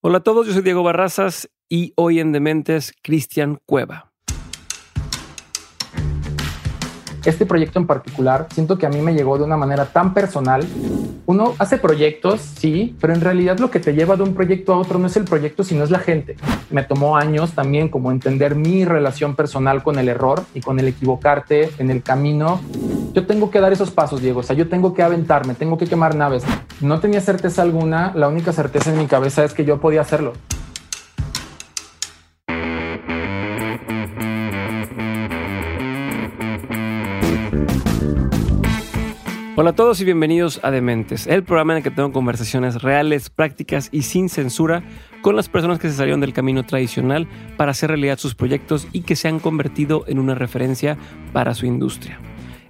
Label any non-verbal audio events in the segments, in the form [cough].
Hola a todos, yo soy Diego Barrazas y hoy en Dementes, Cristian Cueva. Este proyecto en particular, siento que a mí me llegó de una manera tan personal. Uno hace proyectos, sí, pero en realidad lo que te lleva de un proyecto a otro no es el proyecto, sino es la gente. Me tomó años también como entender mi relación personal con el error y con el equivocarte en el camino. Yo tengo que dar esos pasos, Diego. O sea, yo tengo que aventarme, tengo que quemar naves. No tenía certeza alguna. La única certeza en mi cabeza es que yo podía hacerlo. Hola a todos y bienvenidos a Dementes, el programa en el que tengo conversaciones reales, prácticas y sin censura con las personas que se salieron del camino tradicional para hacer realidad sus proyectos y que se han convertido en una referencia para su industria.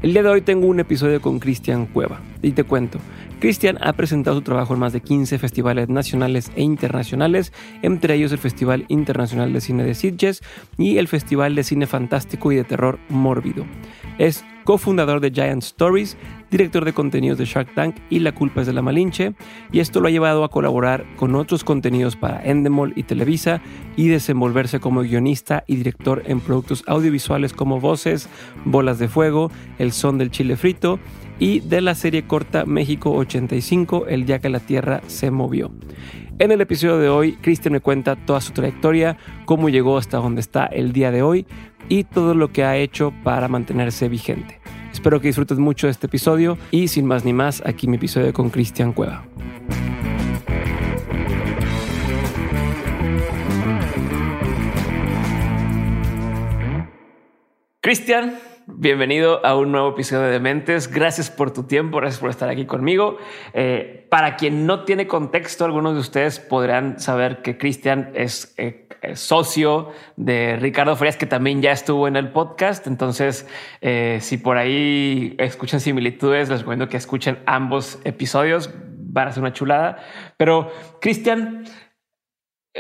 El día de hoy tengo un episodio con Cristian Cueva y te cuento. Cristian ha presentado su trabajo en más de 15 festivales nacionales e internacionales, entre ellos el Festival Internacional de Cine de Sitges y el Festival de Cine Fantástico y de Terror Mórbido. Es cofundador de Giant Stories, director de contenidos de Shark Tank y La culpa es de la Malinche, y esto lo ha llevado a colaborar con otros contenidos para Endemol y Televisa y desenvolverse como guionista y director en productos audiovisuales como Voces, Bolas de Fuego, El Son del Chile Frito y de la serie corta México 85, El día que la Tierra se movió. En el episodio de hoy, Cristian me cuenta toda su trayectoria, cómo llegó hasta donde está el día de hoy y todo lo que ha hecho para mantenerse vigente. Espero que disfrutes mucho este episodio y sin más ni más, aquí mi episodio con Cristian Cueva. Cristian, bienvenido a un nuevo episodio de Dementes. Gracias por tu tiempo, gracias por estar aquí conmigo. Eh, para quien no tiene contexto, algunos de ustedes podrán saber que Cristian es eh, socio de Ricardo Frías, que también ya estuvo en el podcast. Entonces, eh, si por ahí escuchan similitudes, les recomiendo que escuchen ambos episodios. Van a ser una chulada. Pero, Cristian,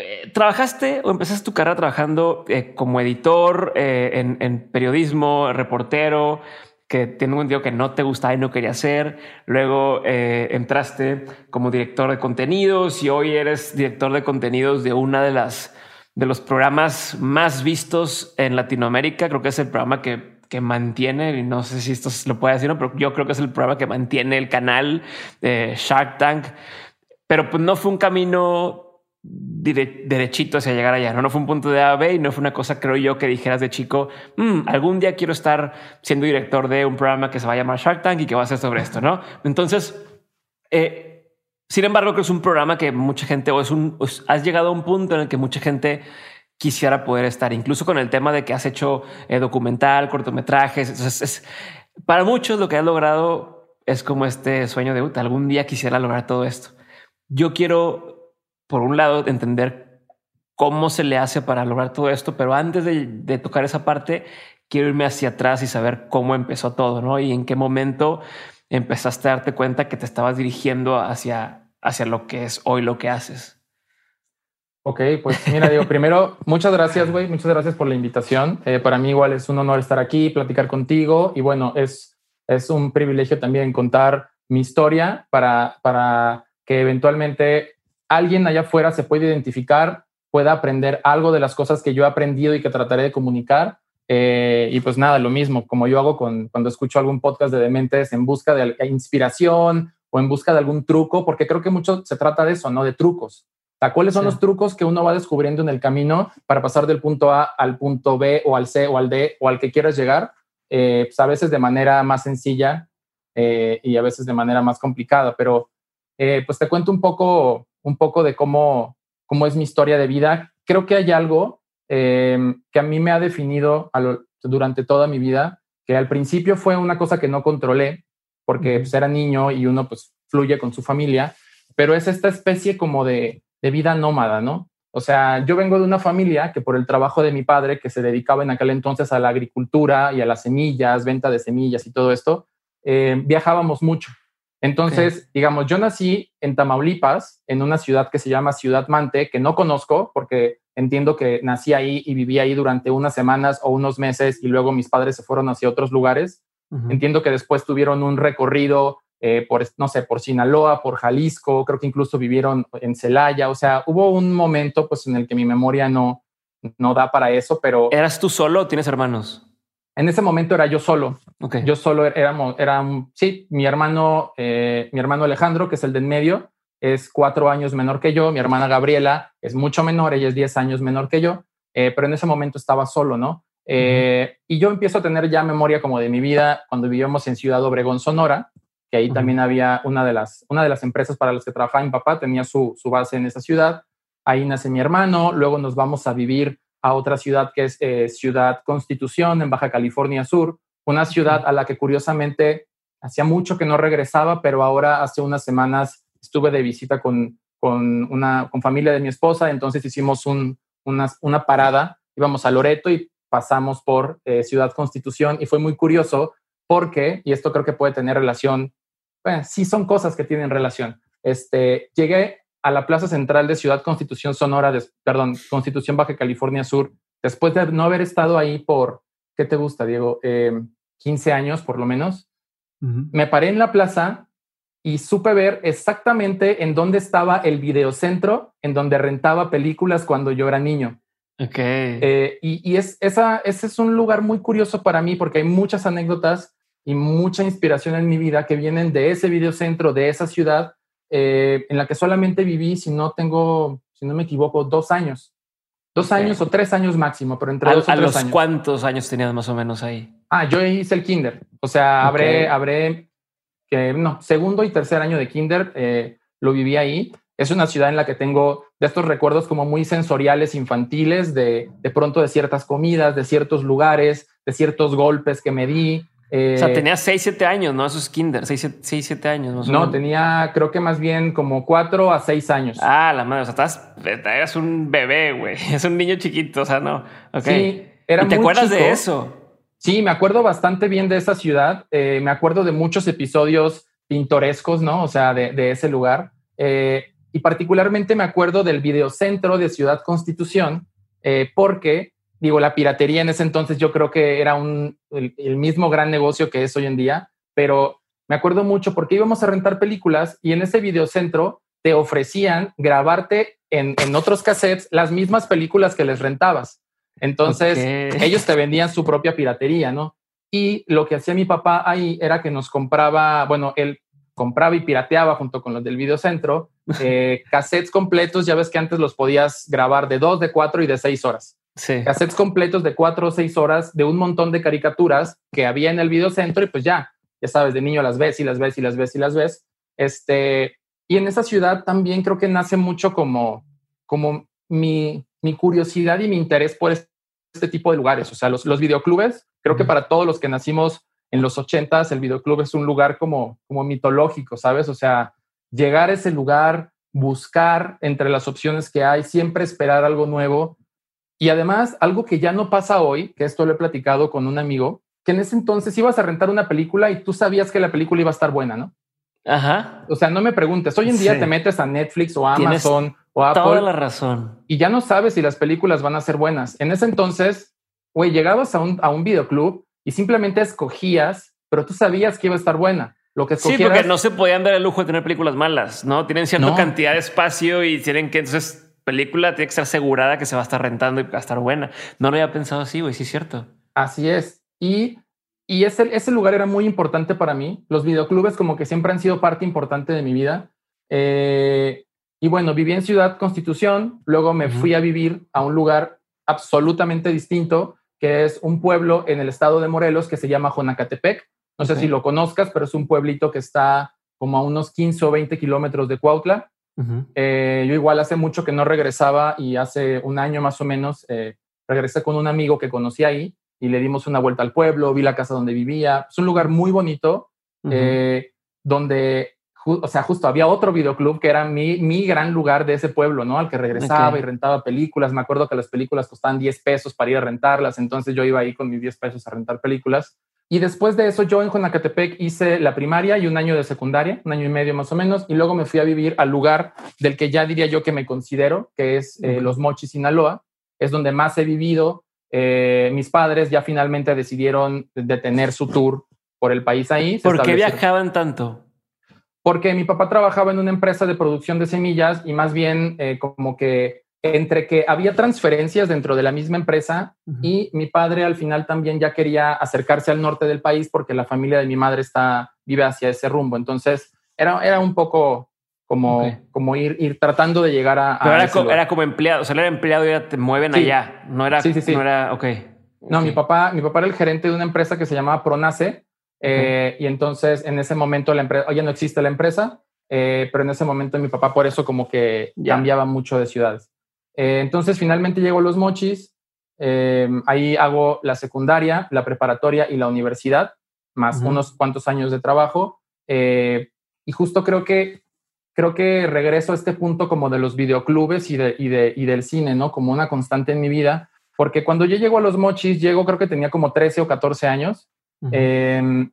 eh, ¿trabajaste o empezaste tu carrera trabajando como editor en, periodismo, reportero? que tengo un que no te gustaba y no quería hacer. Luego entraste como director de contenidos y hoy eres director de contenidos de una de las de los programas más vistos en Latinoamérica. Creo que es el programa que, que mantiene, y no sé si esto lo puede decir, pero yo creo que es el programa que mantiene el canal Shark Tank. Pero pues no fue un camino derechito hacia llegar allá. ¿no? no fue un punto de A a B y no fue una cosa, creo yo, que dijeras de chico, mm, algún día quiero estar siendo director de un programa que se va a llamar Shark Tank y que va a ser sobre esto, ¿no? Entonces, eh, sin embargo, que es un programa que mucha gente o es un, has llegado a un punto en el que mucha gente quisiera poder estar, incluso con el tema de que has hecho eh, documental, cortometrajes. Es, para muchos lo que has logrado es como este sueño de algún día quisiera lograr todo esto. Yo quiero, por un lado, entender cómo se le hace para lograr todo esto, pero antes de, tocar esa parte, quiero irme hacia atrás y saber cómo empezó todo, ¿no? Y en qué momento empezaste a darte cuenta que te estabas dirigiendo hacia, hacia lo que es hoy lo que haces? Ok, pues mira, digo, primero, muchas gracias, güey, muchas gracias por la invitación. Eh, para mí igual es un honor estar aquí, platicar contigo y bueno, es, es un privilegio también contar mi historia para, para que eventualmente alguien allá afuera se pueda identificar, pueda aprender algo de las cosas que yo he aprendido y que trataré de comunicar eh, y pues nada, lo mismo, como yo hago con, cuando escucho algún podcast de dementes en busca de inspiración o en busca de algún truco, porque creo que mucho se trata de eso, ¿no? De trucos. O ¿cuáles son los trucos que uno va descubriendo en el camino para pasar del punto A al punto B o al C o al D o al que quieras llegar? Eh, pues a veces de manera más sencilla eh, y a veces de manera más complicada, pero pues te cuento un poco, un poco de cómo, cómo es mi historia de vida. Creo que hay algo Em, que a mí me ha definido durante toda mi vida, que al principio fue una cosa que no controlé, porque pues, era niño y uno pues fluye con su familia, pero es esta especie como de, de vida nómada, ¿no? O sea, yo vengo de una familia que por el trabajo de mi padre, que se dedicaba en aquel entonces a la agricultura y a las semillas, venta de semillas y todo esto, eh, viajábamos mucho. Entonces, digamos, yo nací en Tamaulipas, en una ciudad que se llama Ciudad Mante, que no conozco porque entiendo que nací ahí y viví ahí durante unas semanas o unos meses y luego mis padres se fueron hacia otros lugares. Entiendo que después tuvieron un recorrido eh, por, no sé, por Sinaloa, por Jalisco, creo que incluso vivieron en Celaya, o sea, hubo un momento pues en el que mi memoria no, no da para eso, pero... ¿Eras tú solo o tienes hermanos? En ese momento era yo solo. Okay. Yo solo éramos, era, sí, mi hermano, eh, mi hermano Alejandro, que es el de en medio, es cuatro años menor que yo. Mi hermana Gabriela es mucho menor, ella es diez años menor que yo, eh, pero en ese momento estaba solo, ¿no? Eh, y yo empiezo a tener ya memoria como de mi vida cuando vivíamos en Ciudad Obregón, Sonora, que ahí también había una de, las, una de las empresas para las que trabajaba mi papá, tenía su, su base en esa ciudad. Ahí nace mi hermano, luego nos vamos a vivir a otra ciudad que es eh, Ciudad Constitución, en Baja California Sur, una ciudad a la que curiosamente hacía mucho que no regresaba, pero ahora hace unas semanas estuve de visita con, con, una, con familia de mi esposa, entonces hicimos un, una, una, parada, íbamos a Loreto y pasamos por eh, Ciudad Constitución y fue muy curioso porque, y esto creo que puede tener relación, bueno, sí son cosas que tienen relación. Este, llegué a la Plaza Central de Ciudad Constitución Sonora, de, perdón, Constitución Baja California Sur, después de no haber estado ahí por, ¿qué te gusta, Diego? 15 eh, años por lo menos. Me paré en la plaza y supe ver exactamente en dónde estaba el videocentro en donde rentaba películas cuando yo era niño. Ok. Eh, y, y es, esa, ese es un lugar muy curioso para mí porque hay muchas anécdotas y mucha inspiración en mi vida que vienen de ese videocentro, de esa ciudad eh, en la que solamente viví, si no tengo, si no me equivoco, dos años. Dos años o tres años máximo, pero entre dos ¿A los cuántos años tenías más o menos ahí? Ah, yo hice el kinder. O sea, habré, habré, que no, segundo y tercer año de kinder eh, lo viví ahí. Es una ciudad en la que tengo de estos recuerdos como muy sensoriales, infantiles, de, de pronto de ciertas comidas, de ciertos lugares, de ciertos golpes que me di, o sea, eh, tenía 6, 7 años, ¿no? Eso es kinder, 6, 7 años. no, tenía creo que más bien como 4 a 6 años. Ah, la madre, o sea, estás, eras un bebé, güey. [laughs] Es un niño chiquito, o sea, no. Sí, era ¿Y ¿Te acuerdas de eso? Sí, me acuerdo bastante bien de esa ciudad. Eh, me acuerdo de muchos episodios pintorescos, ¿no? O sea, de, de ese lugar. Eh, y particularmente me acuerdo del videocentro de Ciudad Constitución, porque digo, la piratería en ese entonces yo creo que era un, el, mismo gran negocio que es hoy en día, pero me acuerdo mucho porque íbamos a rentar películas y en ese videocentro te ofrecían grabarte en, en otros cassettes las mismas películas que les rentabas. Entonces, ellos te vendían su propia piratería, ¿no? Y lo que hacía mi papá ahí era que nos compraba, bueno, él compraba y pirateaba junto con los del videocentro, [laughs] eh, cassettes completos, ya ves que antes los podías grabar de dos, de cuatro y de seis horas sí. cassettes completos de cuatro o seis horas de un montón de caricaturas que había en el videocentro y pues ya, ya sabes, de niño las ves y las ves y las ves y las ves. Este, y en esa ciudad también creo que nace mucho como, como mi, mi curiosidad y mi interés por este tipo de lugares. O sea, los, los videoclubes, creo que para todos los que nacimos en los ochentas, el videoclub es un lugar como, como mitológico, ¿sabes? O sea, llegar a ese lugar, buscar entre las opciones que hay, siempre esperar algo nuevo y además, algo que ya no pasa hoy, que esto lo he platicado con un amigo, que en ese entonces ibas a rentar una película y tú sabías que la película iba a estar buena, ¿no? Ajá. O sea, no me preguntes. Hoy en día te metes a Netflix o Amazon o Apple. Toda la razón. Y ya no sabes si las películas van a ser buenas. En ese entonces, güey, llegabas a un, a un videoclub y simplemente escogías, pero tú sabías que iba a estar buena. Lo que Sí, porque no se podían dar el lujo de tener películas malas, ¿no? Tienen cierta cantidad de espacio y tienen que entonces película tiene que estar asegurada que se va a estar rentando y va a estar buena. No lo había pensado así, güey, sí es cierto. Así es. Y, y ese, ese lugar era muy importante para mí. Los videoclubes como que siempre han sido parte importante de mi vida. Eh, y bueno, viví en Ciudad Constitución, luego me fui a vivir a un lugar absolutamente distinto, que es un pueblo en el estado de Morelos que se llama Jonacatepec. No sé si lo conozcas, pero es un pueblito que está como a unos 15 o 20 kilómetros de Cuautla. Eh, yo igual hace mucho que no regresaba y hace un año más o menos eh, regresé con un amigo que conocí ahí y le dimos una vuelta al pueblo, vi la casa donde vivía. Es un lugar muy bonito eh, donde, o sea, justo había otro videoclub que era mi, mi gran lugar de ese pueblo, ¿no? Al que regresaba y rentaba películas. Me acuerdo que las películas costaban 10 pesos para ir a rentarlas, entonces yo iba ahí con mis 10 pesos a rentar películas. Y después de eso, yo en Jonacatepec hice la primaria y un año de secundaria, un año y medio más o menos, y luego me fui a vivir al lugar del que ya diría yo que me considero, que es eh, Los Mochis, Sinaloa. Es donde más he vivido. Eh, mis padres ya finalmente decidieron detener su tour por el país ahí. ¿Por qué viajaban tanto? Porque mi papá trabajaba en una empresa de producción de semillas y más bien eh, como que entre que había transferencias dentro de la misma empresa y mi padre al final también ya quería acercarse al norte del país porque la familia de mi madre está vive hacia ese rumbo. Entonces era, era un poco como, como ir, ir tratando de llegar a... Pero era, como empleado, o sea, era empleado y te mueven allá, no era... Sí, sí, sí. No era, ok. No, mi papá, mi papá era el gerente de una empresa que se llamaba Pronace eh, y entonces en ese momento la empresa, ya no existe la empresa, eh, pero en ese momento mi papá por eso como que cambiaba mucho de ciudades. Eh, entonces finalmente llego a Los Mochis, ahí hago la secundaria, la preparatoria y la universidad, más unos cuantos años de trabajo. y justo creo que creo que regreso a este punto como de los videoclubes y, de, y, de, y del cine, ¿no? Como una constante en mi vida, porque cuando yo llego a Los Mochis, llego creo que tenía como 13 o 14 años Em,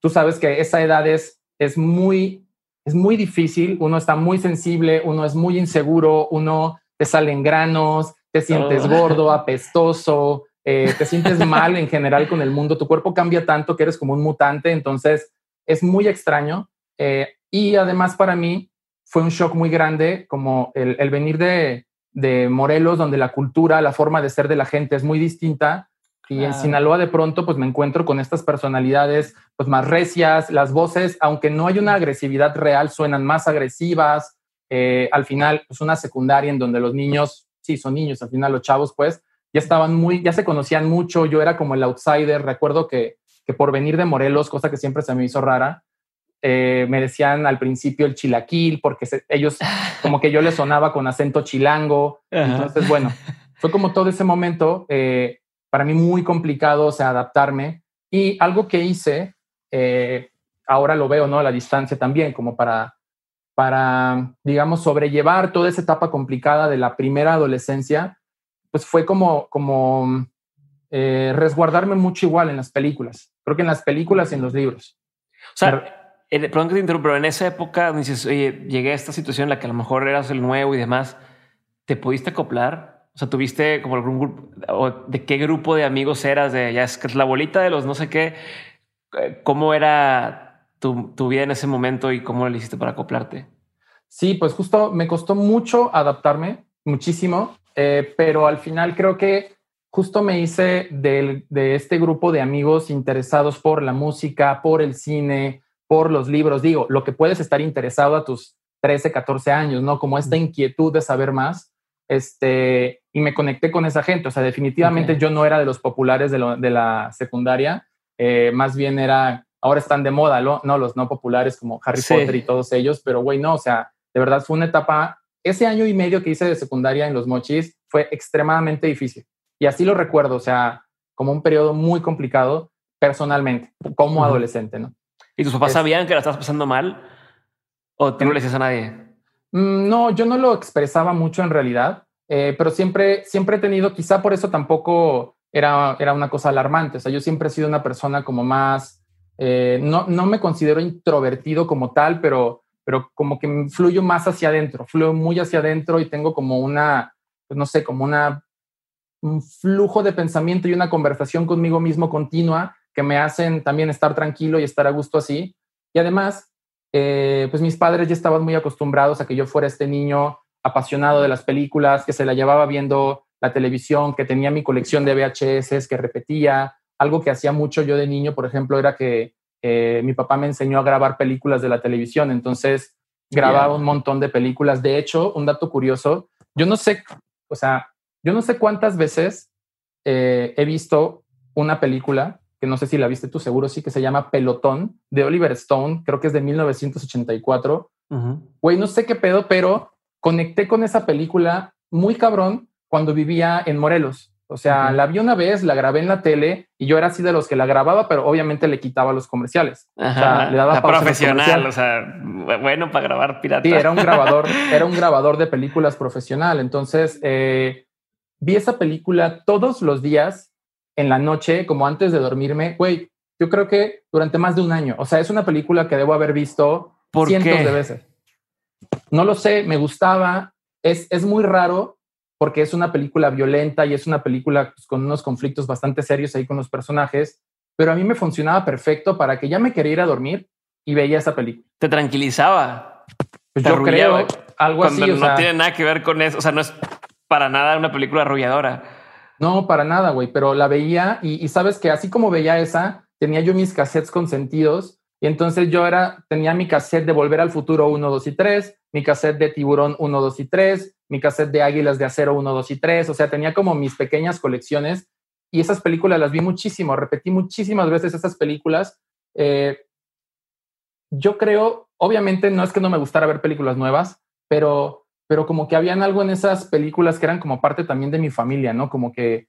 tú sabes que esa edad es, es, muy, es muy difícil, uno está muy sensible, uno es muy inseguro, uno te salen granos, te sientes oh. gordo, [laughs] apestoso, eh, te sientes mal en general con el mundo, tu cuerpo cambia tanto que eres como un mutante, entonces es muy extraño. Eh, y además para mí fue un shock muy grande como el, el venir de, de Morelos, donde la cultura, la forma de ser de la gente es muy distinta, y en Sinaloa de pronto pues me encuentro con estas personalidades pues más recias, las voces, aunque no hay una agresividad real, suenan más agresivas. Eh, al final, pues una secundaria en donde los niños, sí, son niños, al final los chavos pues ya estaban muy, ya se conocían mucho, yo era como el outsider, recuerdo que, que por venir de Morelos, cosa que siempre se me hizo rara, eh, me decían al principio el chilaquil, porque ellos [laughs] como que yo les sonaba con acento chilango. Entonces, bueno, fue como todo ese momento. Eh, para mí muy complicado, o sea, adaptarme. Y algo que hice, eh, ahora lo veo, ¿no? A la distancia también, como para, para, digamos, sobrellevar toda esa etapa complicada de la primera adolescencia, pues fue como, como eh, resguardarme mucho igual en las películas. Creo que en las películas y en los libros. O sea, perdón que te interrumpo, pero en esa época dices, oye, llegué a esta situación en la que a lo mejor eras el nuevo y demás, ¿te pudiste acoplar? O sea, tuviste como algún grupo, o de qué grupo de amigos eras, de ya es que es la bolita de los no sé qué. Eh, ¿Cómo era tu, tu vida en ese momento y cómo lo hiciste para acoplarte? Sí, pues justo me costó mucho adaptarme, muchísimo, eh, pero al final creo que justo me hice de, de, este grupo de amigos interesados por la música, por el cine, por los libros. Digo, lo que puedes estar interesado a tus 13, 14 años, ¿no? Como esta inquietud de saber más. Este, y me conecté con esa gente. O sea, definitivamente yo no era de los populares de, la secundaria, eh, más bien era, ahora están de moda, ¿no? no los no populares como Harry Potter y todos ellos, pero güey, no, o sea, de verdad fue una etapa, ese año y medio que hice de secundaria en los mochis fue extremadamente difícil. Y así lo recuerdo, o sea, como un periodo muy complicado personalmente, como adolescente, ¿no? ¿Y tus papás sabían que la estabas pasando mal? ¿O tú no le decías a nadie? Mm, no, yo no lo expresaba mucho en realidad. Eh, pero siempre, siempre he tenido, quizá por eso tampoco era, era una cosa alarmante. O sea, yo siempre he sido una persona como más, eh, no, no me considero introvertido como tal, pero, pero como que fluyo más hacia adentro, fluyo muy hacia adentro y tengo como una, pues no sé, como una, un flujo de pensamiento y una conversación conmigo mismo continua que me hacen también estar tranquilo y estar a gusto así. Y además, eh, pues mis padres ya estaban muy acostumbrados a que yo fuera este niño apasionado de las películas, que se la llevaba viendo la televisión, que tenía mi colección de VHS, que repetía. Algo que hacía mucho yo de niño, por ejemplo, era que eh, mi papá me enseñó a grabar películas de la televisión, entonces grababa un montón de películas. De hecho, un dato curioso, yo no sé, o sea, yo no sé cuántas veces eh, he visto una película, que no sé si la viste tú, seguro sí, que se llama Pelotón, de Oliver Stone, creo que es de 1984. Güey, no sé qué pedo, pero conecté con esa película muy cabrón cuando vivía en Morelos. O sea, la vi una vez, la grabé en la tele y yo era así de los que la grababa, pero obviamente le quitaba los comerciales. o sea, le daba profesional, o sea, bueno para grabar pirata. Sí, era un grabador, [laughs] era un grabador de películas profesional. Entonces, eh, vi esa película todos los días en la noche, como antes de dormirme. Güey, yo creo que durante más de un año. O sea, es una película que debo haber visto cientos de veces. No lo sé, me gustaba. Es, es muy raro porque es una película violenta y es una película pues, con unos conflictos bastante serios ahí con los personajes, pero a mí me funcionaba perfecto para que ya me quería ir a dormir y veía esa película. ¿Te tranquilizaba? Pues yo creo algo así. no tiene nada que ver con eso. O sea, no es para nada una película arrulladora. No, para nada, güey, pero la veía y, y sabes que así como veía esa, tenía yo mis cassettes consentidos y entonces yo era, tenía mi cassette de Volver al Futuro 1, 2 y 3, mi cassette de Tiburón 1, 2 y 3, mi cassette de Águilas de Acero 1, 2 y 3, o sea, tenía como mis pequeñas colecciones y esas películas las vi muchísimo, repetí muchísimas veces esas películas. Eh, yo creo, obviamente no es que no me gustara ver películas nuevas, pero, pero como que habían algo en esas películas que eran como parte también de mi familia, ¿no? Como que,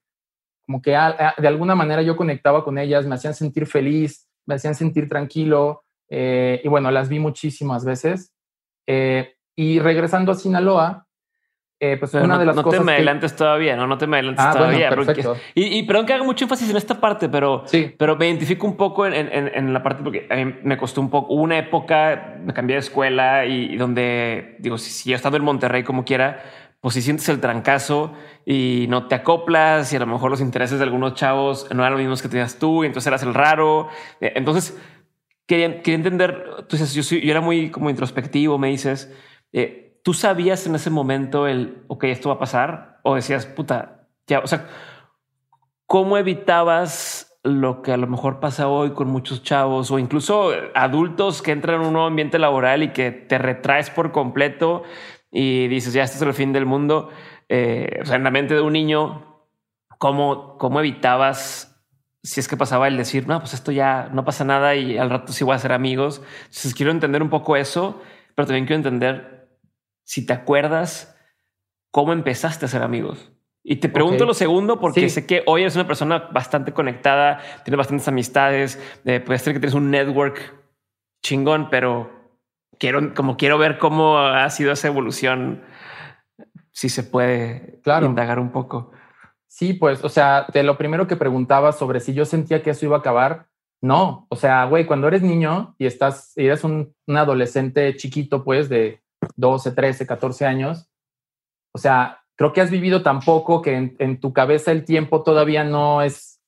como que de alguna manera yo conectaba con ellas, me hacían sentir feliz, me hacían sentir tranquilo eh, y bueno, las vi muchísimas veces. Eh, y regresando a Sinaloa, eh, pues una de las no cosas. No te me adelantes todavía, no, no te me adelantes ah, todavía. perfecto. y, y, perdón que haga mucho énsisis en esta parte, pero, sí. pero me identifico un poco en, en, en, la parte porque a mí me costó un poco. una época, me cambié de escuela y, donde, digo, si, si yo estando en Monterrey como quiera, pues si sientes el trancazo y no te acoplas y a lo mejor los intereses de algunos chavos no eran los mismos que tenías tú y entonces eras el raro. Eh, entonces, quería, quería entender, tú yo, era muy como introspectivo, me dices, eh, ¿tú sabías en ese momento el, ok, esto va a pasar? O decías, puta, ya, o sea, ¿cómo evitabas lo que a lo mejor pasa hoy con muchos chavos o incluso adultos que entran en un nuevo ambiente laboral y que te retraes por completo y dices, ya, este es el fin del mundo. Eh, o sea, en la mente de un niño, ¿cómo, ¿cómo evitabas si es que pasaba el decir, no, pues esto ya no pasa nada y al rato sí voy a ser amigos? Entonces quiero entender un poco eso, pero también quiero entender si te acuerdas cómo empezaste a ser amigos. Y te pregunto lo segundo porque sé que hoy eres una persona bastante conectada, tienes bastantes amistades, eh, puede ser que tienes un network chingón, pero quiero, como quiero ver cómo ha sido esa evolución, si se puede indagar un poco. Sí, pues, o sea, de lo primero que preguntaba sobre si yo sentía que eso iba a acabar, no, o sea, güey, cuando eres niño y estás, y eres un, adolescente chiquito, pues, de 12, 13, 14 años, o sea, creo que has vivido tan poco que en, tu cabeza el tiempo todavía no es,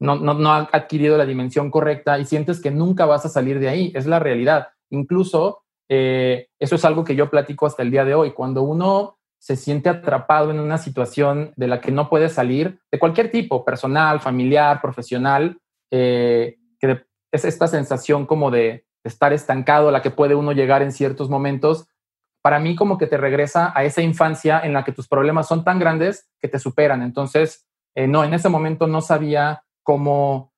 no, no, no ha adquirido la dimensión correcta y sientes que nunca vas a salir de ahí, es la realidad. Incluso eh, eso es algo que yo platico hasta el día de hoy. Cuando uno se siente atrapado en una situación de la que no puede salir, de cualquier tipo, personal, familiar, profesional, eh, que es esta sensación como de estar estancado a la que puede uno llegar en ciertos momentos, para mí como que te regresa a esa infancia en la que tus problemas son tan grandes que te superan. Entonces, eh, no, en ese momento no sabía cómo,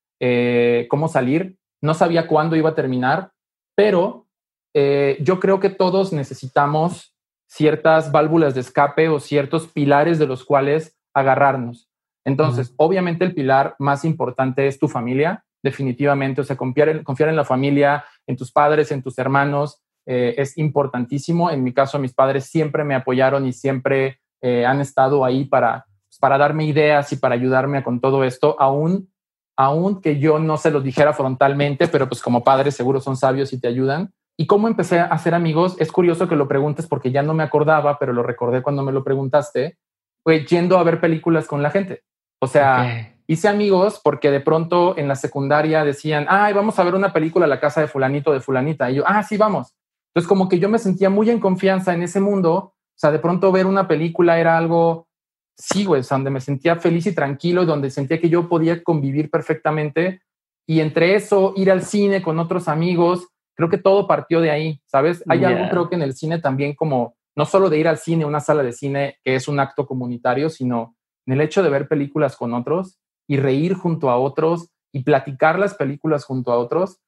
cómo salir, no sabía cuándo iba a terminar, pero eh, yo creo que todos necesitamos ciertas válvulas de escape o ciertos pilares de los cuales agarrarnos. Entonces, obviamente el pilar más importante es tu familia, definitivamente, o sea, confiar en, confiar en la familia, en tus padres, en tus hermanos, eh, es importantísimo. En mi caso, mis padres siempre me apoyaron y siempre eh, han estado ahí para, pues, para darme ideas y para ayudarme con todo esto, aún, aún que yo no se los dijera frontalmente, pero pues como padres seguro son sabios y te ayudan. ¿Y cómo empecé a hacer amigos? Es curioso que lo preguntes porque ya no me acordaba, pero lo recordé cuando me lo preguntaste. Fue yendo a ver películas con la gente. O sea, hice amigos porque de pronto en la secundaria decían, ay, vamos a ver una película a la casa de fulanito, de fulanita. Y yo, ah, sí, vamos. Entonces como que yo me sentía muy en confianza en ese mundo. O sea, de pronto ver una película era algo, sí, güey, donde me sentía feliz y tranquilo y donde sentía que yo podía convivir perfectamente. Y entre eso, ir al cine con otros amigos, creo que todo partió de ahí, ¿sabes? Hay algo creo que en el cine también como, no solo de ir al cine, una sala de cine, que es un acto comunitario, sino en el hecho de ver películas con otros y reír junto a otros y platicar las películas junto a otros,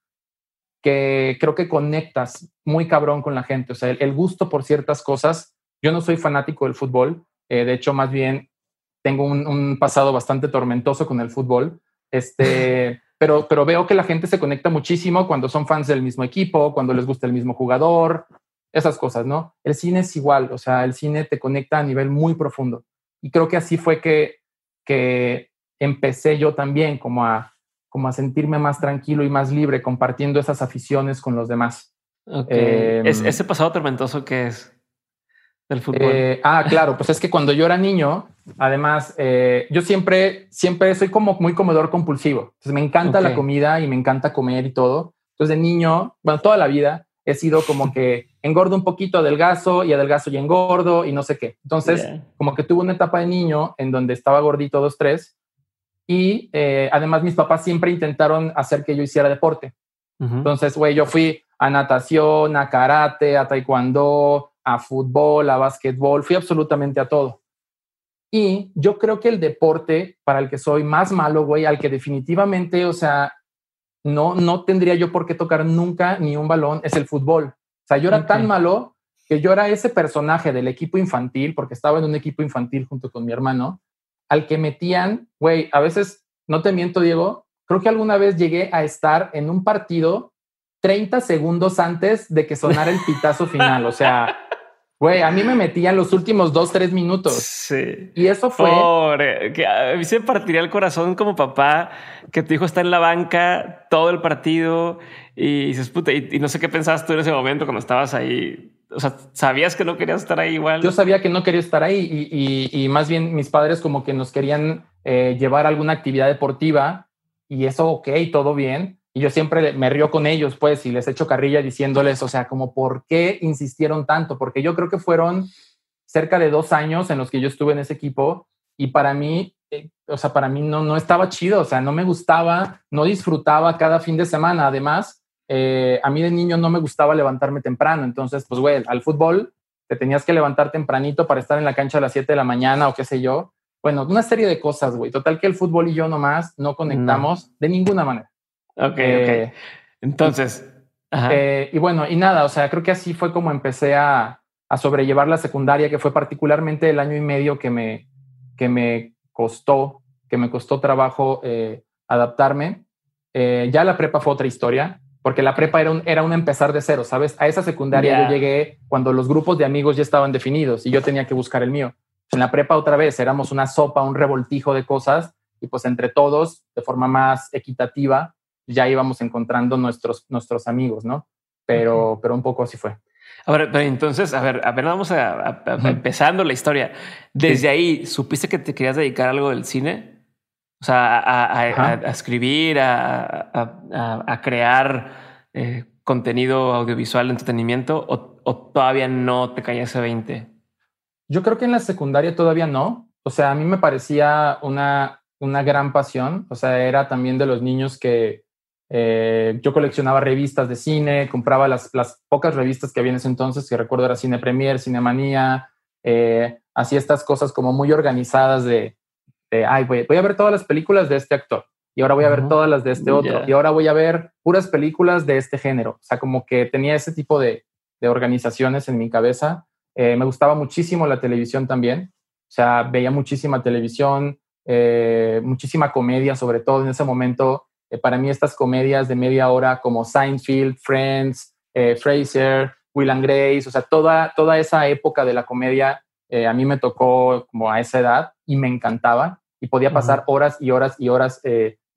que creo que conectas muy cabrón con la gente. O sea, el, gusto por ciertas cosas. Yo no soy fanático del fútbol, eh, de hecho, más bien tengo un, un pasado bastante tormentoso con el fútbol. Este, [laughs] pero, pero veo que la gente se conecta muchísimo cuando son fans del mismo equipo, cuando les gusta el mismo jugador, esas cosas, ¿no? El cine es igual, o sea, el cine te conecta a nivel muy profundo. Y creo que así fue que, que empecé yo también como a, como a sentirme más tranquilo y más libre compartiendo esas aficiones con los demás. Em, ¿Ese pasado tormentoso que es? Del fútbol. Eh, ah, claro, pues es que cuando yo era niño, además, eh, yo siempre, siempre soy como muy comedor compulsivo. Entonces me encanta la comida y me encanta comer y todo, Entonces de niño, bueno, toda la vida he sido como que [laughs] engordo un poquito, adelgazo y adelgazo y engordo y no sé qué. Entonces, como que tuve una etapa de niño en donde estaba gordito dos, tres. Y eh, además mis papás siempre intentaron hacer que yo hiciera deporte. Entonces, güey, yo fui a natación, a karate, a taekwondo, a fútbol, a básquetbol, fui absolutamente a todo. Y yo creo que el deporte para el que soy más malo, güey, al que definitivamente, o sea, no, no tendría yo por qué tocar nunca ni un balón, es el fútbol. O sea, yo era tan malo que yo era ese personaje del equipo infantil, porque estaba en un equipo infantil junto con mi hermano, al que metían, güey, a veces, no te miento, Diego, creo que alguna vez llegué a estar en un partido 30 segundos antes de que sonara el pitazo final. O sea, [laughs] Güey, a mí me metían los últimos dos, tres minutos. Sí. Y eso fue. Pobre, que a mí se partiría el corazón como papá que tu hijo está en la banca todo el partido y dices, puta, y, no sé qué pensabas tú en ese momento cuando estabas ahí. O sea, sabías que no querías estar ahí igual. Yo sabía que no quería estar ahí y, más bien mis padres como que nos querían eh, llevar a alguna actividad deportiva y eso, ok, todo bien y yo siempre me río con ellos, pues, y les echo carrilla diciéndoles, o sea, como, ¿por qué insistieron tanto? Porque yo creo que fueron cerca de dos años en los que yo estuve en ese equipo y para mí, eh, o sea, para mí no, no estaba chido, o sea, no me gustaba, no disfrutaba cada fin de semana. Además, eh, a mí de niño no me gustaba levantarme temprano, entonces, pues, güey, al fútbol te tenías que levantar tempranito para estar en la cancha a las 7 de la mañana o qué sé yo. Bueno, una serie de cosas, güey. Total que el fútbol y yo nomás no conectamos de ninguna manera. Ok, eh, Entonces. Eh, y bueno, y nada, o sea, creo que así fue como empecé a, a, sobrellevar la secundaria, que fue particularmente el año y medio que me, que me costó, que me costó trabajo eh, adaptarme. ya la prepa fue otra historia, porque la prepa era un, era un empezar de cero, ¿sabes? A esa secundaria yo llegué cuando los grupos de amigos ya estaban definidos y yo tenía que buscar el mío. En la prepa otra vez éramos una sopa, un revoltijo de cosas y pues entre todos, de forma más equitativa, ya íbamos encontrando nuestros, nuestros amigos, ¿no? Pero, pero un poco así fue. A ver, entonces, a ver, a ver, vamos a, empezando la historia. Desde ahí, ¿supiste que te querías dedicar a algo del cine? O sea, a, escribir, a, crear eh, contenido audiovisual, entretenimiento, o, o, todavía no te caía ese 20? Yo creo que en la secundaria todavía no. O sea, a mí me parecía una, una gran pasión. O sea, era también de los niños que, eh, yo coleccionaba revistas de cine, compraba las, pocas revistas que había en ese entonces, que recuerdo era Cine Premier, Cinemanía, eh, hacía estas cosas como muy organizadas de, ay, voy, a ver todas las películas de este actor y ahora voy a ver todas las de este otro y ahora voy a ver puras películas de este género. O sea, como que tenía ese tipo de, organizaciones en mi cabeza. Eh, me gustaba muchísimo la televisión también. O sea, veía muchísima televisión, muchísima comedia, sobre todo en ese momento eh, para mí estas comedias de media hora como Seinfeld, Friends, eh, Fraser, Will and Grace, o sea, toda, toda esa época de la comedia eh, a mí me tocó como a esa edad y me encantaba y podía pasar horas y horas y horas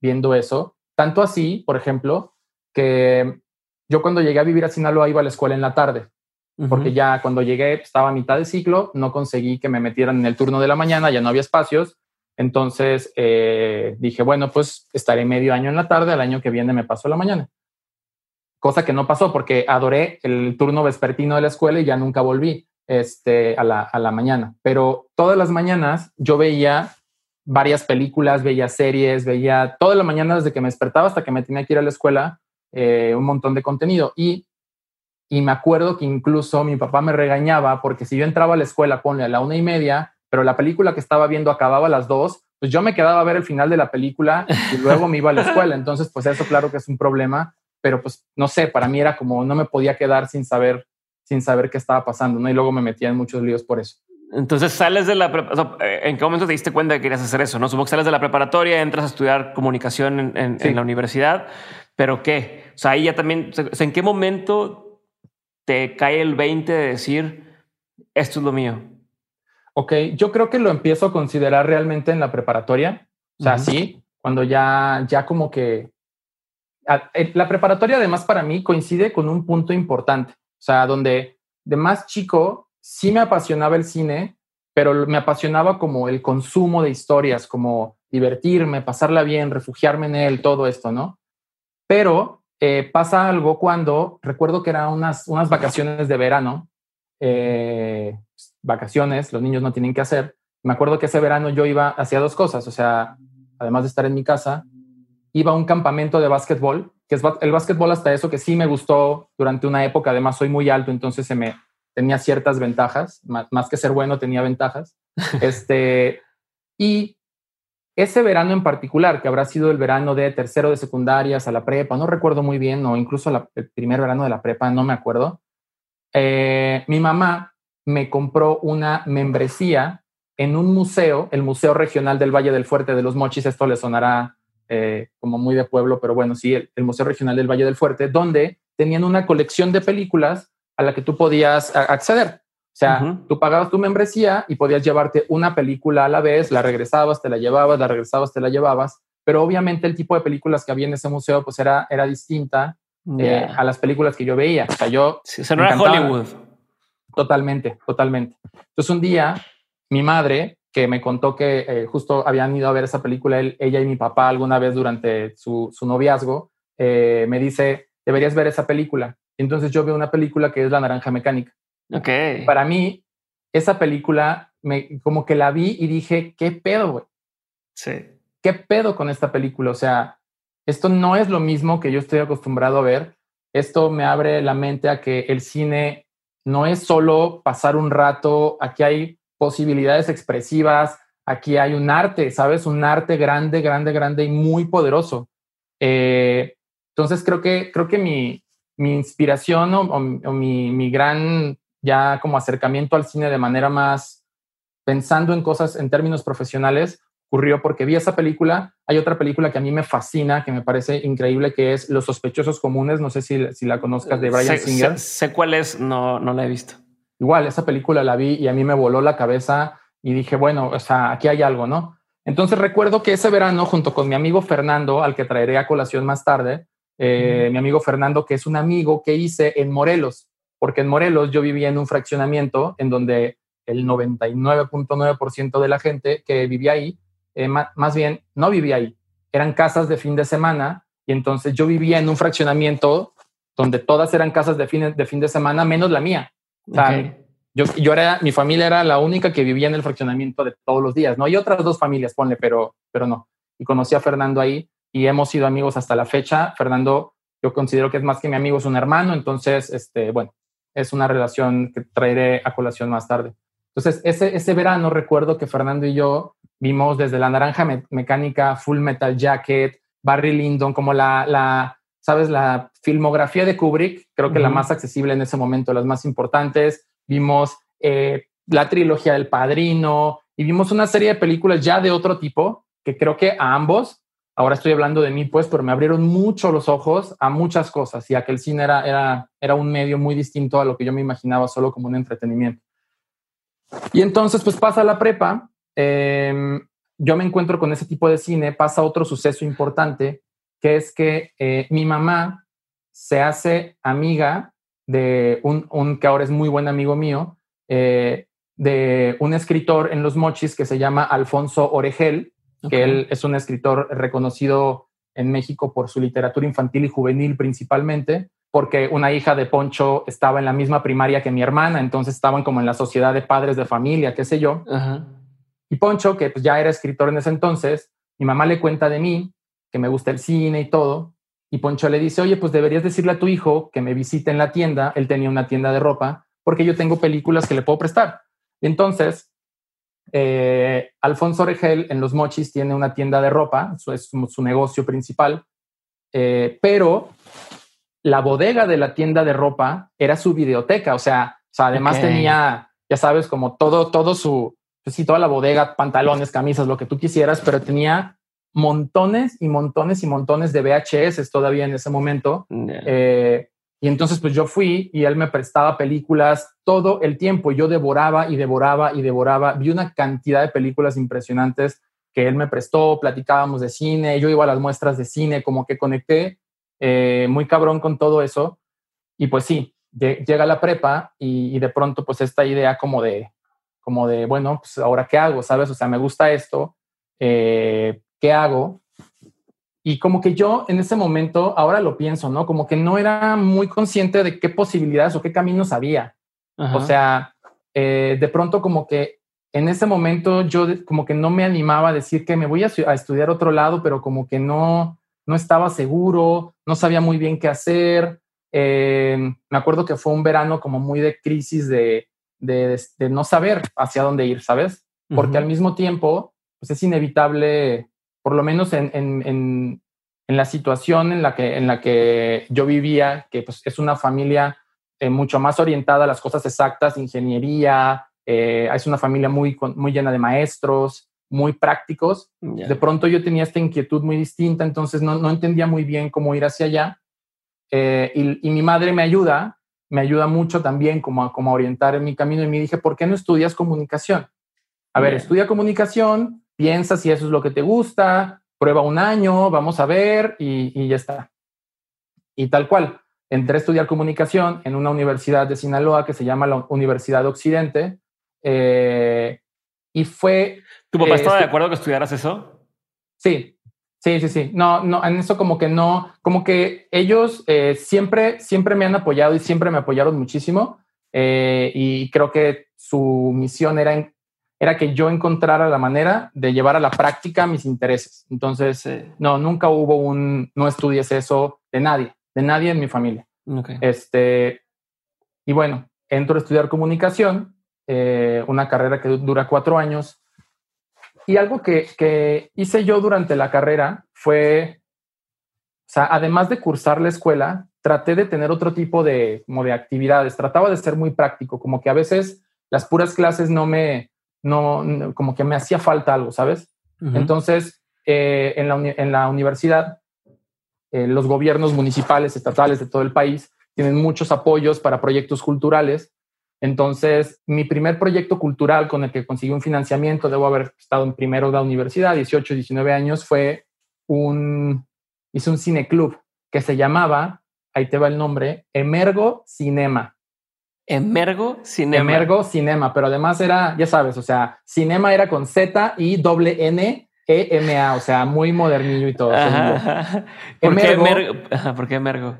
viendo eso. Tanto así, por ejemplo, que yo cuando llegué a vivir a Sinaloa iba a la escuela en la tarde, porque ya cuando llegué estaba a mitad de ciclo, no conseguí que me metieran en el turno de la mañana, ya no había espacios, entonces eh, dije, bueno, pues estaré medio año en la tarde, el año que viene me paso la mañana. Cosa que no pasó porque adoré el turno vespertino de la escuela y ya nunca volví este, a, la, a la mañana. Pero todas las mañanas yo veía varias películas, veía series, veía toda la mañana desde que me despertaba hasta que me tenía que ir a la escuela, eh, un montón de contenido. Y, y me acuerdo que incluso mi papá me regañaba porque si yo entraba a la escuela, ponle a la una y media, pero la película que estaba viendo acababa a las dos, pues yo me quedaba a ver el final de la película y luego me iba a la [laughs] escuela. Entonces, pues eso claro que es un problema, pero pues no sé, para mí era como no me podía quedar sin saber, sin saber qué estaba pasando, ¿no? Y luego me metía en muchos líos por eso. Entonces sales de la, ¿en qué momento te diste cuenta que querías hacer eso? No supongo que sales de la preparatoria, entras a estudiar comunicación en, la universidad, pero qué? O sea, ahí ya también, ¿en qué momento te cae el 20 de decir esto es lo mío? Ok, yo creo que lo empiezo a considerar realmente en la preparatoria. O sea, sí, cuando ya, ya como que... La preparatoria además para mí coincide con un punto importante. O sea, donde de más chico sí me apasionaba el cine, pero me apasionaba como el consumo de historias, como divertirme, pasarla bien, refugiarme en él, todo esto, ¿no? Pero eh, pasa algo cuando, recuerdo que eran unas, unas vacaciones de verano, eh, vacaciones, los niños no tienen que hacer. Me acuerdo que ese verano yo iba hacia dos cosas, o sea, además de estar en mi casa, iba a un campamento de básquetbol, que es el básquetbol hasta eso que sí me gustó durante una época, además soy muy alto, entonces se me tenía ciertas ventajas, más, más que ser bueno tenía ventajas. [laughs] este, y ese verano en particular, que habrá sido el verano de tercero de secundarias a la prepa, no recuerdo muy bien, o incluso el primer verano de la prepa, no me acuerdo, eh, mi mamá me compró una membresía en un museo, el Museo Regional del Valle del Fuerte de los Mochis, esto le sonará eh, como muy de pueblo, pero bueno, sí, el, Museo Regional del Valle del Fuerte, donde tenían una colección de películas a la que tú podías acceder. O sea, tú pagabas tu membresía y podías llevarte una película a la vez, la regresabas, te la llevabas, la regresabas, te la llevabas, pero obviamente el tipo de películas que había en ese museo pues era, era distinta eh, a las películas que yo veía. O sea, yo... Sí, no era Hollywood. Totalmente, totalmente. Entonces un día mi madre que me contó que eh, justo habían ido a ver esa película, ella y mi papá alguna vez durante su, noviazgo, eh, me dice, deberías ver esa película. Entonces yo veo una película que es La Naranja Mecánica. Okay. Para mí, esa película, me, como que la vi y dije, ¿qué pedo, güey? Sí. ¿Qué pedo con esta película? O sea, esto no es lo mismo que yo estoy acostumbrado a ver. Esto me abre la mente a que el cine no es solo pasar un rato, aquí hay posibilidades expresivas, aquí hay un arte, ¿sabes? Un arte grande, grande, grande y muy poderoso. Eh, entonces creo que, creo que mi, mi inspiración o, mi, mi, gran ya como acercamiento al cine de manera más pensando en cosas en términos profesionales ocurrió porque vi esa película. Hay otra película que a mí me fascina, que me parece increíble, que es Los sospechosos comunes. No sé si, si la conozcas de Brian Singer. Sé, cuál es, no, no la he visto. Igual, esa película la vi y a mí me voló la cabeza y dije, bueno, o sea, aquí hay algo, ¿no? Entonces recuerdo que ese verano, junto con mi amigo Fernando, al que traeré a colación más tarde, eh, mi amigo Fernando, que es un amigo que hice en Morelos, porque en Morelos yo vivía en un fraccionamiento en donde el 99.9% de la gente que vivía ahí, eh, más bien no vivía ahí, eran casas de fin de semana y entonces yo vivía en un fraccionamiento donde todas eran casas de fin de, fin de semana, menos la mía. yo, yo era, mi familia era la única que vivía en el fraccionamiento de todos los días, ¿no? Y otras dos familias, ponle, pero, pero no. Y conocí a Fernando ahí y hemos sido amigos hasta la fecha. Fernando, yo considero que es más que mi amigo, es un hermano, entonces, este, bueno, es una relación que traeré a colación más tarde. Entonces, ese, ese verano recuerdo que Fernando y yo vimos desde La Naranja Mecánica, Full Metal Jacket, Barry Lyndon, como la, la sabes, la filmografía de Kubrick, creo que la más accesible en ese momento, las más importantes. Vimos eh, la trilogía del Padrino y vimos una serie de películas ya de otro tipo que creo que a ambos ahora estoy hablando de mí, pues, pero me abrieron mucho los ojos a muchas cosas y a que el cine era, era, era un medio muy distinto a lo que yo me imaginaba solo como un entretenimiento. Y entonces, pues pasa la prepa, em, yo me encuentro con ese tipo de cine, pasa otro suceso importante, que es que eh, mi mamá se hace amiga de un, un, que ahora es muy buen amigo mío, eh, de un escritor en Los Mochis que se llama Alfonso Oregel, que él es un escritor reconocido en México por su literatura infantil y juvenil principalmente, porque una hija de Poncho estaba en la misma primaria que mi hermana, entonces estaban como en la sociedad de padres de familia, qué sé yo. Y Poncho, que pues ya era escritor en ese entonces, mi mamá le cuenta de mí, que me gusta el cine y todo, y Poncho le dice, oye, pues deberías decirle a tu hijo que me visite en la tienda, él tenía una tienda de ropa, porque yo tengo películas que le puedo prestar. Y entonces eh, Alfonso Regel en Los Mochis tiene una tienda de ropa, eso es su, negocio principal, eh, pero la bodega de la tienda de ropa era su videoteca, o sea, además tenía, ya sabes, como todo, todo su, pues sí, toda la bodega, pantalones, camisas, lo que tú quisieras, pero tenía montones y montones y montones de VHS todavía en ese momento. Eh, y entonces pues yo fui y él me prestaba películas todo el tiempo. Yo devoraba y devoraba y devoraba. Vi una cantidad de películas impresionantes que él me prestó, platicábamos de cine, yo iba a las muestras de cine, como que conecté eh, muy cabrón con todo eso. Y pues sí, llega la prepa y, de pronto pues esta idea como de, como de, bueno, pues ahora qué hago, ¿sabes? O sea, me gusta esto, eh, ¿qué hago? y como que yo en ese momento, ahora lo pienso, ¿no? Como que no era muy consciente de qué posibilidades o qué caminos había. O sea, eh, de pronto como que en ese momento yo como que no me animaba a decir que me voy a, estudiar otro lado, pero como que no, no estaba seguro, no sabía muy bien qué hacer. Eh, me acuerdo que fue un verano como muy de crisis de, de, no saber hacia dónde ir, ¿sabes? Porque al mismo tiempo, pues es inevitable, por lo menos en, en, en, la situación en la, que, en la que yo vivía, que pues es una familia eh, mucho más orientada a las cosas exactas, ingeniería, eh, es una familia muy, muy llena de maestros, muy prácticos. De pronto yo tenía esta inquietud muy distinta, entonces no, no entendía muy bien cómo ir hacia allá. Eh, y, mi madre me ayuda, me ayuda mucho también como a, como orientar en mi camino y me dije, ¿por qué no estudias comunicación? A ver, estudia comunicación, piensa si eso es lo que te gusta, prueba un año, vamos a ver y, y ya está. Y tal cual entré a estudiar comunicación en una universidad de Sinaloa que se llama la Universidad Occidente. Eh, y fue... ¿Tu papá estaba de este acuerdo que estudiaras eso? Sí, sí, sí, sí. No, no, en eso como que no, como que ellos eh, siempre, siempre me han apoyado y siempre me apoyaron muchísimo. Eh, y creo que su misión era, era que yo encontrara la manera de llevar a la práctica mis intereses. Entonces, no, nunca hubo un, no estudies eso de nadie de nadie en mi familia. Este, y bueno, entro a estudiar comunicación, eh, una carrera que dura cuatro años. Y algo que, hice yo durante la carrera fue, o sea, además de cursar la escuela, traté de tener otro tipo de, como de actividades. Trataba de ser muy práctico, como que a veces las puras clases no me, no, como que me hacía falta algo, ¿sabes? Entonces, eh, en, la, en la universidad eh, los gobiernos municipales, estatales de todo el país tienen muchos apoyos para proyectos culturales. Entonces, mi primer proyecto cultural con el que conseguí un financiamiento, debo haber estado en primero de la universidad, 18, 19 años, fue un, hice un cineclub que se llamaba, ahí te va el nombre, Emergo Cinema. Emergo Cinema. Emergo Cinema, pero además era, ya sabes, o sea, cinema era con Z y doble N EMA, o sea, muy modernillo y todo. ¿Por, qué emergo?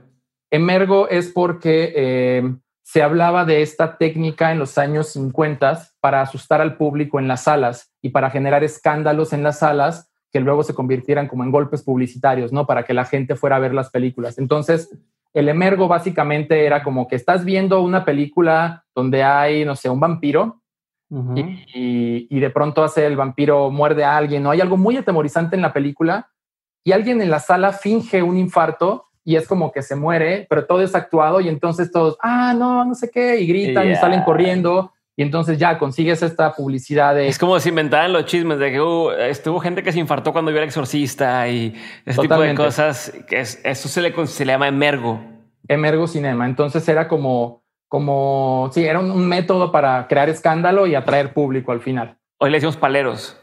emergo? es porque eh, se hablaba de esta técnica en los años 50 para asustar al público en las salas y para generar escándalos en las salas que luego se convirtieran como en golpes publicitarios, ¿no? Para que la gente fuera a ver las películas. Entonces, el emergo básicamente era como que estás viendo una película donde hay, no sé, un vampiro y, de pronto hace el vampiro muerde a alguien, ¿no? Hay algo muy atemorizante en la película y alguien en la sala finge un infarto y es como que se muere, pero todo es actuado y entonces todos, ah, no, no sé qué, y gritan y salen corriendo. Y entonces ya consigues esta publicidad de... Es como si inventaran los chismes de que uh, estuvo gente que se infartó cuando vio el exorcista y ese tipo de cosas. Que eso se le, se le llama emergo. Emergo cinema. Entonces era como como, sí, era un, método para crear escándalo y atraer público al final. Hoy le decimos paleros.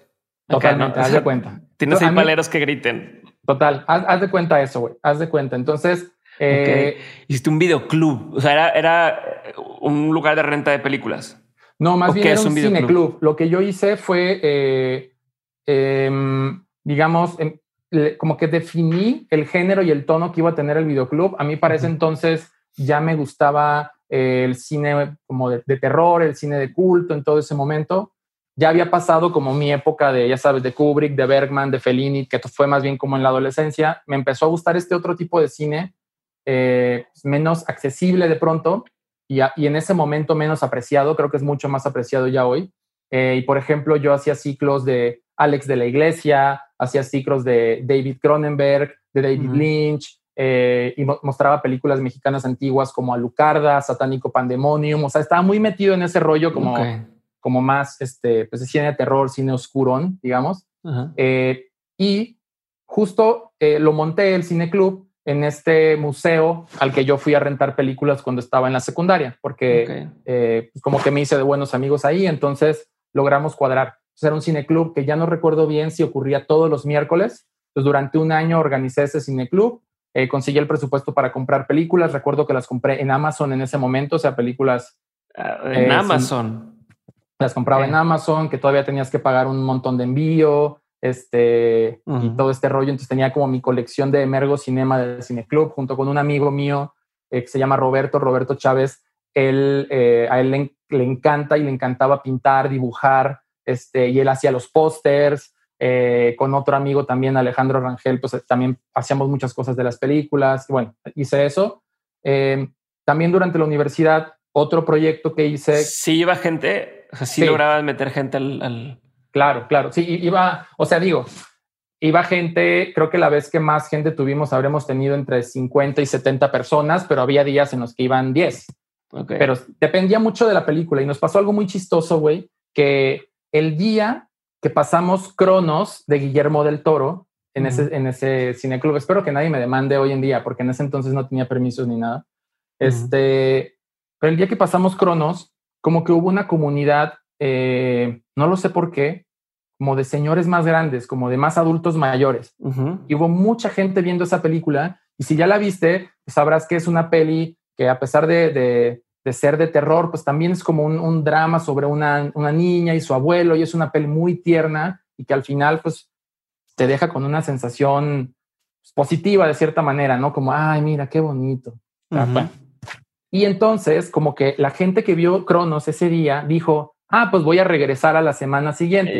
Totalmente, haz de [laughs] cuenta. Tienes ahí paleros que griten. Total, haz, de cuenta eso, güey, haz de cuenta. Entonces... Eh, Hiciste un videoclub, o sea, era, era un lugar de renta de películas. No, más bien era un, cineclub. Lo que yo hice fue, eh, em, digamos, em, como que definí el género y el tono que iba a tener el videoclub. A mí para ese entonces ya me gustaba el cine como de, terror, el cine de culto en todo ese momento. Ya había pasado como mi época de, ya sabes, de Kubrick, de Bergman, de Fellini, que fue más bien como en la adolescencia. Me empezó a gustar este otro tipo de cine, eh, menos accesible de pronto y, en ese momento menos apreciado. Creo que es mucho más apreciado ya hoy. Eh, y por ejemplo, yo hacía ciclos de Alex de la Iglesia, hacía ciclos de David Cronenberg, de David Lynch, eh, y mostraba películas mexicanas antiguas como Alucarda, Satánico Pandemonium, o sea, estaba muy metido en ese rollo como, como más, este, pues de cine de terror, cine oscurón, digamos. Eh, y justo eh, lo monté el Cine Club en este museo al que yo fui a rentar películas cuando estaba en la secundaria, porque pues como que me hice de buenos amigos ahí, entonces logramos cuadrar. era un cine club que ya no recuerdo bien si ocurría todos los miércoles. Pues durante un año organicé ese cine club eh, conseguí el presupuesto para comprar películas. Recuerdo que las compré en Amazon en ese momento, o sea, películas. Ah, en eh, Amazon. Las compraba en Amazon, que todavía tenías que pagar un montón de envío. este, y todo este rollo. Entonces tenía como mi colección de Emergo Cinema del Cineclub junto con un amigo mío eh, que se llama Roberto, Roberto Chávez. Él, eh, a él le, encanta y le encantaba pintar, dibujar, este, y él hacía los pósters. Eh, con otro amigo también, Alejandro Rangel, pues también hacíamos muchas cosas de las películas. Bueno, hice eso. también durante la universidad, otro proyecto que hice. Sí, iba gente, o sea, sí, lograba meter gente al Claro, claro. Sí, iba, o sea, digo, iba gente, creo que la vez que más gente tuvimos habremos tenido entre 50 y 70 personas, pero había días en los que iban 10. Pero dependía mucho de la película y nos pasó algo muy chistoso, güey, que el día que pasamos Cronos de Guillermo del Toro en, ese, en ese cineclub, espero que nadie me demande hoy en día, porque en ese entonces no tenía permisos ni nada. Este, pero el día que pasamos Cronos, como que hubo una comunidad eh, no lo sé por qué, como de señores más grandes, como de más adultos mayores. Y hubo mucha gente viendo esa película. Y si ya la viste, pues sabrás que es una peli que a pesar de, ser de terror, pues también es como un, drama sobre una, niña y su abuelo. Y es una peli muy tierna y que al final, pues, te deja con una sensación positiva de cierta manera, ¿no? Como, ay, mira, qué bonito. Y entonces, como que la gente que vio Cronos ese día dijo, ah, pues voy a regresar a la semana siguiente.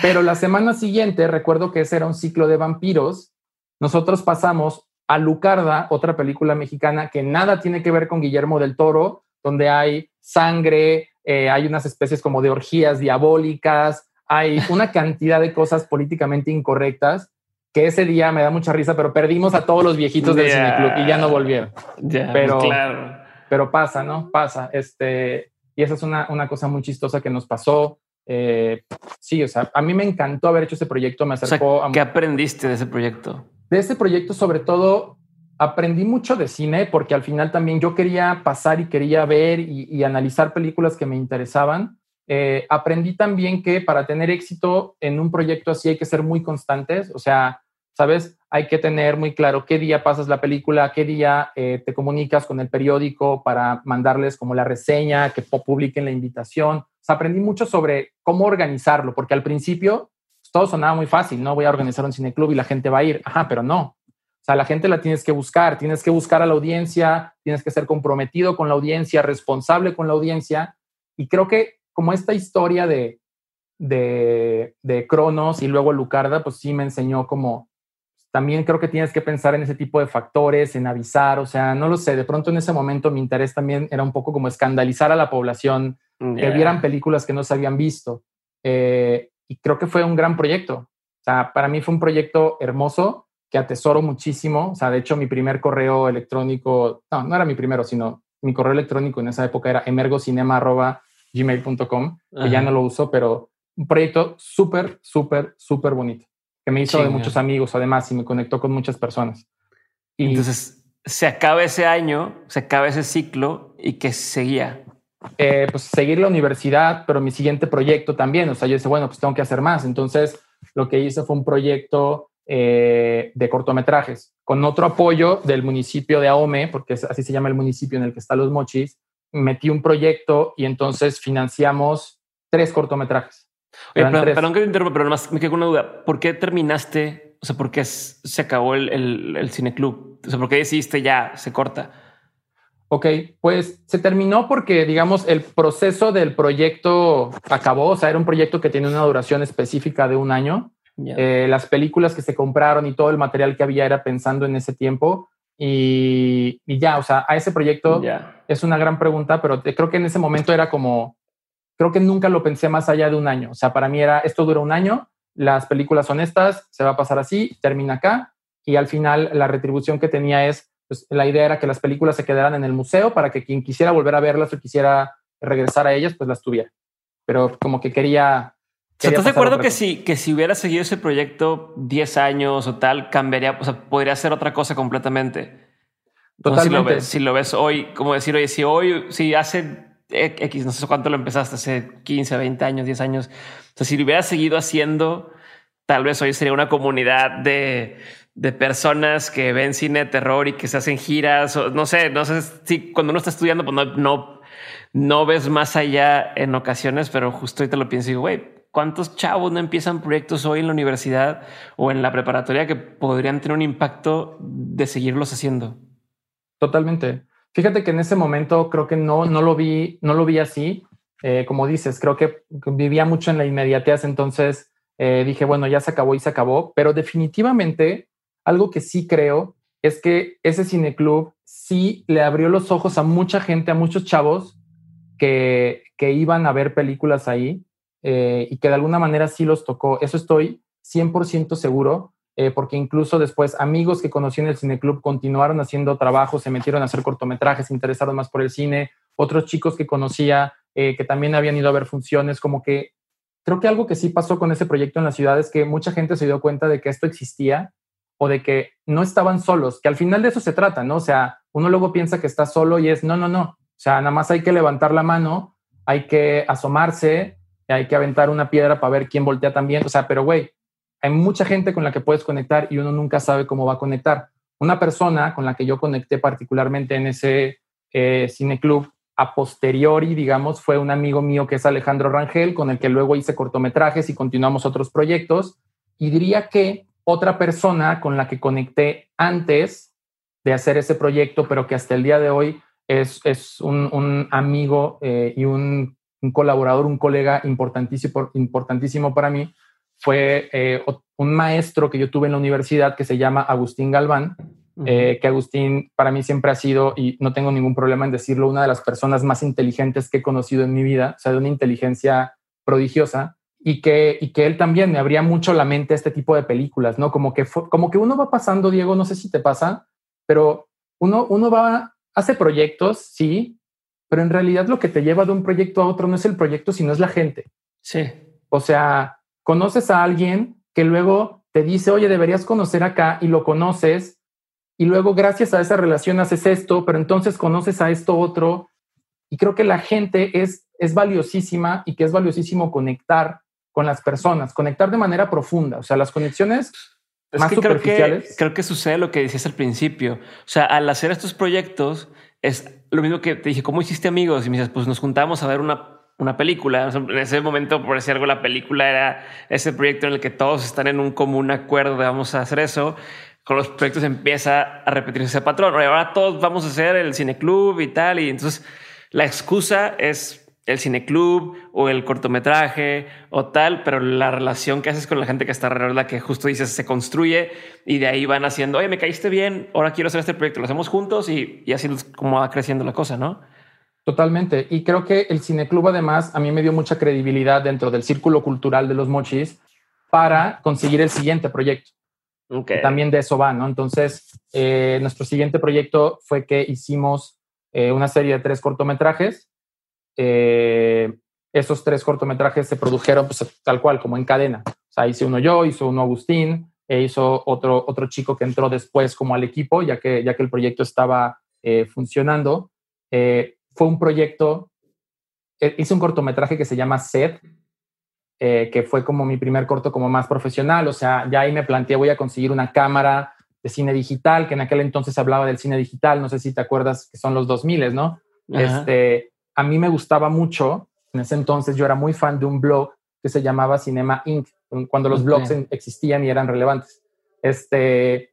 Pero la semana siguiente, recuerdo que ese era un ciclo de vampiros, nosotros pasamos a Lucarda, otra película mexicana que nada tiene que ver con Guillermo del Toro, donde hay sangre, eh, hay unas especies como de orgías diabólicas, hay una cantidad de cosas políticamente incorrectas que ese día me da mucha risa, pero perdimos a todos los viejitos del cineclub y ya no volvieron. pero, claro. pero pasa, ¿no? Pasa. Este, y esa es una, una cosa muy chistosa que nos pasó. Eh, sí, o sea, a mí me encantó haber hecho ese proyecto, me acercó a... ¿Qué aprendiste de ese proyecto? De ese proyecto, sobre todo, aprendí mucho de cine porque al final también yo quería pasar y quería ver y, analizar películas que me interesaban. Eh, aprendí también que para tener éxito en un proyecto así hay que ser muy constantes, o sea, ¿sabes? Hay que tener muy claro qué día pasas la película, qué día eh, te comunicas con el periódico para mandarles como la reseña, que publiquen la invitación. O sea, aprendí mucho sobre cómo organizarlo, porque al principio pues, todo sonaba muy fácil, ¿no? Voy a organizar un cineclub y la gente va a ir. Ajá, pero no. O sea, la gente la tienes que buscar, tienes que buscar a la audiencia, tienes que ser comprometido con la audiencia, responsable con la audiencia. Y creo que como esta historia de, de, de Cronos y luego Lucarda, pues sí me enseñó como también creo que tienes que pensar en ese tipo de factores, en avisar, o sea, no lo sé, de pronto en ese momento mi interés también era un poco como escandalizar a la población, que vieran películas que no se habían visto. Eh, y creo que fue un gran proyecto. O sea, para mí fue un proyecto hermoso que atesoro muchísimo. O sea, de hecho, mi primer correo electrónico, no, no era mi primero, sino mi correo electrónico en esa época era emergocinema.gmail.com, que ya no lo uso, pero un proyecto súper, súper, súper bonito que me hizo de muchos amigos además y me conectó con muchas personas. Y Entonces, se acaba ese año, se acaba ese ciclo y que seguía. Eh, pues seguir la universidad, pero mi siguiente proyecto también. O sea, yo dije, bueno, pues tengo que hacer más. Entonces, lo que hice fue un proyecto eh, de cortometrajes con otro apoyo del municipio de Ahome, porque así se llama el municipio en el que están los mochis. Metí un proyecto y entonces financiamos tres cortometrajes. Oye, perdón, que te interrumpa, pero nomás me quedo con una duda. ¿Por qué terminaste? O sea, ¿por qué se acabó el, el, el cineclub? O sea, ¿por qué decidiste ya se corta? Ok, pues se terminó porque, digamos, el proceso del proyecto acabó. O sea, era un proyecto que tenía una duración específica de un año. Eh, las películas que se compraron y todo el material que había era pensando en ese tiempo. Y, y ya, o sea, a ese proyecto es una gran pregunta, pero creo que en ese momento era como, creo que nunca lo pensé más allá de un año. O sea, para mí era, esto dura un año, las películas son estas, se va a pasar así, termina acá, y al final la retribución que tenía es, pues la idea era que las películas se quedaran en el museo para que quien quisiera volver a verlas o quisiera regresar a ellas, pues las tuviera. Pero como que quería... ¿Estás de acuerdo que si, que si hubiera seguido ese proyecto 10 años o tal, cambiaría, o sea, podría ser otra cosa completamente? Totalmente. si, lo ves, hoy, como decir, oye, si hoy, si hace X, no sé cuánto lo empezaste, hace 15, 20 años, 10 años. Si lo hubieras seguido haciendo, tal vez hoy sería una comunidad de, de personas que ven cine de terror y que se hacen giras. No sé, no sé si cuando uno está estudiando, pues no, no, no ves más allá en ocasiones, pero justo ahorita lo pienso y digo, güey, ¿Cuántos chavos no empiezan proyectos hoy en la universidad o en la preparatoria que podrían tener un impacto de seguirlos haciendo? Totalmente. Fíjate que en ese momento creo que no, no lo vi, no lo vi así. Eh, como dices, creo que vivía mucho en la inmediatez, entonces eh, dije, bueno, ya se acabó y se acabó, pero definitivamente algo que sí creo es que ese cineclub sí le abrió los ojos a mucha gente, a muchos chavos que, que iban a ver películas ahí eh, y que de alguna manera sí los tocó. Eso estoy 100% seguro, eh, porque incluso después amigos que conocí en el cineclub continuaron haciendo trabajo, se metieron a hacer cortometrajes, se interesaron más por el cine, otros chicos que conocía eh, que también habían ido a ver funciones, como que creo que algo que sí pasó con ese proyecto en la ciudad es que mucha gente se dio cuenta de que esto existía o de que no estaban solos, que al final de eso se trata, ¿no? O sea, uno luego piensa que está solo y es, no, no, no, o sea, nada más hay que levantar la mano, hay que asomarse, hay que aventar una piedra para ver quién voltea también, o sea, pero güey, hay mucha gente con la que puedes conectar y uno nunca sabe cómo va a conectar. Una persona con la que yo conecté particularmente en ese eh, cineclub a posteriori, digamos, fue un amigo mío que es Alejandro Rangel, con el que luego hice cortometrajes y continuamos otros proyectos. Y diría que otra persona con la que conecté antes de hacer ese proyecto, pero que hasta el día de hoy es, es un, amigo eh, y un, colaborador, un colega importantísimo, importantísimo para mí, fue eh, un maestro que yo tuve en la universidad que se llama Agustín Galván, eh, que Agustín para mí siempre ha sido, y no tengo ningún problema en decirlo, una de las personas más inteligentes que he conocido en mi vida, o sea, de una inteligencia prodigiosa, y que, y que él también me abría mucho la mente a este tipo de películas, ¿no? Como que, como que uno va pasando, Diego, no sé si te pasa, pero uno, uno va, hace proyectos, sí, pero en realidad lo que te lleva de un proyecto a otro no es el proyecto, sino es la gente. Sí. O sea, conoces a alguien que luego te dice, oye, deberías conocer acá y lo conoces y luego gracias a esa relación haces esto, pero entonces conoces a esto otro. Y creo que la gente es, es valiosísima y que es valiosísimo conectar con las personas, conectar de manera profunda. O sea, las conexiones más superficiales. Creo que, creo que sucede lo que decías al principio. O sea, al hacer estos proyectos es lo mismo que te dije, ¿cómo hiciste amigos? Y me dices, pues nos juntamos a ver una, una película. En ese momento, por decir algo, la película era ese proyecto en el que todos están en un común acuerdo de vamos a hacer eso con los proyectos empieza a repetirse ese patrón. Ahora todos vamos a hacer el cineclub y tal. Y entonces la excusa es el cineclub o el cortometraje o tal, pero la relación que haces con la gente que está alrededor, la que justo dices, se construye y de ahí van haciendo, oye, me caíste bien, ahora quiero hacer este proyecto, lo hacemos juntos y, y así como va creciendo la cosa, ¿no? Totalmente. Y creo que el cineclub además a mí me dio mucha credibilidad dentro del círculo cultural de los mochis para conseguir el siguiente proyecto. También de eso va, ¿no? Entonces, eh, nuestro siguiente proyecto fue que hicimos eh, una serie de tres cortometrajes. Eh, esos tres cortometrajes se produjeron pues, tal cual, como en cadena. O sea, hice uno yo, hizo uno Agustín, e hizo otro, otro chico que entró después como al equipo, ya que, ya que el proyecto estaba funcionando. Fue un proyecto, hice un cortometraje que se llama Set, eh, que fue como mi primer corto como más profesional. O sea, ya ahí me planteé, voy a conseguir una cámara de cine digital, que en aquel entonces hablaba del cine digital, no sé si te acuerdas que son los 2000, ¿no? Este, a mí me gustaba mucho, en ese entonces yo era muy fan de un blog que se llamaba Cinema Inc., cuando los blogs existían y eran relevantes. Este,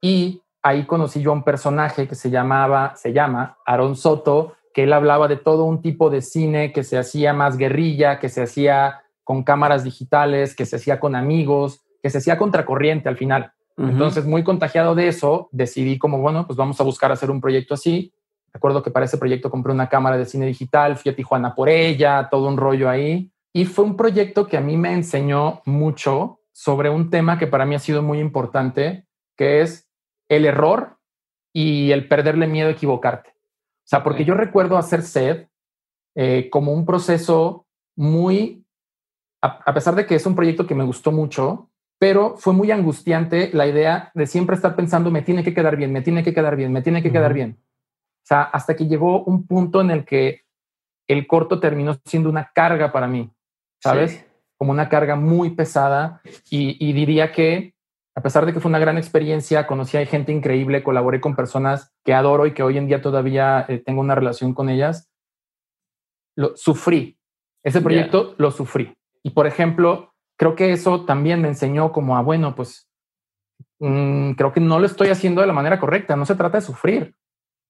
y ahí conocí yo a un personaje que se llamaba, se llama Aaron Soto, que él hablaba de todo un tipo de cine que se hacía más guerrilla, que se hacía con cámaras digitales, que se hacía con amigos, que se hacía contracorriente al final. Entonces, muy contagiado de eso, decidí como, bueno, pues vamos a buscar hacer un proyecto así. Recuerdo que para ese proyecto compré una cámara de cine digital, fui a Tijuana por ella, todo un rollo ahí. Y fue un proyecto que a mí me enseñó mucho sobre un tema que para mí ha sido muy importante, que es el error y el perderle miedo a equivocarte. O sea, porque yo recuerdo hacer SED eh, como un proceso muy a, pesar de que es un proyecto que me gustó mucho, pero fue muy angustiante la idea de siempre estar pensando, me tiene que quedar bien, me tiene que quedar bien, me tiene que quedar bien. O sea, hasta que llegó un punto en el que el corto terminó siendo una carga para mí, ¿sabes? Como una carga muy pesada y, diría que a pesar de que fue una gran experiencia, conocí a gente increíble, colaboré con personas que adoro y que hoy en día todavía eh, tengo una relación con ellas, lo sufrí. Ese proyecto lo sufrí. Y por ejemplo, creo que eso también me enseñó como a, bueno, pues mm, creo que no lo estoy haciendo de la manera correcta, no se trata de sufrir,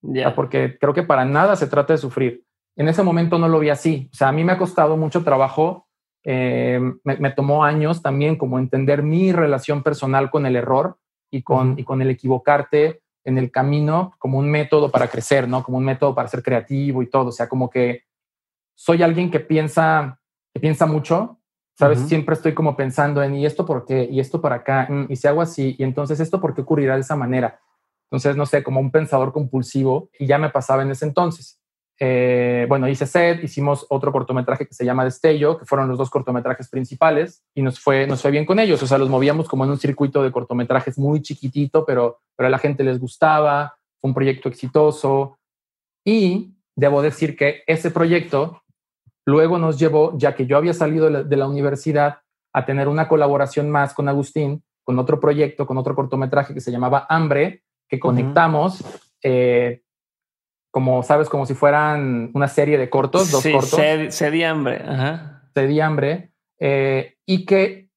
ya. porque creo que para nada se trata de sufrir. En ese momento no lo vi así, o sea, a mí me ha costado mucho trabajo, eh, me, tomó años también como entender mi relación personal con el error y con, y con el equivocarte en el camino como un método para crecer, ¿no? Como un método para ser creativo y todo, o sea, como que soy alguien que piensa, que piensa mucho, ¿sabes? Siempre estoy como pensando en, ¿y esto por qué? ¿Y esto para acá? Mm, ¿Y si hago así? ¿Y entonces esto por qué ocurrirá de esa manera? Entonces, no sé, como un pensador compulsivo y ya me pasaba en ese entonces. Eh, bueno, hice set, hicimos otro cortometraje que se llama Destello, que fueron los dos cortometrajes principales y nos fue, nos fue bien con ellos. O sea, los movíamos como en un circuito de cortometrajes muy chiquitito, pero, pero a la gente les gustaba, fue un proyecto exitoso. Y debo decir que ese proyecto Luego nos llevó, ya que yo había salido de la, universidad, a tener una colaboración más con Agustín, con otro proyecto, con otro cortometraje que se llamaba Hambre, que conectamos, eh, como sabes, como si fueran una serie de cortos, dos cortos. Sed, Hambre. Ajá. Hambre. Eh, y que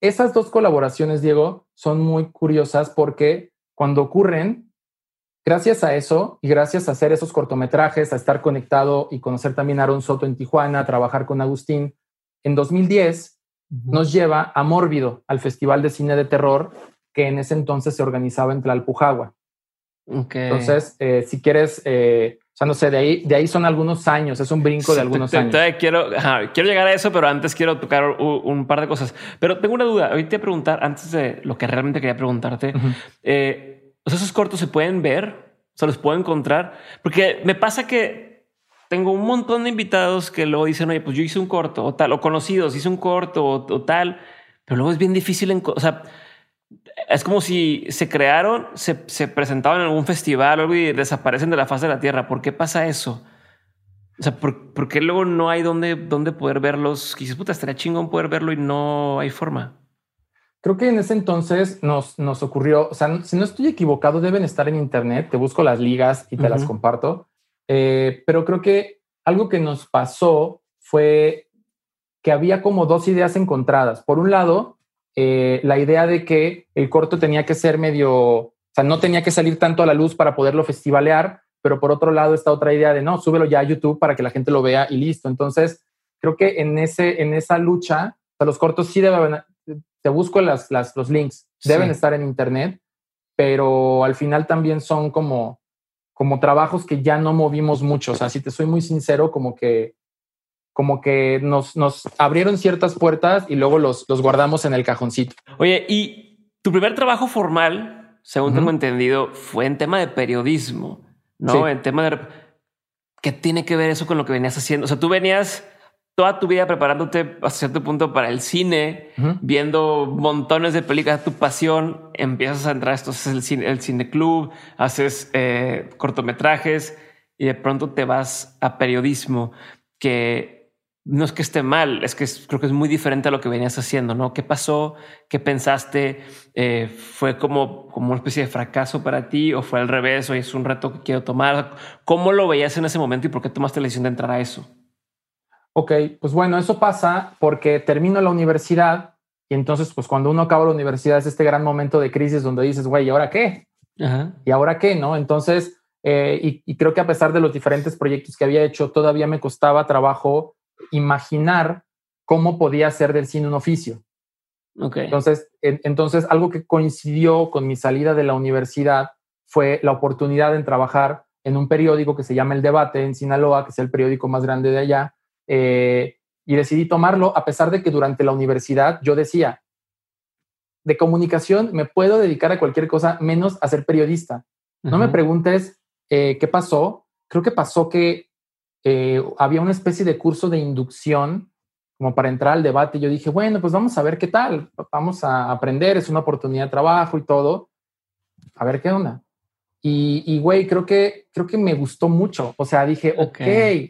esas dos colaboraciones, Diego, son muy curiosas porque cuando ocurren, Gracias a eso y gracias a hacer esos cortometrajes, a estar conectado y conocer también a Aaron Soto en Tijuana, trabajar con Agustín, en 2010 nos lleva a Mórbido, al Festival de Cine de Terror que en ese entonces se organizaba en Tlalpujagua. Entonces, eh, si quieres, eh, o sea, no sé, de ahí, de ahí son algunos años, es un brinco de algunos años. quiero, quiero llegar a eso, pero antes quiero tocar un, par de cosas. Pero tengo una duda, ahorita a preguntar, antes de lo que realmente quería preguntarte, esos cortos se pueden ver, se los puedo encontrar, porque me pasa que tengo un montón de invitados que luego dicen, oye, pues yo hice un corto o tal, o conocidos, hice un corto o, tal, pero luego es bien difícil, en, o sea, es como si se crearon, se, se, presentaban en algún festival o algo y desaparecen de la faz de la tierra. ¿Por qué pasa eso? O sea, ¿por, qué luego no hay donde, donde poder verlos? Quizás puta, estaría chingón poder verlo y no hay forma. Creo que en ese entonces nos, nos ocurrió, o sea, si no estoy equivocado, deben estar en Internet, te busco las ligas y te las comparto, eh, pero creo que algo que nos pasó fue que había como dos ideas encontradas. Por un lado, eh, la idea de que el corto tenía que ser medio, o sea, no tenía que salir tanto a la luz para poderlo festivalear, pero por otro lado está otra idea de no, súbelo ya a YouTube para que la gente lo vea y listo. Entonces, creo que en, ese, en esa lucha, o los cortos sí deben, te busco las, las, los links, deben estar en internet, pero al final también son como, como trabajos que ya no movimos mucho. O sea, si te soy muy sincero, como que, como que nos, nos abrieron ciertas puertas y luego los, los guardamos en el cajoncito. Oye, y tu primer trabajo formal, según tengo entendido, fue en tema de periodismo, ¿no? En tema de... ¿Qué tiene que ver eso con lo que venías haciendo? O sea, tú venías toda tu vida preparándote a cierto punto para el cine, viendo montones de películas, tu pasión, empiezas a entrar, esto es el cine, el cine club, haces eh, cortometrajes y de pronto te vas a periodismo, que no es que esté mal, es que creo que es muy diferente a lo que venías haciendo, ¿no? ¿Qué pasó? ¿Qué pensaste? Eh, ¿Fue como, como una especie de fracaso para ti o fue al revés o es un reto que quiero tomar? ¿Cómo lo veías en ese momento y por qué tomaste la decisión de entrar a eso? Ok, pues bueno, eso pasa porque termino la universidad y entonces, pues cuando uno acaba la universidad es este gran momento de crisis donde dices, güey, ¿y ahora qué? ¿Y ahora qué? ¿No? Entonces, eh, y, creo que a pesar de los diferentes proyectos que había hecho, todavía me costaba trabajo imaginar cómo podía ser del cine un oficio. Okay. Entonces, entonces, algo que coincidió con mi salida de la universidad fue la oportunidad de trabajar en un periódico que se llama El Debate en Sinaloa, que es el periódico más grande de allá, eh, y decidí tomarlo a pesar de que durante la universidad yo decía, de comunicación me puedo dedicar a cualquier cosa menos a ser periodista. No me preguntes eh, qué pasó. Creo que pasó que eh, había una especie de curso de inducción como para entrar al debate. Yo dije, bueno, pues vamos a ver qué tal. Vamos a aprender, es una oportunidad de trabajo y todo. A ver qué onda. Y, güey, creo que, creo que me gustó mucho. O sea, dije, ok,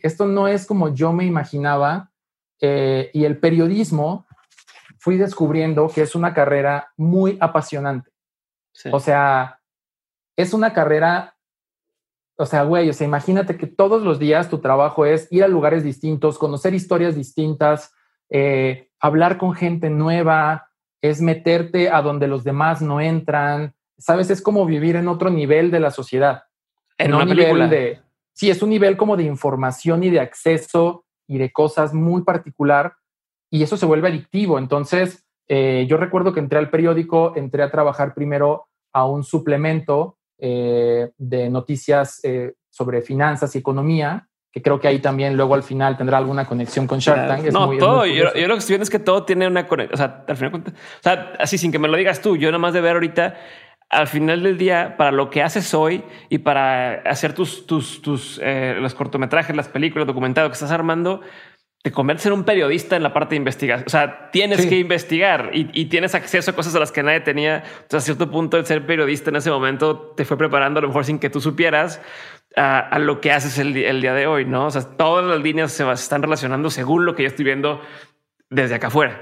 esto no es como yo me imaginaba. Eh, y el periodismo, fui descubriendo que es una carrera muy apasionante. O sea, es una carrera, o sea, güey, o sea, imagínate que todos los días tu trabajo es ir a lugares distintos, conocer historias distintas, eh, hablar con gente nueva, es meterte a donde los demás no entran, ¿sabes? Es como vivir en otro nivel de la sociedad. En una película. De, sí, es un nivel como de información y de acceso y de cosas muy particular y eso se vuelve adictivo. Entonces, eh, yo recuerdo que entré al periódico, entré a trabajar primero a un suplemento eh, de noticias eh, sobre finanzas y economía, que creo que ahí también luego al final tendrá alguna conexión con Shark Tank. no, todo. yo, lo que estoy viendo es que todo tiene una conexión. O sea, al final, o sea, así sin que me lo digas tú, yo nada más de ver ahorita, al final del día, para lo que haces hoy y para hacer tus, tus, tus eh, los cortometrajes, las películas, documentado que estás armando, te conviertes en un periodista en la parte de investigación. O sea, tienes que investigar y, tienes acceso a cosas a las que nadie tenía. Entonces, a cierto punto, el ser periodista en ese momento te fue preparando, a lo mejor sin que tú supieras, a, lo que haces el, día de hoy, ¿no? O sea, todas las líneas se, están relacionando según lo que yo estoy viendo desde acá afuera.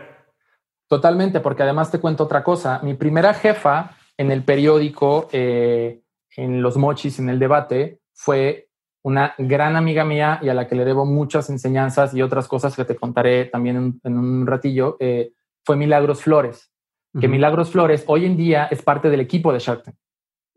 Totalmente, porque además te cuento otra cosa. Mi primera jefa en el periódico, eh, en los mochis, en el debate, fue una gran amiga mía y a la que le debo muchas enseñanzas y otras cosas que te contaré también en, un ratillo, eh, fue Milagros Flores. Que Milagros Flores hoy en día es parte del equipo de Shark Tank.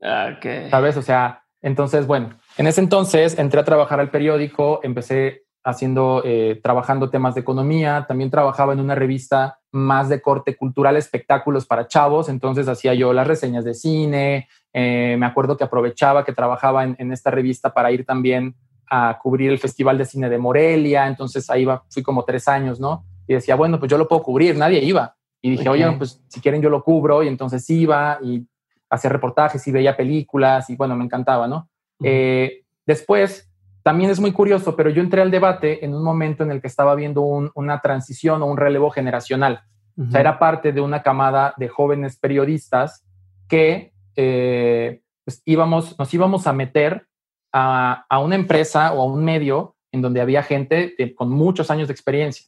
Ah, ¿Sabes? O sea, entonces, bueno, en ese entonces entré a trabajar al periódico, empecé haciendo, eh, trabajando temas de economía, también trabajaba en una revista más de corte cultural, espectáculos para chavos, entonces hacía yo las reseñas de cine, eh, me acuerdo que aprovechaba que trabajaba en, esta revista para ir también a cubrir el Festival de Cine de Morelia, entonces ahí iba, fui como tres años, ¿no? Y decía, bueno, pues yo lo puedo cubrir, nadie iba. Y dije, oye, pues si quieren yo lo cubro, y entonces iba y hacía reportajes y veía películas, y bueno, me encantaba, ¿no? Eh, después, también es muy curioso, pero yo entré al debate en un momento en el que estaba viendo una transición o un relevo generacional. O sea, era parte de una camada de jóvenes periodistas que eh, pues íbamos, nos íbamos a meter a, una empresa o a un medio en donde había gente con muchos años de experiencia.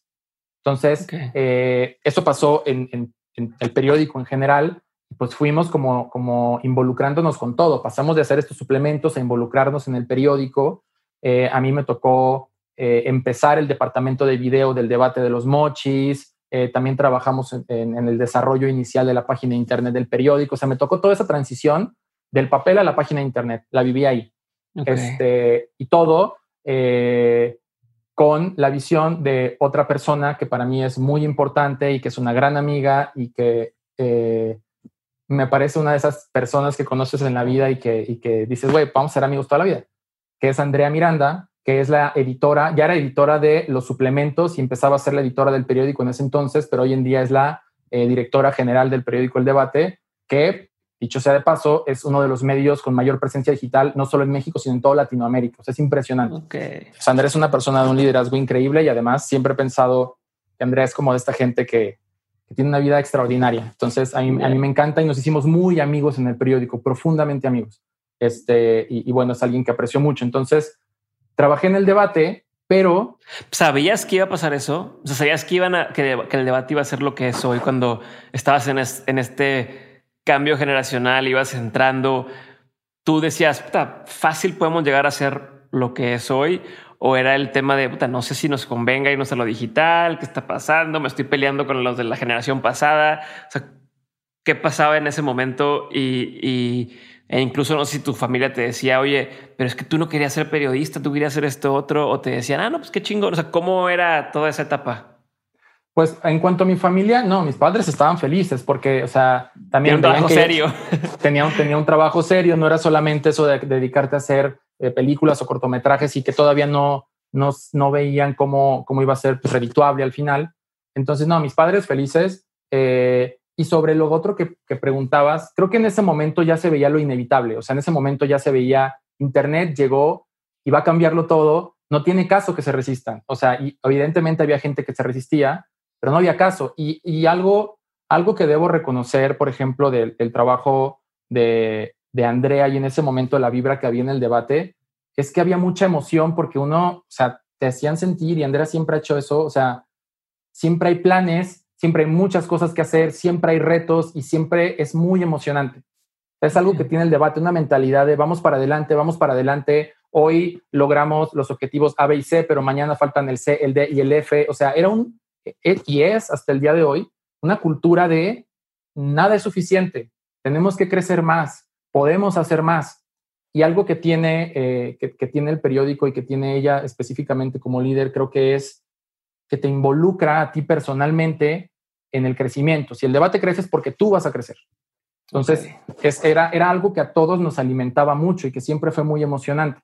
Entonces, eh, eso pasó en, el periódico en general, pues fuimos como, como involucrándonos con todo. Pasamos de hacer estos suplementos a involucrarnos en el periódico. Eh, a mí me tocó empezar el departamento de video del debate de los mochis, eh, también trabajamos en, el desarrollo inicial de la página de internet del periódico. O sea, me tocó toda esa transición del papel a la página de internet. La viví ahí. Este, y todo eh, con la visión de otra persona que para mí es muy importante y que es una gran amiga y que eh, me parece una de esas personas que conoces en la vida y que, y que dices, güey, vamos a ser amigos toda la vida, que es Andrea Miranda, que es la editora, ya era editora de los suplementos y empezaba a ser la editora del periódico en ese entonces, pero hoy en día es la eh, directora general del periódico El Debate, que, dicho sea de paso, es uno de los medios con mayor presencia digital, no solo en México, sino en toda Latinoamérica. O sea, es impresionante. Okay. Andrea es una persona de un liderazgo increíble y además siempre he pensado que Andrea es como de esta gente que, tiene una vida extraordinaria. Entonces, a mí, me encanta y nos hicimos muy amigos en el periódico, profundamente amigos. Este, y, y bueno, es alguien que aprecio mucho. Entonces, trabajé en el debate, pero... ¿Sabías que iba a pasar eso? O sea, ¿sabías que, iban a, que, el debate iba a ser lo que es hoy cuando estabas en, en este cambio generacional, ibas entrando? ¿Tú decías, fácil podemos llegar a ser lo que es hoy? ¿O era el tema de, no sé si nos convenga irnos a lo digital? ¿Qué está pasando? ¿Me estoy peleando con los de la generación pasada? O sea, ¿qué pasaba en ese momento? y e incluso no sé si tu familia te decía, oye, pero es que tú no querías ser periodista, tú querías hacer esto otro, o te decían, ah, no, pues qué chingón. O sea, ¿cómo era toda esa etapa? Pues en cuanto a mi familia, no, mis padres estaban felices porque, o sea, también... Tenía un trabajo serio. [laughs] Tenía tenía un trabajo serio, no era solamente eso de dedicarte a hacer eh, películas o cortometrajes y que todavía no, no, no veían cómo, cómo iba a ser pues, redituable al final. Entonces, no, mis padres felices. Eh, y sobre lo otro que, preguntabas, creo que en ese momento ya se veía lo inevitable, o sea, en ese momento ya se veía, Internet llegó y va a cambiarlo todo, no tiene caso que se resistan, o sea, y evidentemente había gente que se resistía, pero no había caso. Y, algo, algo que debo reconocer, por ejemplo, del, trabajo de, de Andrea y en ese momento la vibra que había en el debate, es que había mucha emoción porque uno, o sea, te hacían sentir y Andrea siempre ha hecho eso, o sea, siempre hay planes siempre hay muchas cosas que hacer, siempre hay retos y siempre es muy emocionante. Es algo que tiene el debate, una mentalidad de vamos para adelante, vamos para adelante. Hoy logramos los objetivos A, B y C, pero mañana faltan el C, el D y el F. O sea, era un, e, y es hasta el día de hoy una cultura de nada es suficiente, tenemos que crecer más, podemos hacer más. Y algo que tiene, eh, que, tiene el periódico y que tiene ella específicamente como líder, creo que es que te involucra a ti personalmente en el crecimiento. Si el debate crece es porque tú vas a crecer. Entonces, era, era algo que a todos nos alimentaba mucho y que siempre fue muy emocionante.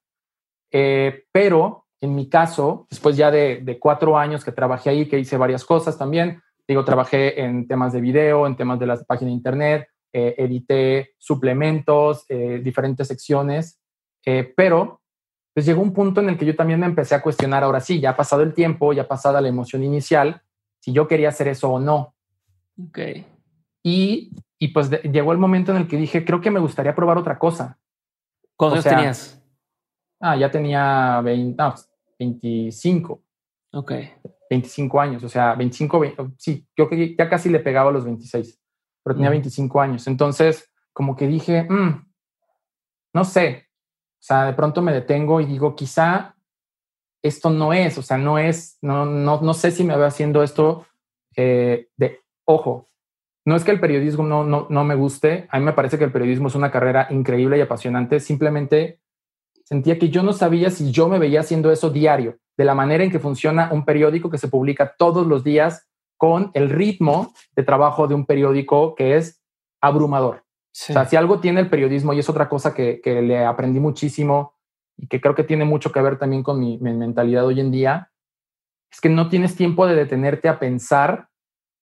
Eh, pero en mi caso, después ya de, cuatro años que trabajé ahí, que hice varias cosas también, digo, trabajé en temas de video, en temas de las páginas de internet, eh, edité suplementos, eh, diferentes secciones, pero pues llegó un punto en el que yo también me empecé a cuestionar, ahora sí, ya ha pasado el tiempo, ya pasada la emoción inicial, si yo quería hacer eso o no. Ok. Y, y pues llegó el momento en el que dije, creo que me gustaría probar otra cosa. ¿Cuántos tenías? Ah, ya tenía 20, 25. Ok. 25 años, o sea, 25, sí, yo que ya casi le pegaba a los 26, pero tenía 25 años. Entonces, como que dije, mm, no sé, o sea, de pronto me detengo y digo, quizá esto no es, o sea, no es, no, no, no sé si me veo haciendo esto eh, de, ojo, no es que el periodismo no, no, no me guste, a mí me parece que el periodismo es una carrera increíble y apasionante, simplemente sentía que yo no sabía si yo me veía haciendo eso diario, de la manera en que funciona un periódico que se publica todos los días con el ritmo de trabajo de un periódico que es abrumador. O sea, si algo tiene el periodismo, y es otra cosa que, le aprendí muchísimo y que creo que tiene mucho que ver también con mi, mentalidad hoy en día, es que no tienes tiempo de detenerte a pensar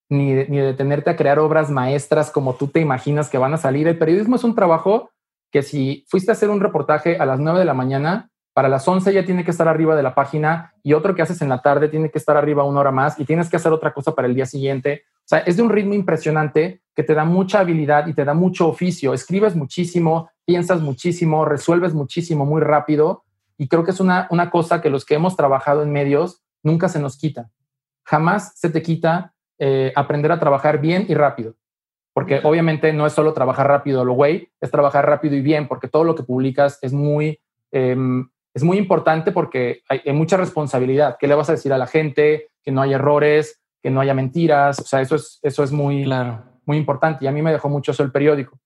ni ni de a crear obras maestras como tú te imaginas que van a salir. El periodismo es un trabajo que si fuiste a hacer un reportaje a las 9 de la mañana, para las 11 ya tiene que estar arriba de la página y otro que haces en la tarde tiene que estar arriba una hora más y tienes que hacer otra cosa para el día siguiente. O sea, es de un ritmo impresionante que te da mucha habilidad y te da mucho oficio. Escribes muchísimo, piensas muchísimo, resuelves muchísimo muy rápido y creo que es una, una cosa que los que hemos trabajado en medios nunca se nos quita. Jamás se te quita eh, aprender a trabajar bien y rápido porque obviamente no es solo trabajar rápido lo güey, es trabajar rápido y bien, porque todo lo que publicas es muy, em, es muy importante porque hay, mucha responsabilidad. ¿Qué le vas a decir a la gente? Que no haya errores, que no haya mentiras. O sea, eso es, eso es muy, claro. muy importante y a mí me dejó mucho eso el periódico.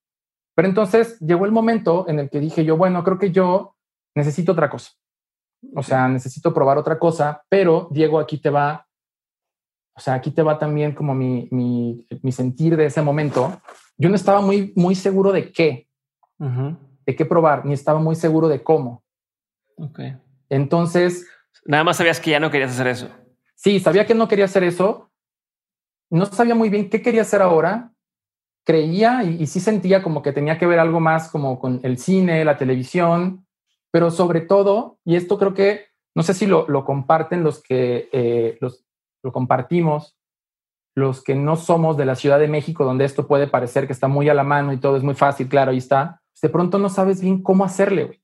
Pero entonces llegó el momento en el que dije yo, bueno, creo que yo necesito otra cosa. O sea, necesito probar otra cosa, pero Diego, aquí te va o sea, aquí te va también como mi, mi, mi sentir de ese momento. Yo no estaba muy, muy seguro de qué, de qué probar, ni estaba muy seguro de cómo. Ok. Entonces... Nada más sabías que ya no querías hacer eso. Sí, sabía que no quería hacer eso. No sabía muy bien qué quería hacer ahora. Creía y, sí sentía como que tenía que ver algo más como con el cine, la televisión, pero sobre todo, y esto creo que, no sé si lo, lo comparten los que, eh, los, lo compartimos, los que no somos de la Ciudad de México, donde esto puede parecer que está muy a la mano y todo es muy fácil, claro, ahí está, de pronto no sabes bien cómo hacerle,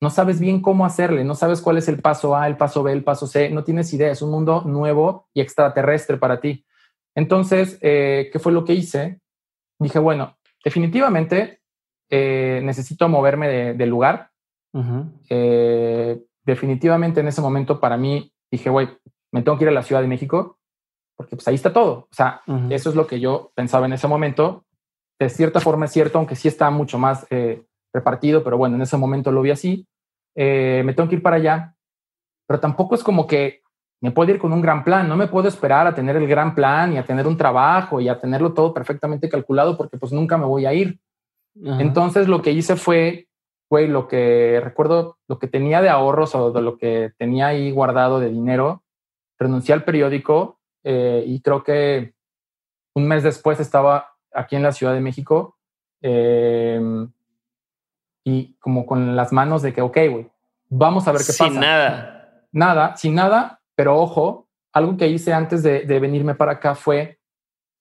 No sabes bien cómo hacerle, no sabes cuál es el paso A, el paso B, el paso C, no tienes idea, es un mundo nuevo y extraterrestre para ti. Entonces, eh, ¿qué fue lo que hice? Dije, bueno, definitivamente eh, necesito moverme de, lugar. Eh, definitivamente en ese momento para mí dije, güey, me tengo que ir a la Ciudad de México porque pues ahí está todo. O sea, eso es lo que yo pensaba en ese momento. De cierta forma es cierto, aunque sí está mucho más eh, repartido, pero bueno, en ese momento lo vi así. Eh, me tengo que ir para allá, pero tampoco es como que me puedo ir con un gran plan. No me puedo esperar a tener el gran plan y a tener un trabajo y a tenerlo todo perfectamente calculado porque pues nunca me voy a ir. Entonces lo que hice fue, fue lo que recuerdo, lo que tenía de ahorros o de lo que tenía ahí guardado de dinero, renuncié al periódico eh, y creo que un mes después estaba aquí en la Ciudad de México em, y como con las manos de que, ok, güey, vamos a ver qué pasa. Sin nada. Nada, sin nada, pero ojo, algo que hice antes de, venirme para acá fue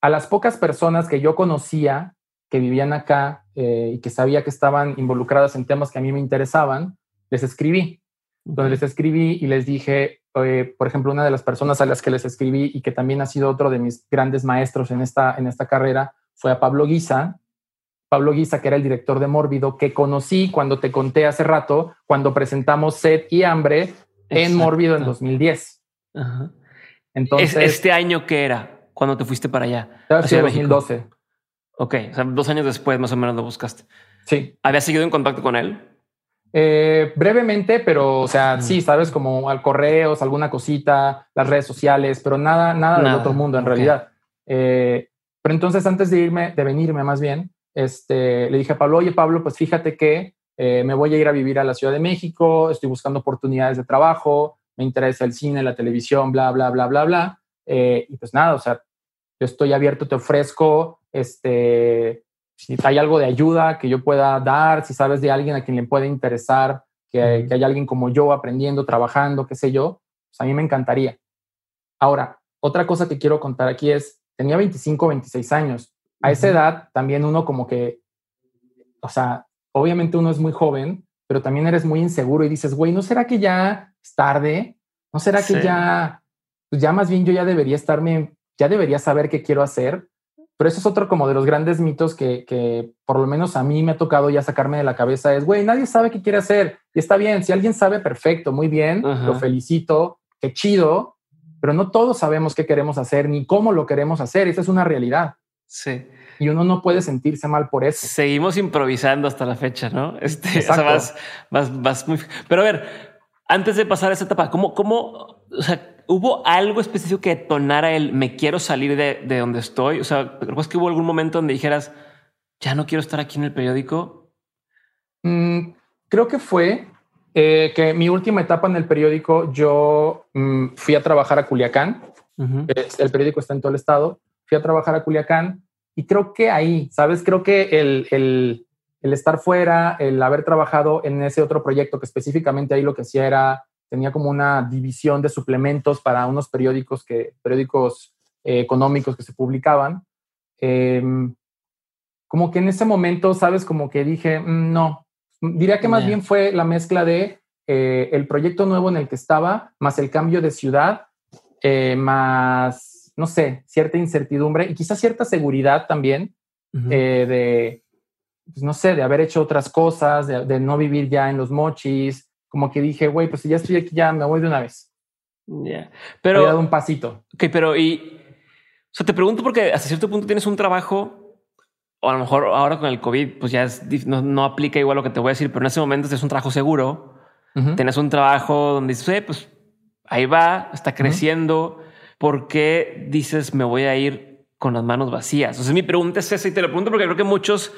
a las pocas personas que yo conocía que vivían acá eh, y que sabía que estaban involucradas en temas que a mí me interesaban, les escribí. Donde les escribí y les dije, eh, por ejemplo, una de las personas a las que les escribí y que también ha sido otro de mis grandes maestros en esta, en esta carrera fue a Pablo Guisa. Pablo Guisa, que era el director de Mórbido, que conocí cuando te conté hace rato, cuando presentamos Sed y Hambre en Mórbido en 2010. Entonces, ¿Este año qué era? cuando te fuiste para allá? Hacia 2012. Ok, o sea, dos años después más o menos lo buscaste. Sí. ¿Habías seguido en contacto con él? Eh, brevemente, pero o sea, sí, sabes, como al correos, alguna cosita, las redes sociales, pero nada, nada, del otro mundo en realidad. Eh, pero entonces, antes de irme, de venirme más bien, este, le dije a Pablo, oye Pablo, pues fíjate que eh, me voy a ir a vivir a la Ciudad de México, estoy buscando oportunidades de trabajo, me interesa el cine, la televisión, bla, bla, bla, bla, bla. y pues nada, o sea, yo estoy abierto, te ofrezco, este, si hay algo de ayuda que yo pueda dar, si sabes de alguien a quien le puede interesar, que, que hay alguien como yo aprendiendo, trabajando, qué sé yo, pues a mí me encantaría. Ahora, otra cosa que quiero contar aquí es, tenía 25, 26 años. A esa edad también uno como que, o sea, obviamente uno es muy joven, pero también eres muy inseguro y dices, güey, ¿no será que ya es tarde? ¿No será que ya, pues ya más bien yo ya debería estarme, ya debería saber qué quiero hacer? Pero eso es otro como de los grandes mitos que, que, por lo menos a mí me ha tocado ya sacarme de la cabeza. Es, güey, nadie sabe qué quiere hacer. Y está bien, si alguien sabe, perfecto, muy bien, lo felicito, qué chido, pero no todos sabemos qué queremos hacer ni cómo lo queremos hacer. Esa es una realidad. Sí. Y uno no puede sentirse mal por eso. Seguimos improvisando hasta la fecha, ¿no? Este, o sea, vas, vas, vas muy... Pero a ver, antes de pasar a esa etapa, ¿cómo, cómo, o sea, ¿Hubo algo específico que detonara el me quiero salir de, de donde estoy? O sea, ¿recuerdas que hubo algún momento donde dijeras, ya no quiero estar aquí en el periódico? Mm, creo que fue eh, que mi última etapa en el periódico, yo mm, fui a trabajar a Culiacán. El periódico está en todo el estado. Fui a trabajar a Culiacán y creo que ahí, ¿sabes? Creo que el, el, el estar fuera, el haber trabajado en ese otro proyecto que específicamente ahí lo que hacía era tenía como una división de suplementos para unos periódicos, que, periódicos eh, económicos que se publicaban. Em, como que en ese momento, sabes, como que dije, mm, no, diría que más bien fue la mezcla de eh, el proyecto nuevo en el que estaba, más el cambio de ciudad, eh, más, no sé, cierta incertidumbre y quizás cierta seguridad también de, pues, no sé, de haber hecho otras cosas, de, de, no vivir ya en los mochis, como que dije, güey, pues si ya estoy aquí, ya me voy de una vez. Ya, pero. He dado un pasito. Ok, pero y. O sea, te pregunto porque hasta cierto punto tienes un trabajo, o a lo mejor ahora con el COVID, pues ya es, no, aplica igual lo que te voy a decir, pero en ese momento es un trabajo seguro. Tienes un trabajo donde dices, eh, pues ahí va, está creciendo. ¿Por qué dices me voy a ir con las manos vacías? O sea, mi pregunta es esa y te lo pregunto porque creo que muchos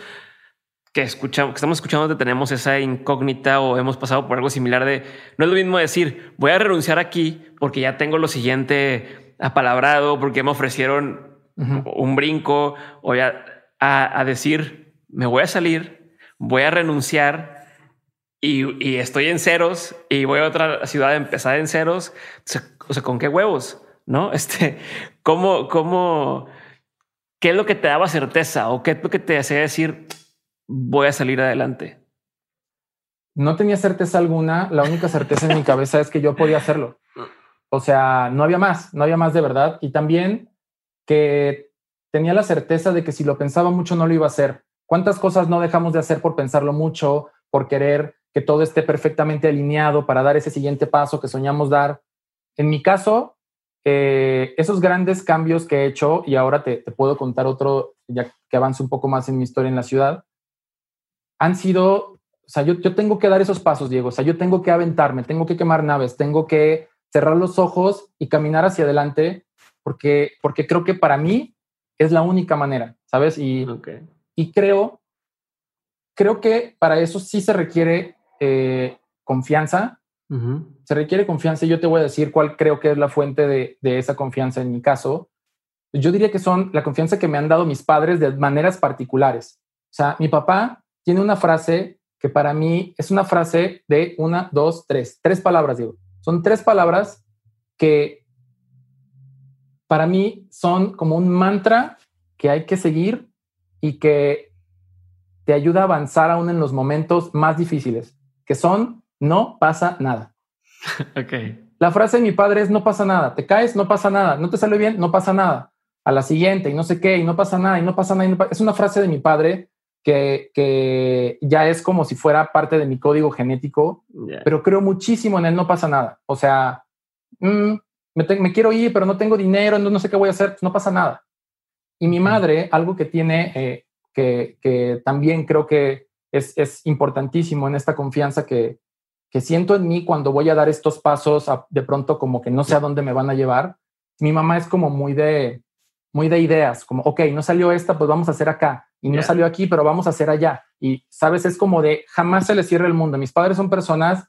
que escuchamos, que estamos escuchando, tenemos esa incógnita o hemos pasado por algo similar de no es lo mismo decir voy a renunciar aquí porque ya tengo lo siguiente apalabrado, porque me ofrecieron un brinco o ya a, decir me voy a salir, voy a renunciar y, estoy en ceros y voy a otra ciudad a empezar en ceros. O sea, con qué huevos, no? [laughs] Este, cómo, cómo, qué es lo que te daba certeza o qué es lo que te hacía decir voy a salir adelante? No tenía certeza alguna. La única certeza en mi cabeza es que yo podía hacerlo. O sea, no había más, no había más de verdad. Y también que tenía la certeza de que si lo pensaba mucho no lo iba a hacer. ¿Cuántas cosas no dejamos de hacer por pensarlo mucho, por querer que todo esté perfectamente alineado para dar ese siguiente paso que soñamos dar? En mi caso, eh, esos grandes cambios que he hecho, y ahora te, te puedo contar otro, ya que avance un poco más en mi historia en la ciudad, han sido, o sea, yo, yo tengo que dar esos pasos, Diego, o sea, yo tengo que aventarme, tengo que quemar naves, tengo que cerrar los ojos y caminar hacia adelante, porque, porque creo que para mí es la única manera, ¿sabes? Y, y creo, creo que para eso sí se requiere eh, confianza, se requiere confianza y yo te voy a decir cuál creo que es la fuente de, de esa confianza en mi caso. Yo diría que son la confianza que me han dado mis padres de maneras particulares. O sea, mi papá tiene una frase que para mí es una frase de una, dos, tres, tres palabras, digo. Son tres palabras que para mí son como un mantra que hay que seguir y que te ayuda a avanzar aún en los momentos más difíciles, que son no pasa nada. [laughs] Ok. La frase de mi padre es no pasa nada, te caes, no pasa nada, no te sale bien, no pasa nada. A la siguiente y no sé qué, y no pasa nada, y no pasa nada. Es una frase de mi padre que, ya es como si fuera parte de mi código genético, pero creo muchísimo en él, no pasa nada. O sea, mm, me, quiero ir, pero no tengo dinero, no, no sé qué voy a hacer, pues no pasa nada. Y mi madre, algo que tiene, eh, que, que, también creo que es, es, importantísimo en esta confianza que, que siento en mí cuando voy a dar estos pasos, de pronto como que no sé a dónde me van a llevar. Mi mamá es como muy de, muy de ideas, como, ok, no salió esta, pues vamos a hacer acá. Y no salió aquí, pero vamos a hacer allá. Y, sabes, es como de, jamás se les cierra el mundo. Mis padres son personas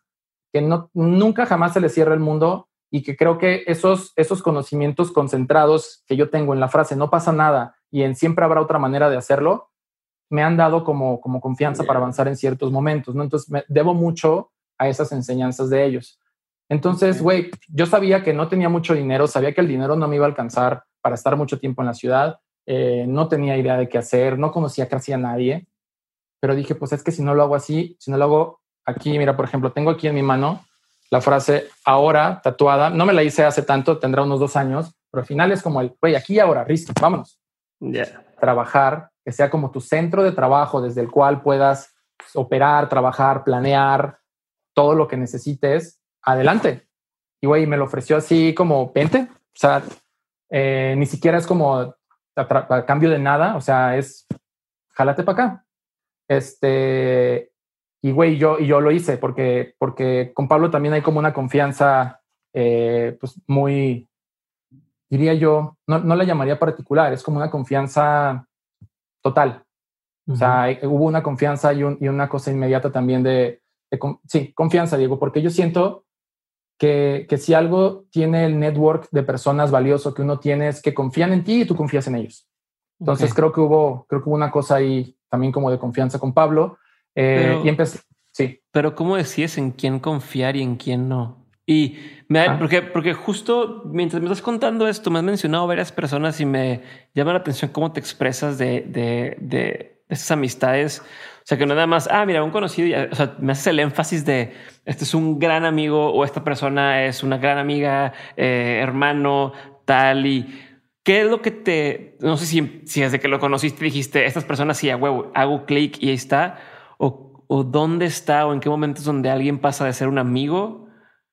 que no, nunca jamás se les cierra el mundo y que creo que esos, esos conocimientos concentrados que yo tengo en la frase, no pasa nada y en siempre habrá otra manera de hacerlo, me han dado como, como confianza para avanzar en ciertos momentos, ¿no? Entonces, me debo mucho a esas enseñanzas de ellos. Entonces, güey, yo sabía que no tenía mucho dinero, sabía que el dinero no me iba a alcanzar para estar mucho tiempo en la ciudad, eh, no tenía idea de qué hacer, no conocía casi a nadie, pero dije, pues es que si no lo hago así, si no lo hago aquí, mira, por ejemplo, tengo aquí en mi mano la frase ahora tatuada, no me la hice hace tanto, tendrá unos dos años, pero al final es como el, güey, aquí y ahora, listo, vámonos. Trabajar, que sea como tu centro de trabajo desde el cual puedas operar, trabajar, planear, todo lo que necesites, adelante. Y güey, me lo ofreció así como, vente, o sea, eh, ni siquiera es como a, cambio de nada, o sea, es, jálate para acá. Este, y güey, yo, y yo lo hice porque, porque con Pablo también hay como una confianza, eh, pues muy, diría yo, no, no la llamaría particular, es como una confianza total. O sea, hubo una confianza y, y, una cosa inmediata también de, sí, confianza, Diego, porque yo siento que, que, si algo tiene el network de personas valioso que uno tiene es que confían en ti y tú confías en ellos. Entonces creo que hubo, creo que hubo una cosa ahí también como de confianza con Pablo. Eh, y empecé, sí. Pero ¿cómo decías en quién confiar y en quién no? Y me ah. porque, porque justo mientras me estás contando esto, me has mencionado varias personas y me llama la atención cómo te expresas de, de, de esas amistades. Sea, que no nada más, ah, mira, un conocido, o sea, me haces el énfasis de este es un gran amigo o esta persona es una gran amiga, eh, hermano, tal. Y qué es lo que te, no sé si, si desde que lo conociste dijiste, estas personas sí, a huevo, hago clic y ahí está, o, o dónde está o en qué momentos donde alguien pasa de ser un amigo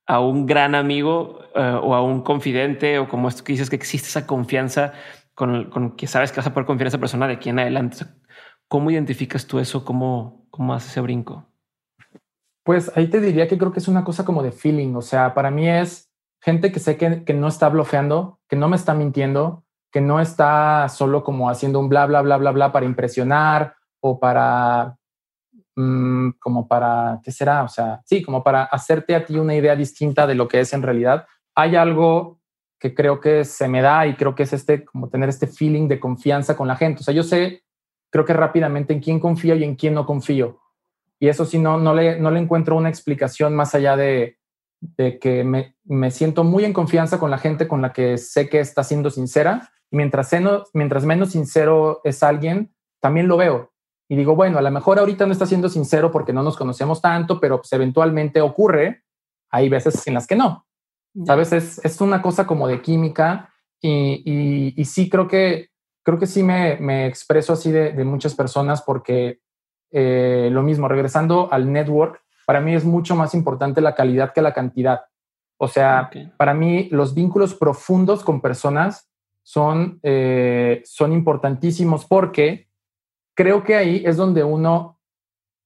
a un gran amigo eh, o a un confidente o como esto que dices que existe esa confianza con, con, que sabes que vas a poder confiar en esa persona de aquí en adelante. ¿Cómo identificas tú eso? ¿Cómo, cómo haces ese brinco? Pues ahí te diría que creo que es una cosa como de feeling. O sea, para mí es gente que sé que, que no está blofeando, que no me está mintiendo, que no está solo como haciendo un bla, bla, bla, bla, bla para impresionar o para Mm, como para, ¿qué será? O sea, sí, como para hacerte a ti una idea distinta de lo que es en realidad. Hay algo que creo que se me da y creo que es este, como tener este feeling de confianza con la gente. O sea, yo sé, creo que rápidamente en quién confío y en quién no confío. Y eso sí, no, no, le, no le encuentro una explicación más allá de, de que me, me, siento muy en confianza con la gente con la que sé que está siendo sincera. Y mientras, mientras menos sincero es alguien, también lo veo y digo, bueno, a lo mejor ahorita no está siendo sincero porque no nos conocemos tanto, pero pues eventualmente ocurre. Hay veces en las que no. Sabes, es, es una cosa como de química y, y, sí creo que creo que sí me, me expreso así de, de, muchas personas porque eh, lo mismo, regresando al network, para mí es mucho más importante la calidad que la cantidad. O sea, para mí los vínculos profundos con personas son, eh, son importantísimos porque creo que ahí es donde uno,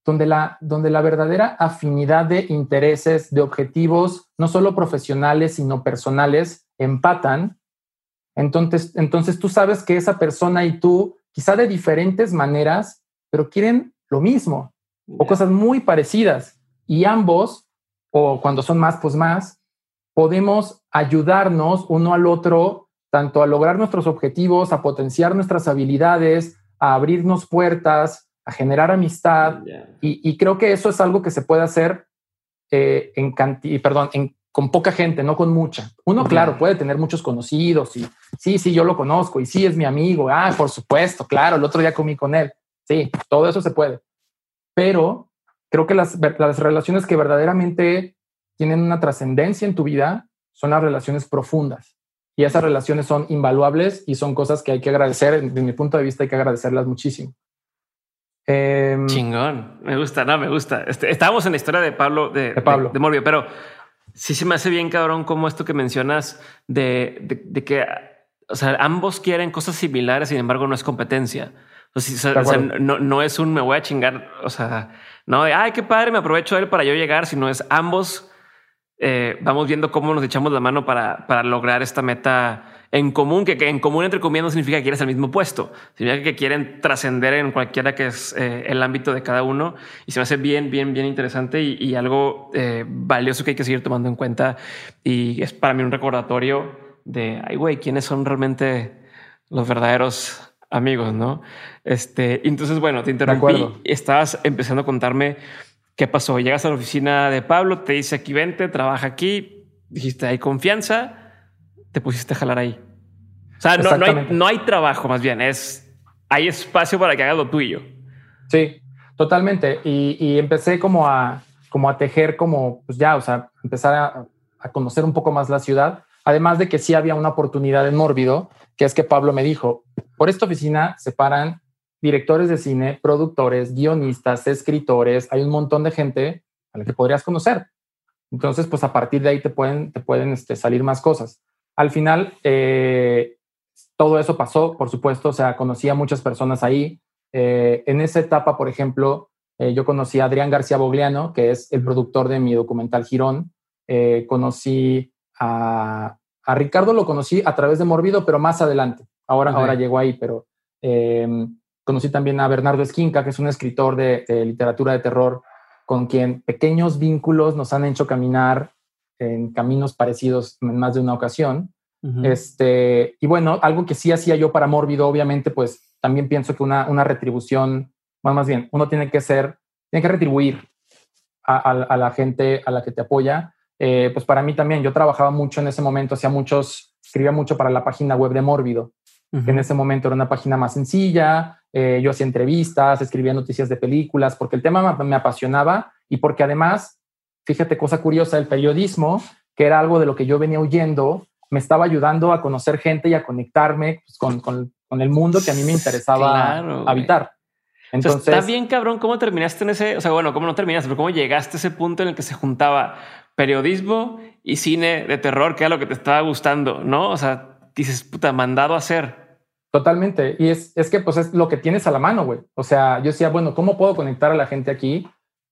donde la, donde la verdadera afinidad de intereses, de objetivos, no solo profesionales, sino personales, empatan. Entonces, entonces tú sabes que esa persona y tú, quizá de diferentes maneras, pero quieren lo mismo o cosas muy parecidas. Y ambos, o cuando son más, pues más, podemos ayudarnos uno al otro, tanto a lograr nuestros objetivos, a potenciar nuestras habilidades, a abrirnos puertas, a generar amistad. Y, creo que eso es algo que se puede hacer eh, en perdón, en, con poca gente, no con mucha. Uno, claro, puede tener muchos conocidos y sí, sí, yo lo conozco y sí es mi amigo. Ah, por supuesto, claro, el otro día comí con él. Sí, todo eso se puede. Pero creo que las, las relaciones que verdaderamente tienen una trascendencia en tu vida son las relaciones profundas. Y esas relaciones son invaluables y son cosas que hay que agradecer. Desde mi punto de vista, hay que agradecerlas muchísimo. Em, Chingón. Me gusta, no, me gusta. Este, estábamos en la historia de Pablo, de, Pablo. De, Morbio, pero Sí, se me hace bien cabrón como esto que mencionas de, de, que o sea, ambos quieren cosas similares, sin embargo, no es competencia. O sea, no, no, es un me voy a chingar, o sea, no de ay, qué padre, me aprovecho de él para yo llegar, sino es ambos eh, vamos viendo cómo nos echamos la mano para, para lograr esta meta en común, que, que, en común entre comillas no significa que quieres el mismo puesto, significa que quieren trascender en cualquiera que es eh, el ámbito de cada uno. Y se me hace bien, bien, bien interesante y, algo eh, valioso que hay que seguir tomando en cuenta. Y es para mí un recordatorio de, ay güey, ¿quiénes son realmente los verdaderos amigos, no? Este, entonces, bueno, te interrumpí. Estabas empezando a contarme qué pasó. Llegas a la oficina de Pablo, te dice aquí vente, trabaja aquí, dijiste hay confianza, te pusiste a jalar ahí. O sea, no, hay, no hay trabajo, más bien es hay espacio para que hagas lo tuyo. Sí, totalmente. Y, empecé como a, como a tejer, como pues ya, o sea, empezar a, a, conocer un poco más la ciudad. Además de que sí había una oportunidad en Mórbido, que es que Pablo me dijo, por esta oficina se paran directores de cine, productores, guionistas, escritores, hay un montón de gente a la que podrías conocer. Entonces, pues a partir de ahí te pueden, te pueden este, salir más cosas. Al final, eh, todo eso pasó, por supuesto, o sea, conocí a muchas personas ahí. Eh, en esa etapa, por ejemplo, eh, yo conocí a Adrián García Bogliano, que es el productor de mi documental Girón. conocí a, a, Ricardo, lo conocí a través de Morbido, pero más adelante. Ahora, ahora llegó ahí, pero em, conocí también a Bernardo Esquinca, que es un escritor de, literatura de terror, con quien pequeños vínculos nos han hecho caminar en caminos parecidos en más de una ocasión. este, y bueno, algo que sí hacía yo para Mórbido, obviamente, pues también pienso que una, una retribución, más bien, uno tiene que ser, tiene que retribuir a, la gente a la que te apoya. Eh, pues para mí también, yo trabajaba mucho en ese momento, hacía muchos, escribía mucho para la página web de Mórbido, que en ese momento era una página más sencilla, eh, yo hacía entrevistas, escribía noticias de películas, porque el tema me, me apasionaba y porque además fíjate, cosa curiosa, el periodismo, que era algo de lo que yo venía huyendo, me estaba ayudando a conocer gente y a conectarme pues, con, con, con, el mundo que a mí me interesaba habitar. Entonces, está bien cabrón cómo terminaste en ese, o sea, bueno, cómo no terminaste, pero cómo llegaste a ese punto en el que se juntaba periodismo y cine de terror, que era lo que te estaba gustando, ¿no? O sea, dices, puta, mandado a hacer. Totalmente. Y es, es que pues es lo que tienes a la mano, güey. O sea, yo decía, bueno, ¿cómo puedo conectar a la gente aquí?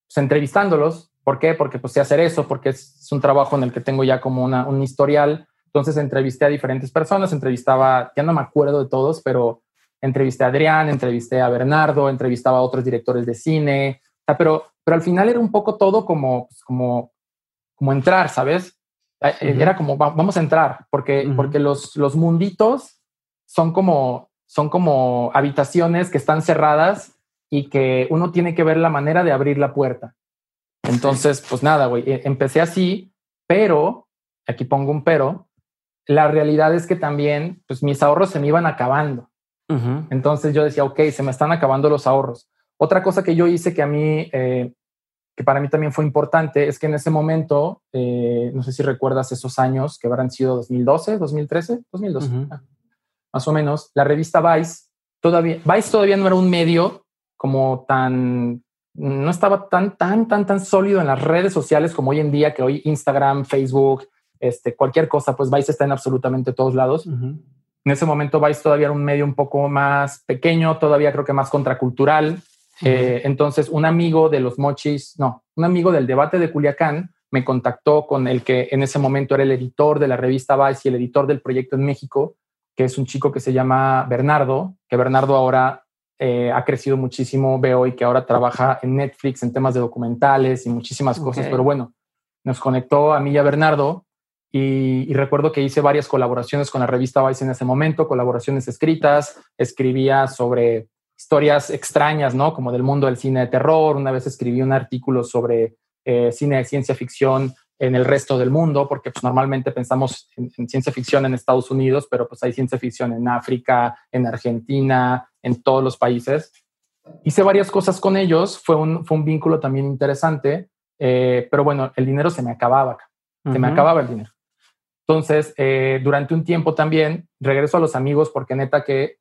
Pues entrevistándolos, ¿Por qué? Porque pues sé hacer eso, porque es, un trabajo en el que tengo ya como una, un historial. Entonces entrevisté a diferentes personas, entrevistaba, ya no me acuerdo de todos, pero entrevisté a Adrián, entrevisté a Bernardo, entrevistaba a otros directores de cine, pero, pero al final era un poco todo como, pues, como, como entrar, ¿sabes? Eh, eh, era como, vamos a entrar, porque, porque los, los munditos son como, son como habitaciones que están cerradas y que uno tiene que ver la manera de abrir la puerta. Entonces, pues nada, güey, e, empecé así, pero, aquí pongo un pero, la realidad es que también, pues mis ahorros se me iban acabando. Entonces yo decía, ok, se me están acabando los ahorros. Otra cosa que yo hice que a mí, eh, que para mí también fue importante, es que en ese momento, eh, no sé si recuerdas esos años que habrán sido 2012, 2013, 2012, más o menos, la revista Vice, todavía, Vice todavía no era un medio como tan no estaba tan, tan, tan, tan sólido en las redes sociales como hoy en día, que hoy Instagram, Facebook, este, cualquier cosa, pues Vice está en absolutamente todos lados. En ese momento Vice todavía era un medio un poco más pequeño, todavía creo que más contracultural. Eh, entonces, un amigo de los mochis, no, un amigo del debate de Culiacán me contactó con el que en ese momento era el editor de la revista Vice y el editor del proyecto en México, que es un chico que se llama Bernardo, que Bernardo ahora eh, ha crecido muchísimo, veo y que ahora trabaja en Netflix en temas de documentales y muchísimas cosas, pero bueno, nos conectó a mí y a Bernardo y, recuerdo que hice varias colaboraciones con la revista Vice en ese momento, colaboraciones escritas, escribía sobre historias extrañas, ¿no? Como del mundo del cine de terror, una vez escribí un artículo sobre eh, cine de ciencia ficción en el resto del mundo, porque pues, normalmente pensamos en, ciencia ficción en Estados Unidos, pero pues hay ciencia ficción en África, en Argentina, en todos los países. Hice varias cosas con ellos, fue un, fue un vínculo también interesante, eh, pero bueno, el dinero se me acababa, se me acababa el dinero. Entonces, eh, durante un tiempo también regreso a los amigos porque neta que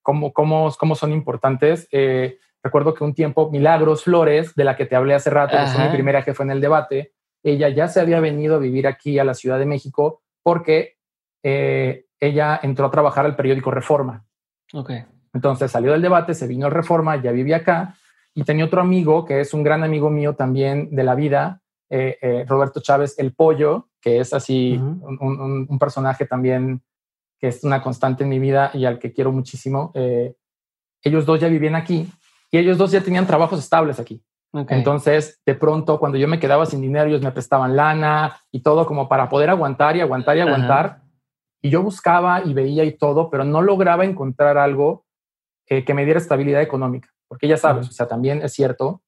cómo, cómo, cómo son importantes. Eh, recuerdo que un tiempo Milagros Flores, de la que te hablé hace rato, que fue mi primera fue en el debate, ella ya se había venido a vivir aquí a la Ciudad de México porque eh, ella entró a trabajar al periódico Reforma. Okay. Entonces salió del debate, se vino al Reforma, ya vivía acá y tenía otro amigo que es un gran amigo mío también de la vida, eh, eh, Roberto Chávez, el pollo, que es así un, personaje también que es una constante en mi vida y al que quiero muchísimo. ellos dos ya vivían aquí y ellos dos ya tenían trabajos estables aquí. Entonces, de pronto, cuando yo me quedaba sin dinero, ellos me prestaban lana y todo como para poder aguantar y aguantar y aguantar. Y yo buscaba y veía y todo, pero no lograba encontrar algo eh, que me diera estabilidad económica. Porque ya sabes, o sea, también es cierto,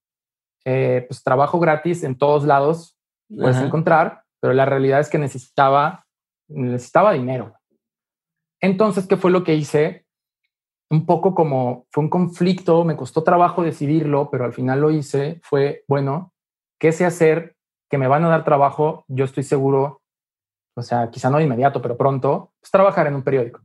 eh, pues trabajo gratis en todos lados puedes encontrar, pero la realidad es que necesitaba, necesitaba dinero. Entonces, ¿qué fue lo que hice? Un poco como fue un conflicto, me costó trabajo decidirlo, pero al final lo hice, fue, bueno, ¿qué sé hacer? Que me van a dar trabajo, yo estoy seguro, o sea, quizá no de inmediato, pero pronto, pues trabajar en un periódico.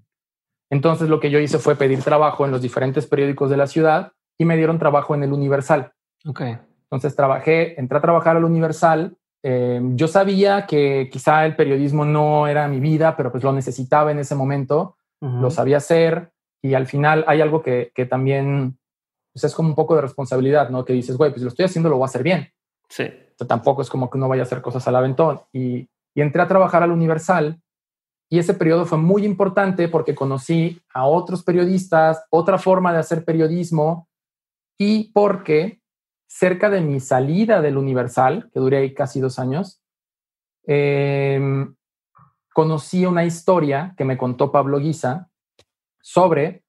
Entonces lo que yo hice fue pedir trabajo en los diferentes periódicos de la ciudad y me dieron trabajo en el Universal. Ok. Entonces trabajé, entré a trabajar al Universal. Eh, yo sabía que quizá el periodismo no era mi vida, pero pues lo necesitaba en ese momento. Lo sabía hacer y al final hay algo que, que también pues es como un poco de responsabilidad, ¿no? Que dices, güey, pues lo estoy haciendo, lo voy a hacer bien. Sí. tampoco es como que uno vaya a hacer cosas al aventón. Y, y entré a trabajar al Universal y ese periodo fue muy importante porque conocí a otros periodistas, otra forma de hacer periodismo y porque cerca de mi salida del Universal, que duré ahí casi dos años, eh, conocí una historia que me contó Pablo Guisa, sobre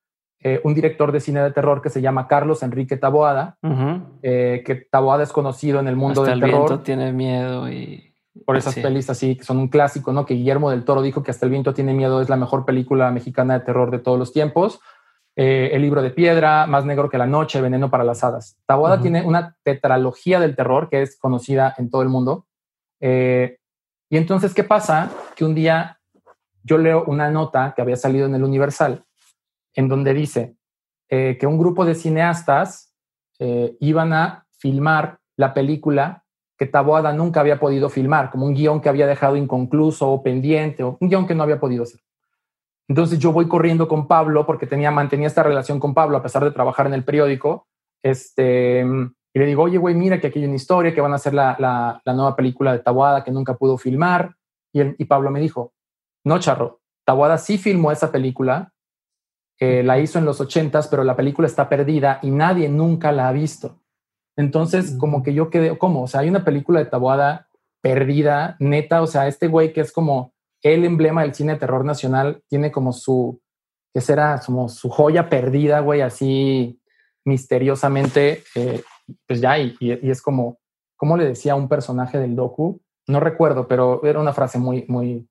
eh, un director de cine de terror que se llama Carlos Enrique Taboada, eh, que Taboada es conocido en el mundo hasta del el terror. Viento tiene miedo y... Por esas pelis así, que son un clásico, ¿no? Que Guillermo del Toro dijo que Hasta el viento tiene miedo es la mejor película mexicana de terror de todos los tiempos. Eh, el libro de piedra, Más negro que la noche, Veneno para las hadas. Taboada tiene una tetralogía del terror que es conocida en todo el mundo. y entonces, ¿qué pasa? Que un día yo leo una nota que había salido en el Universal en donde dice eh, que un grupo de cineastas eh, iban a filmar la película que Taboada nunca había podido filmar, como un guion que había dejado inconcluso o pendiente, o un guion que no había podido hacer. Entonces yo voy corriendo con Pablo porque tenía, mantenía esta relación con Pablo a pesar de trabajar en el periódico. Este, y le digo, oye, güey, mira que aquí hay una historia, que van a hacer la, la, nueva película de Taboada que nunca pudo filmar. Y, y Pablo me dijo, no, Charro, Taboada sí filmó esa película, la hizo en los ochentas, pero la película está perdida y nadie nunca la ha visto. Entonces, como que yo quedé, ¿cómo? O sea, hay una película de Taboada perdida, neta, o sea, este güey que es como el emblema del cine de terror nacional, tiene como su, que será como su joya perdida, güey, así misteriosamente, eh, pues ya, y, y, es como, como le decía un personaje del docu, no recuerdo, pero era una frase muy, muy,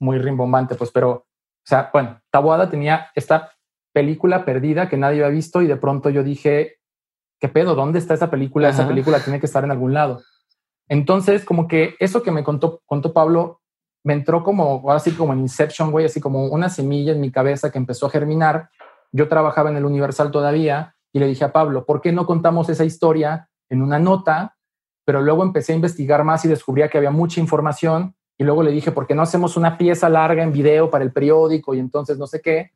muy rimbombante, pues, pero, o sea, bueno, Taboada tenía esta película perdida que nadie había visto y de pronto yo dije, ¿qué pedo? ¿Dónde está esa película? Esa película tiene que estar en algún lado. Entonces, como que eso que me contó, contó Pablo me entró como, así como en Inception, güey, así como una semilla en mi cabeza que empezó a germinar. Yo trabajaba en el Universal todavía y le dije a Pablo, ¿por qué no contamos esa historia en una nota? Pero luego empecé a investigar más y descubría que había mucha información y luego le dije, ¿por qué no hacemos una pieza larga en video para el periódico? Y entonces no sé qué.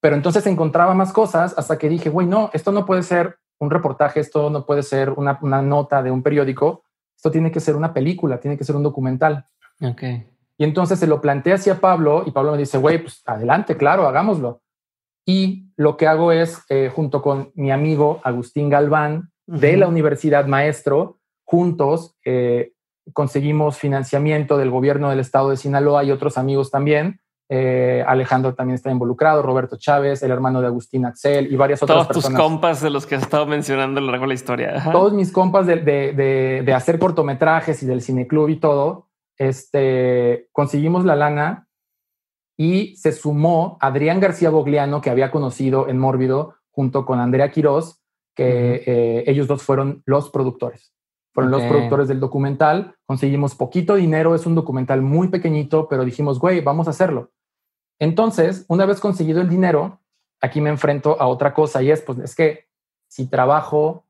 Pero entonces encontraba más cosas hasta que dije, güey, no, esto no puede ser un reportaje, esto no puede ser una, nota de un periódico, esto tiene que ser una película, tiene que ser un documental. Ok. Y entonces se lo planteé hacia Pablo y Pablo me dice, güey, pues adelante, claro, hagámoslo. Y lo que hago es, eh, junto con mi amigo Agustín Galván de la Universidad Maestro, juntos eh, conseguimos financiamiento del gobierno del estado de Sinaloa y otros amigos también eh, Alejandro también está involucrado, Roberto Chávez, el hermano de Agustín Axel y varias otras personas. Todos tus compas de los que has estado mencionando a lo largo de la historia. Todos mis compas de, de, de, hacer cortometrajes y del cineclub y todo, este, conseguimos la lana y se sumó Adrián García Bogliano, que había conocido en Mórbido, junto con Andrea Quiroz, que eh, ellos dos fueron los productores. Los productores del documental. Conseguimos poquito dinero, es un documental muy pequeñito, pero dijimos, güey, vamos a hacerlo. Entonces, una vez conseguido el dinero, aquí me enfrento a otra cosa y es, pues, es que si trabajo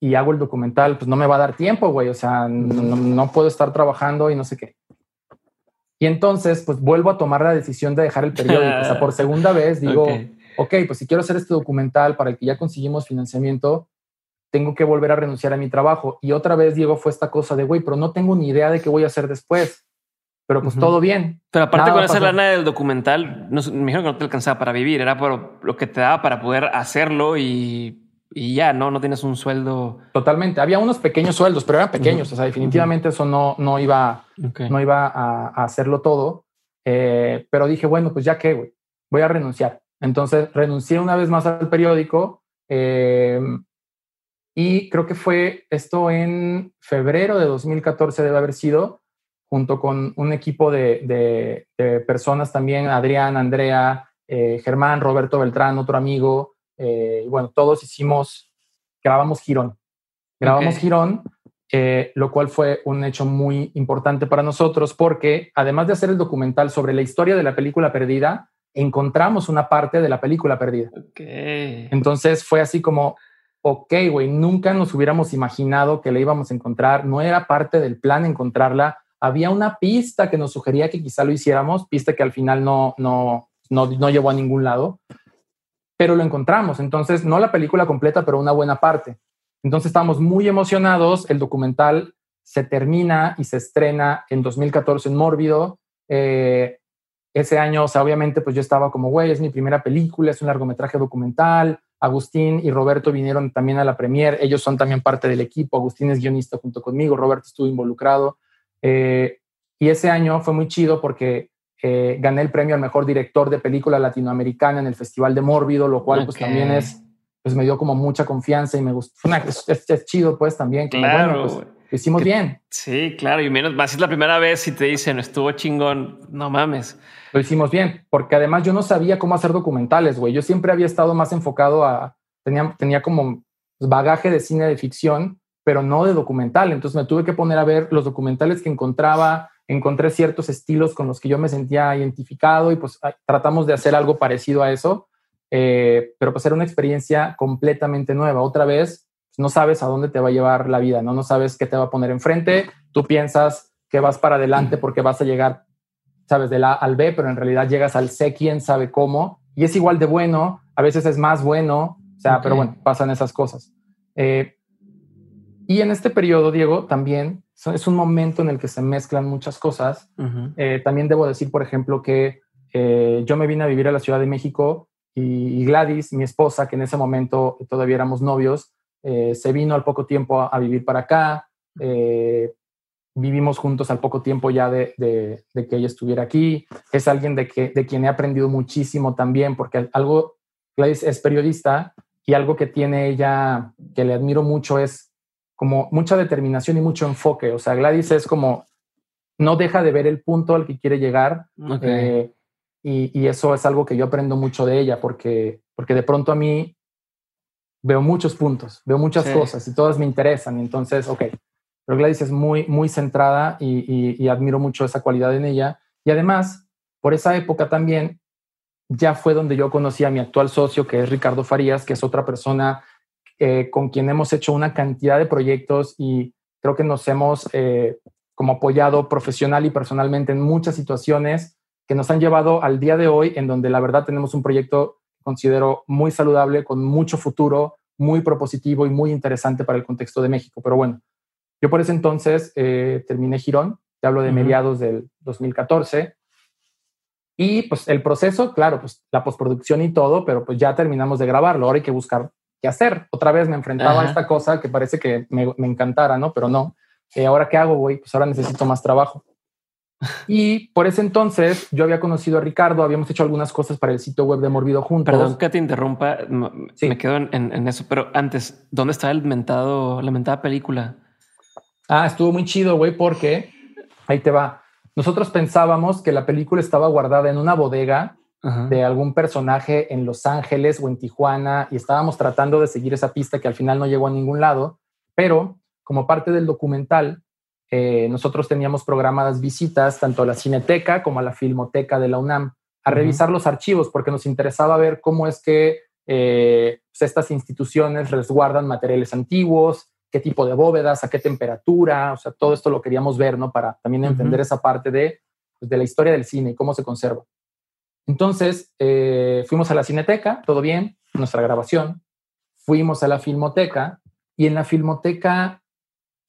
y hago el documental, pues no me va a dar tiempo, güey, o sea, no, puedo estar trabajando y no sé qué. Y entonces, pues vuelvo a tomar la decisión de dejar el periódico, o sea, por [laughs] segunda vez digo, ok, pues si quiero hacer este documental para el que ya conseguimos financiamiento, tengo que volver a renunciar a mi trabajo. Y otra vez, Diego, fue esta cosa de, güey, pero no tengo ni idea de qué voy a hacer después. Pero pues todo bien. Pero aparte con esa lana del documental, no, me dijeron que no te alcanzaba para vivir, era por lo que te daba para poder hacerlo y, y ya, ¿no? No tienes un sueldo. Totalmente. Había unos pequeños sueldos, pero eran pequeños. O sea, definitivamente eso no, no iba, no iba a, hacerlo todo. Eh, pero dije, bueno, pues ya qué, güey, voy a renunciar. Entonces renuncié una vez más al periódico. Eh, y creo que fue esto en febrero de 2014 debe haber sido, junto con un equipo de, personas también, Adrián, Andrea, eh, Germán, Roberto Beltrán, otro amigo, eh, y bueno, todos hicimos, grabamos Girón. Grabamos Girón, eh, lo cual fue un hecho muy importante para nosotros porque además de hacer el documental sobre la historia de la película perdida, encontramos una parte de la película perdida. Entonces fue así como, ok, güey, nunca nos hubiéramos imaginado que la íbamos a encontrar, no era parte del plan encontrarla. Había una pista que nos sugería que quizá lo hiciéramos, pista que al final no, no, no, no llevó a ningún lado, pero lo encontramos. Entonces, no la película completa, pero una buena parte. Entonces, estamos muy emocionados. El documental se termina y se estrena en 2014 en Mórbido. Eh, ese año, o sea, obviamente, pues yo estaba como, güey, es mi primera película, es un largometraje documental, Agustín y Roberto vinieron también a la premier, ellos son también parte del equipo, Agustín es guionista junto conmigo, Roberto estuvo involucrado. Eh, y ese año fue muy chido porque eh, gané el premio al mejor director de película latinoamericana en el Festival de Mórbido, lo cual pues también es, pues me dio como mucha confianza y me gustó. es, chido pues también. Claro. Pues, hicimos bien. Sí, claro. Y menos más, es la primera vez si te dicen estuvo chingón, no mames. Lo hicimos bien, porque además yo no sabía cómo hacer documentales, güey. Yo siempre había estado más enfocado a, tenía, tenía como bagaje de cine de ficción, pero no de documental. Entonces me tuve que poner a ver los documentales que encontraba, encontré ciertos estilos con los que yo me sentía identificado y pues tratamos de hacer algo parecido a eso, eh, pero pues era una experiencia completamente nueva. Otra vez, pues, no sabes a dónde te va a llevar la vida, ¿no? No sabes qué te va a poner enfrente, tú piensas que vas para adelante porque vas a llegar sabes, del A al B, pero en realidad llegas al C, quién sabe cómo, y es igual de bueno, a veces es más bueno, o sea, pero bueno, pasan esas cosas. Eh, y en este periodo, Diego, también es un momento en el que se mezclan muchas cosas. Eh, también debo decir, por ejemplo, que eh, yo me vine a vivir a la Ciudad de México y, Gladys, mi esposa, que en ese momento todavía éramos novios, se vino al poco tiempo a, a vivir para acá vivimos juntos al poco tiempo ya de, que ella estuviera aquí. Es alguien de, que, de quien he aprendido muchísimo también, porque algo, Gladys es periodista y algo que tiene ella que le admiro mucho es como mucha determinación y mucho enfoque. O sea, Gladys es como, no deja de ver el punto al que quiere llegar. Eh, y, eso es algo que yo aprendo mucho de ella, porque, porque de pronto a mí veo muchos puntos, veo muchas cosas y todas me interesan. Entonces, ok, pero Gladys es muy, muy centrada y, admiro mucho esa cualidad en ella. Y además, por esa época también, ya fue donde yo conocí a mi actual socio, que es Ricardo Farías, que es otra persona eh, con quien hemos hecho una cantidad de proyectos y creo que nos hemos eh, como apoyado profesional y personalmente en muchas situaciones que nos han llevado al día de hoy, en donde la verdad tenemos un proyecto considero muy saludable, con mucho futuro, muy propositivo y muy interesante para el contexto de México. Pero bueno, yo por ese entonces eh, terminé Girón, te hablo de mediados del 2014. Y pues el proceso, claro, pues la postproducción y todo, pero pues ya terminamos de grabarlo. Ahora hay que buscar qué hacer. Otra vez me enfrentaba a esta cosa que parece que me, me encantara, ¿no? Pero no. Eh, ahora qué hago, güey? Pues ahora necesito más trabajo. Y por ese entonces yo había conocido a Ricardo, habíamos hecho algunas cosas para el sitio web de Morbido juntos. Perdón que te interrumpa, me quedo en, en, eso, pero antes, ¿dónde está el mentado, la mentada película? Ah, estuvo muy chido, güey, porque ahí te va. Nosotros pensábamos que la película estaba guardada en una bodega de algún personaje en Los Ángeles o en Tijuana y estábamos tratando de seguir esa pista que al final no llegó a ningún lado, pero como parte del documental, eh, nosotros teníamos programadas visitas tanto a la Cineteca como a la Filmoteca de la UNAM a revisar los archivos porque nos interesaba ver cómo es que eh, pues, estas instituciones resguardan materiales antiguos, qué tipo de bóvedas, a qué temperatura, o sea, todo esto lo queríamos ver, ¿no? Para también entender esa parte de, pues, de la historia del cine y cómo se conserva. Entonces, eh, fuimos a la cineteca, todo bien, nuestra grabación, fuimos a la filmoteca y en la filmoteca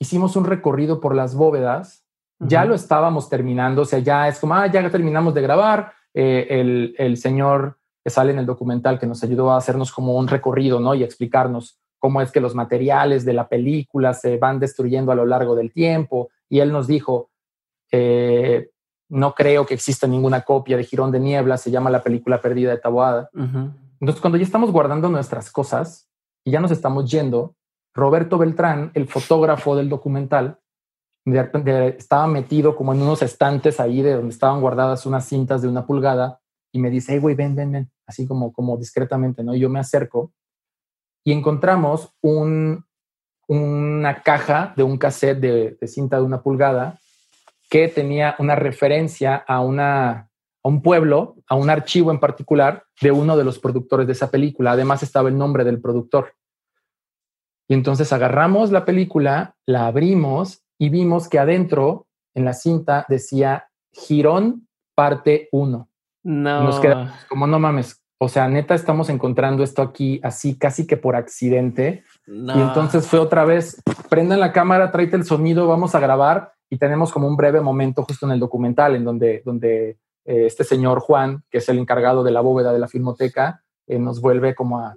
hicimos un recorrido por las bóvedas, ya lo estábamos terminando, o sea, ya es como, ah, ya terminamos de grabar, eh, el, el señor que sale en el documental que nos ayudó a hacernos como un recorrido, ¿no? Y explicarnos cómo es que los materiales de la película se van destruyendo a lo largo del tiempo. Y él nos dijo, eh, no creo que exista ninguna copia de Girón de Niebla, se llama la película perdida de Taboada. Entonces, cuando ya estamos guardando nuestras cosas y ya nos estamos yendo, Roberto Beltrán, el fotógrafo del documental, estaba metido como en unos estantes ahí de donde estaban guardadas unas cintas de una pulgada y me dice, hey, güey, ven, ven, ven, así como, como discretamente, ¿no? Y yo me acerco y encontramos un, una caja de un cassette de, cinta de una pulgada que tenía una referencia a un pueblo, a un archivo en particular de uno de los productores de esa película. Además estaba el nombre del productor. Y entonces agarramos la película, la abrimos y vimos que adentro, en la cinta, decía Girón, parte 1. No. Nos quedamos como, no mames, o sea, neta, estamos encontrando esto aquí así, casi que por accidente. Y entonces fue otra vez, prendan la cámara, tráete el sonido, vamos a grabar. Y tenemos como un breve momento justo en el documental en donde, donde eh, este señor Juan, que es el encargado de la bóveda de la filmoteca, eh, nos vuelve como a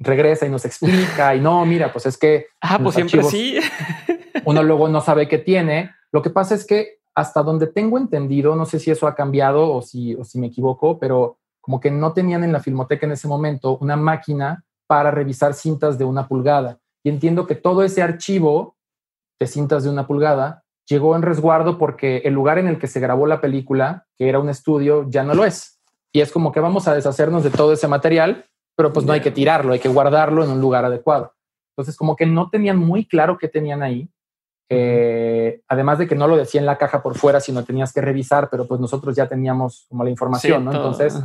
regresa y nos explica y no, mira, pues es que [laughs] ah, pues siempre sí. [laughs] uno luego no sabe qué tiene. Lo que pasa es que hasta donde tengo entendido, no sé si eso ha cambiado o si, o si me equivoco, pero como que no tenían en la filmoteca en ese momento una máquina para revisar cintas de una pulgada. Y entiendo que todo ese archivo de cintas de una pulgada llegó en resguardo porque el lugar en el que se grabó la película, que era un estudio, ya no lo es. Y es como que vamos a deshacernos de todo ese material, pero pues no hay que tirarlo, hay que guardarlo en un lugar adecuado. Entonces, como que no tenían muy claro qué tenían ahí. Eh, además de que no lo decía en la caja por fuera, sino tenías que revisar, pero pues nosotros ya teníamos como la información, ¿no? Entonces,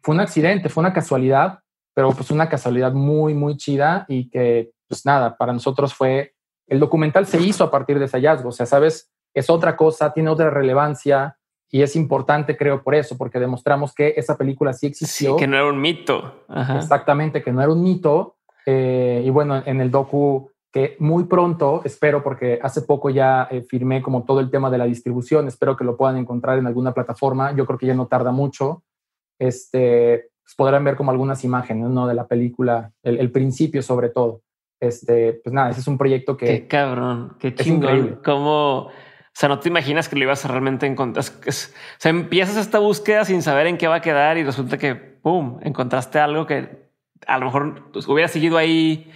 fue un accidente, fue una casualidad, pero pues una casualidad muy, muy chida y que, pues nada, para nosotros fue, el documental se hizo a partir de ese hallazgo, o sea, sabes, es otra cosa, tiene otra relevancia y es importante, creo, por eso, porque demostramos que esa película sí existió. que no era un mito. Exactamente, que no era un mito. Eh, y bueno, en el docu que muy pronto, espero, porque hace poco ya eh, firmé como todo el tema de la distribución, espero que lo puedan encontrar en alguna plataforma, yo creo que ya no tarda mucho, este, pues podrán ver como algunas imágenes ¿no? de la película, el, principio sobre todo. Este, pues nada, ese es un proyecto que... Qué cabrón, qué chingón. Como, o sea, no te imaginas que lo ibas a realmente encontrar. o sea, empiezas esta búsqueda sin saber en qué va a quedar y resulta que, ¡pum!, encontraste algo que a lo mejor pues, hubiera seguido ahí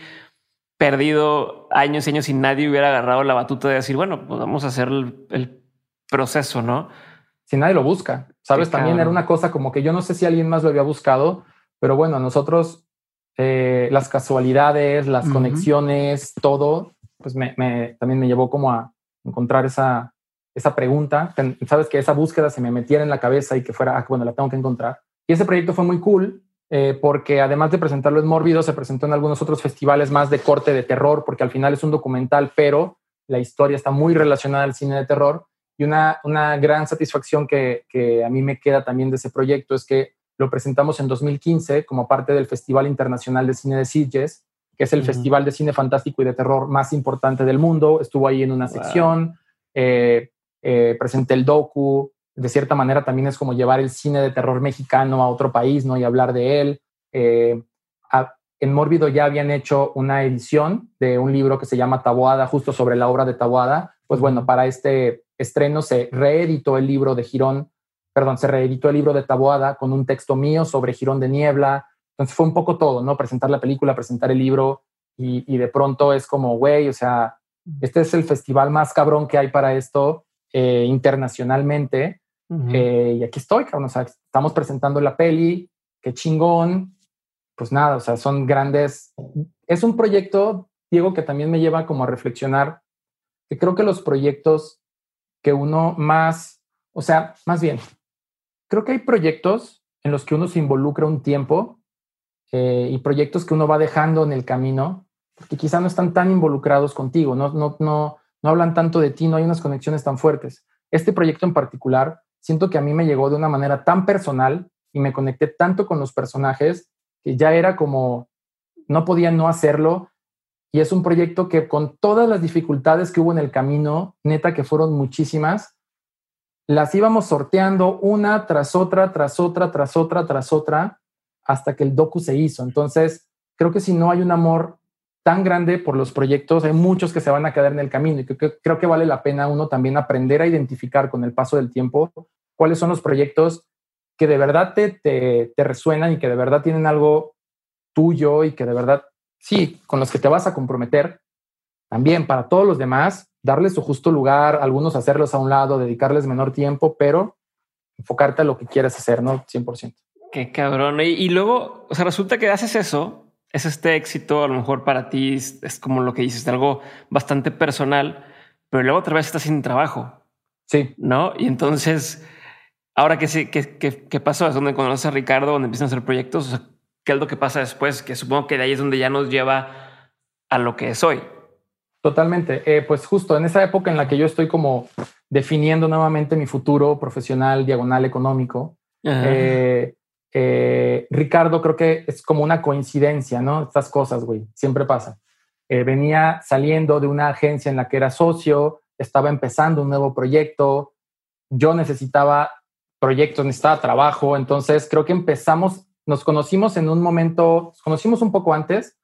perdido años y años y nadie hubiera agarrado la batuta de decir, bueno, pues vamos a hacer el, proceso, ¿no? Si nadie lo busca, sabes, también era una cosa como que yo no sé si alguien más lo había buscado, pero bueno, nosotros eh, las casualidades, las conexiones, todo, pues me, también me llevó como a encontrar esa, esa pregunta, sabes que esa búsqueda se me metiera en la cabeza y que fuera, ah, bueno, la tengo que encontrar. Y ese proyecto fue muy cool eh, porque además de presentarlo en Mórbido, se presentó en algunos otros festivales más de corte de terror, porque al final es un documental, pero la historia está muy relacionada al cine de terror. Y una, una gran satisfacción que, que, a mí me queda también de ese proyecto es que lo presentamos en 2015 como parte del Festival Internacional de Cine de Sitges, que es el festival de cine fantástico y de terror más importante del mundo. Estuvo ahí en una sección, eh, eh, presenté el docu, de cierta manera también es como llevar el cine de terror mexicano a otro país, ¿no? Y hablar de él. Eh, en Mórbido ya habían hecho una edición de un libro que se llama Taboada, justo sobre la obra de Taboada. Pues bueno, para este estreno se reeditó el libro de Girón, perdón, se reeditó el libro de Taboada con un texto mío sobre Girón de Niebla. Entonces fue un poco todo, ¿no? Presentar la película, presentar el libro y, de pronto es como, güey, o sea, este es el festival más cabrón que hay para esto eh, internacionalmente eh, y aquí estoy, cabrón. O sea, estamos presentando la peli, qué chingón. Pues nada, o sea, son grandes. Es un proyecto, Diego, que también me lleva como a reflexionar que creo que los proyectos que uno más, o sea, más bien, creo que hay proyectos en los que uno se involucra un tiempo eh, y proyectos que uno va dejando en el camino, porque quizá no están tan involucrados contigo, no, no, no, no hablan tanto de ti, no hay unas conexiones tan fuertes. Este proyecto en particular, siento que a mí me llegó de una manera tan personal y me conecté tanto con los personajes que ya era como, no podía no hacerlo. Y es un proyecto que con todas las dificultades que hubo en el camino, neta que fueron muchísimas, las íbamos sorteando una tras otra, tras otra, tras otra, tras otra, hasta que el docu se hizo. Entonces, creo que si no hay un amor tan grande por los proyectos, hay muchos que se van a quedar en el camino y creo que vale la pena uno también aprender a identificar con el paso del tiempo cuáles son los proyectos que de verdad te, te, te resuenan y que de verdad tienen algo tuyo y que de verdad, sí, con los que te vas a comprometer. También para todos los demás, darles su justo lugar, algunos hacerlos a un lado, dedicarles menor tiempo, pero enfocarte a lo que quieres hacer, ¿no? 100%. Qué cabrón. Y, luego, o sea, resulta que haces eso, es este éxito, a lo mejor para ti es, como lo que dices, algo bastante personal, pero luego otra vez estás sin trabajo. Sí. ¿No? Y entonces, ahora que sí, ¿qué, qué, pasó? Es donde conoces a Ricardo, donde empiezan a hacer proyectos. O sea, ¿qué es lo que pasa después? Que supongo que de ahí es donde ya nos lleva a lo que es hoy. Totalmente. Eh, pues justo en esa época en la que yo estoy como definiendo nuevamente mi futuro profesional, diagonal económico, eh, eh, Ricardo creo que es como una coincidencia, ¿no? Estas cosas, güey, siempre pasa. venía saliendo de una agencia en la que era socio, estaba empezando un nuevo proyecto, yo necesitaba proyectos, necesitaba trabajo, entonces creo que empezamos, nos conocimos en un momento, nos conocimos un poco antes,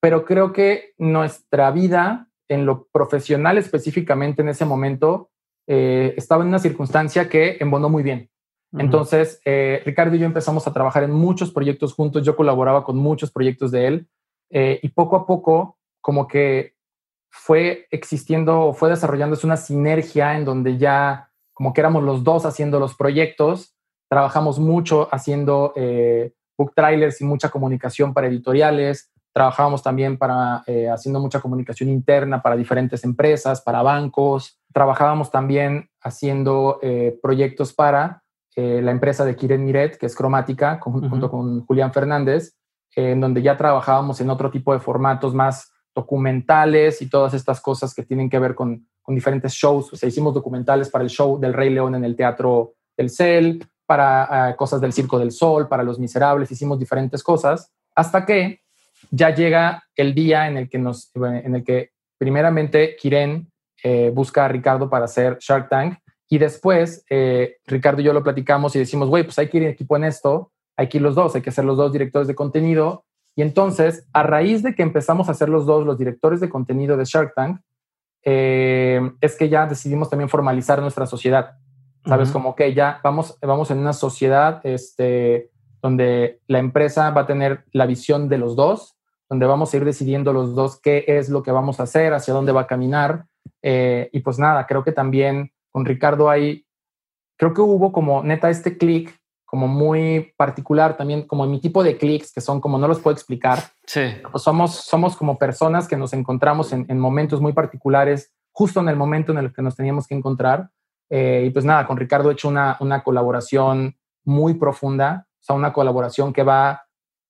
pero creo que nuestra vida en lo profesional específicamente en ese momento eh, estaba en una circunstancia que embonó muy bien. Entonces, eh, Ricardo y yo empezamos a trabajar en muchos proyectos juntos, yo colaboraba con muchos proyectos de él eh, y poco a poco como que fue existiendo, fue desarrollándose una sinergia en donde ya como que éramos los dos haciendo los proyectos, trabajamos mucho haciendo book trailers y mucha comunicación para editoriales, Trabajábamos también para eh, haciendo mucha comunicación interna para diferentes empresas, para bancos. Trabajábamos también haciendo eh, proyectos para eh, la empresa de Kiren Miret, que es cromática, junto con Julián Fernández, en donde ya trabajábamos en otro tipo de formatos más documentales y todas estas cosas que tienen que ver con, con diferentes shows. O sea, hicimos documentales para el show del Rey León en el Teatro del Cel, para cosas del Circo del Sol, para Los Miserables, hicimos diferentes cosas, hasta que ya llega el día en el que, nos, en el que primeramente Kiren eh, busca a Ricardo para hacer Shark Tank y después eh, Ricardo y yo lo platicamos y decimos, güey, pues hay que ir en equipo en esto, hay que ir los dos, hay que ser los dos directores de contenido. Y entonces, a raíz de que empezamos a ser los dos los directores de contenido de Shark Tank, eh, es que ya decidimos también formalizar nuestra sociedad. Sabes, como que ya vamos, vamos en una sociedad este, donde la empresa va a tener la visión de los dos, donde vamos a ir decidiendo los dos qué es lo que vamos a hacer, hacia dónde va a caminar. Eh, y pues nada, creo que también con Ricardo hay, creo que hubo como neta este clic como muy particular también, como mi tipo de clics que son como no los puedo explicar. Sí. Pues somos, somos como personas que nos encontramos en, momentos muy particulares, justo en el momento en el que nos teníamos que encontrar. Eh, y pues nada, con Ricardo he hecho una, una colaboración muy profunda sea, una colaboración que va,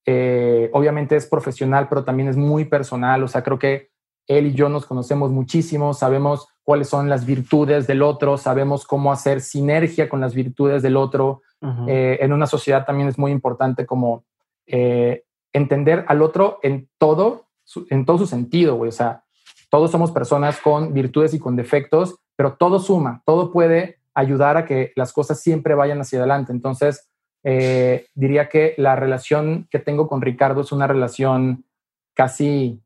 eh, obviamente es profesional, pero también es muy personal. O sea, creo que él y yo nos conocemos muchísimo, sabemos cuáles son las virtudes del otro, sabemos cómo hacer sinergia con las virtudes del otro. Eh, en una sociedad también es muy importante como eh, entender al otro en todo, en todo su sentido, güey. O sea, todos somos personas con virtudes y con defectos, pero todo suma, todo puede ayudar a que las cosas siempre vayan hacia adelante. Entonces, eh, diría que la relación que tengo con Ricardo es una relación casi,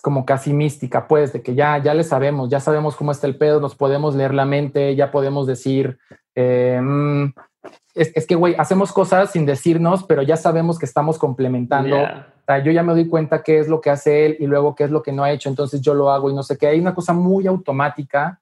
como casi mística, pues, de que ya, ya le sabemos, ya sabemos cómo está el pedo, nos podemos leer la mente, ya podemos decir, eh, mm, es, que, güey, hacemos cosas sin decirnos, pero ya sabemos que estamos complementando. yo ya me doy cuenta qué es lo que hace él y luego qué es lo que no ha hecho, entonces yo lo hago y no sé qué. Hay una cosa muy automática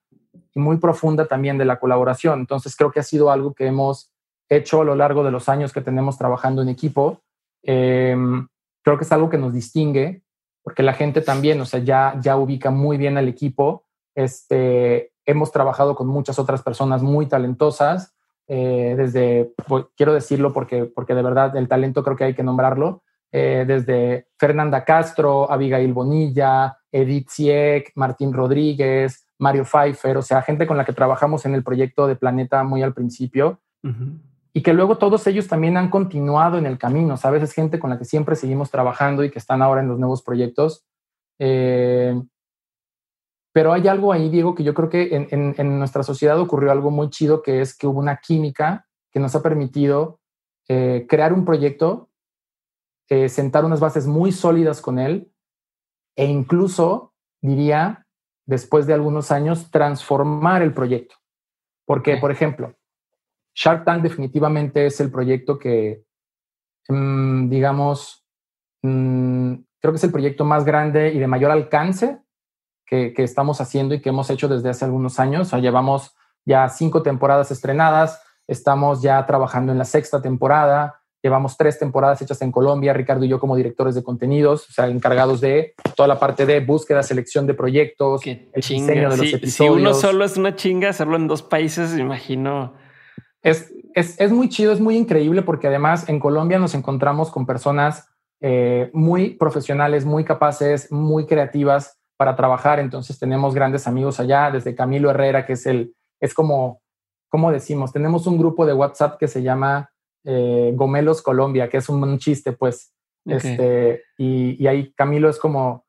y muy profunda también de la colaboración. Entonces creo que ha sido algo que hemos hecho a lo largo de los años que tenemos trabajando en equipo. Em, creo que es algo que nos distingue, porque la gente también, o sea, ya, ya ubica muy bien al equipo. Este, hemos trabajado con muchas otras personas muy talentosas, eh, desde, pues, quiero decirlo porque, porque de verdad el talento creo que hay que nombrarlo, eh, desde Fernanda Castro, Abigail Bonilla, Edith Sieck, Martín Rodríguez, Mario Pfeiffer, o sea, gente con la que trabajamos en el proyecto de Planeta muy al principio. Y que luego todos ellos también han continuado en el camino, ¿sabes? Es gente con la que siempre seguimos trabajando y que están ahora en los nuevos proyectos. Eh, pero hay algo ahí, Diego, que yo creo que en, nuestra sociedad ocurrió algo muy chido, que es que hubo una química que nos ha permitido eh, crear un proyecto, eh, sentar unas bases muy sólidas con él e incluso, diría, después de algunos años, transformar el proyecto. Porque, por ejemplo, Shark Tank definitivamente es el proyecto que, mm, digamos, mm, creo que es el proyecto más grande y de mayor alcance que, estamos haciendo y que hemos hecho desde hace algunos años. llevamos ya cinco temporadas estrenadas, estamos ya trabajando en la sexta temporada, llevamos tres temporadas hechas en Colombia, Ricardo y yo como directores de contenidos, o sea, encargados de toda la parte de búsqueda, selección de proyectos, el diseño de los episodios. Si uno solo es una chinga, hacerlo en dos países, imagino. Es, es, es muy chido, es muy increíble porque además en Colombia nos encontramos con personas eh, muy profesionales, muy capaces, muy creativas, para trabajar. Entonces tenemos grandes amigos allá, desde Camilo Herrera, que es el, es como, ¿cómo decimos? Tenemos un grupo de WhatsApp que se llama eh, Gomelos Colombia, que es un, chiste, pues. Este, y, ahí Camilo es como,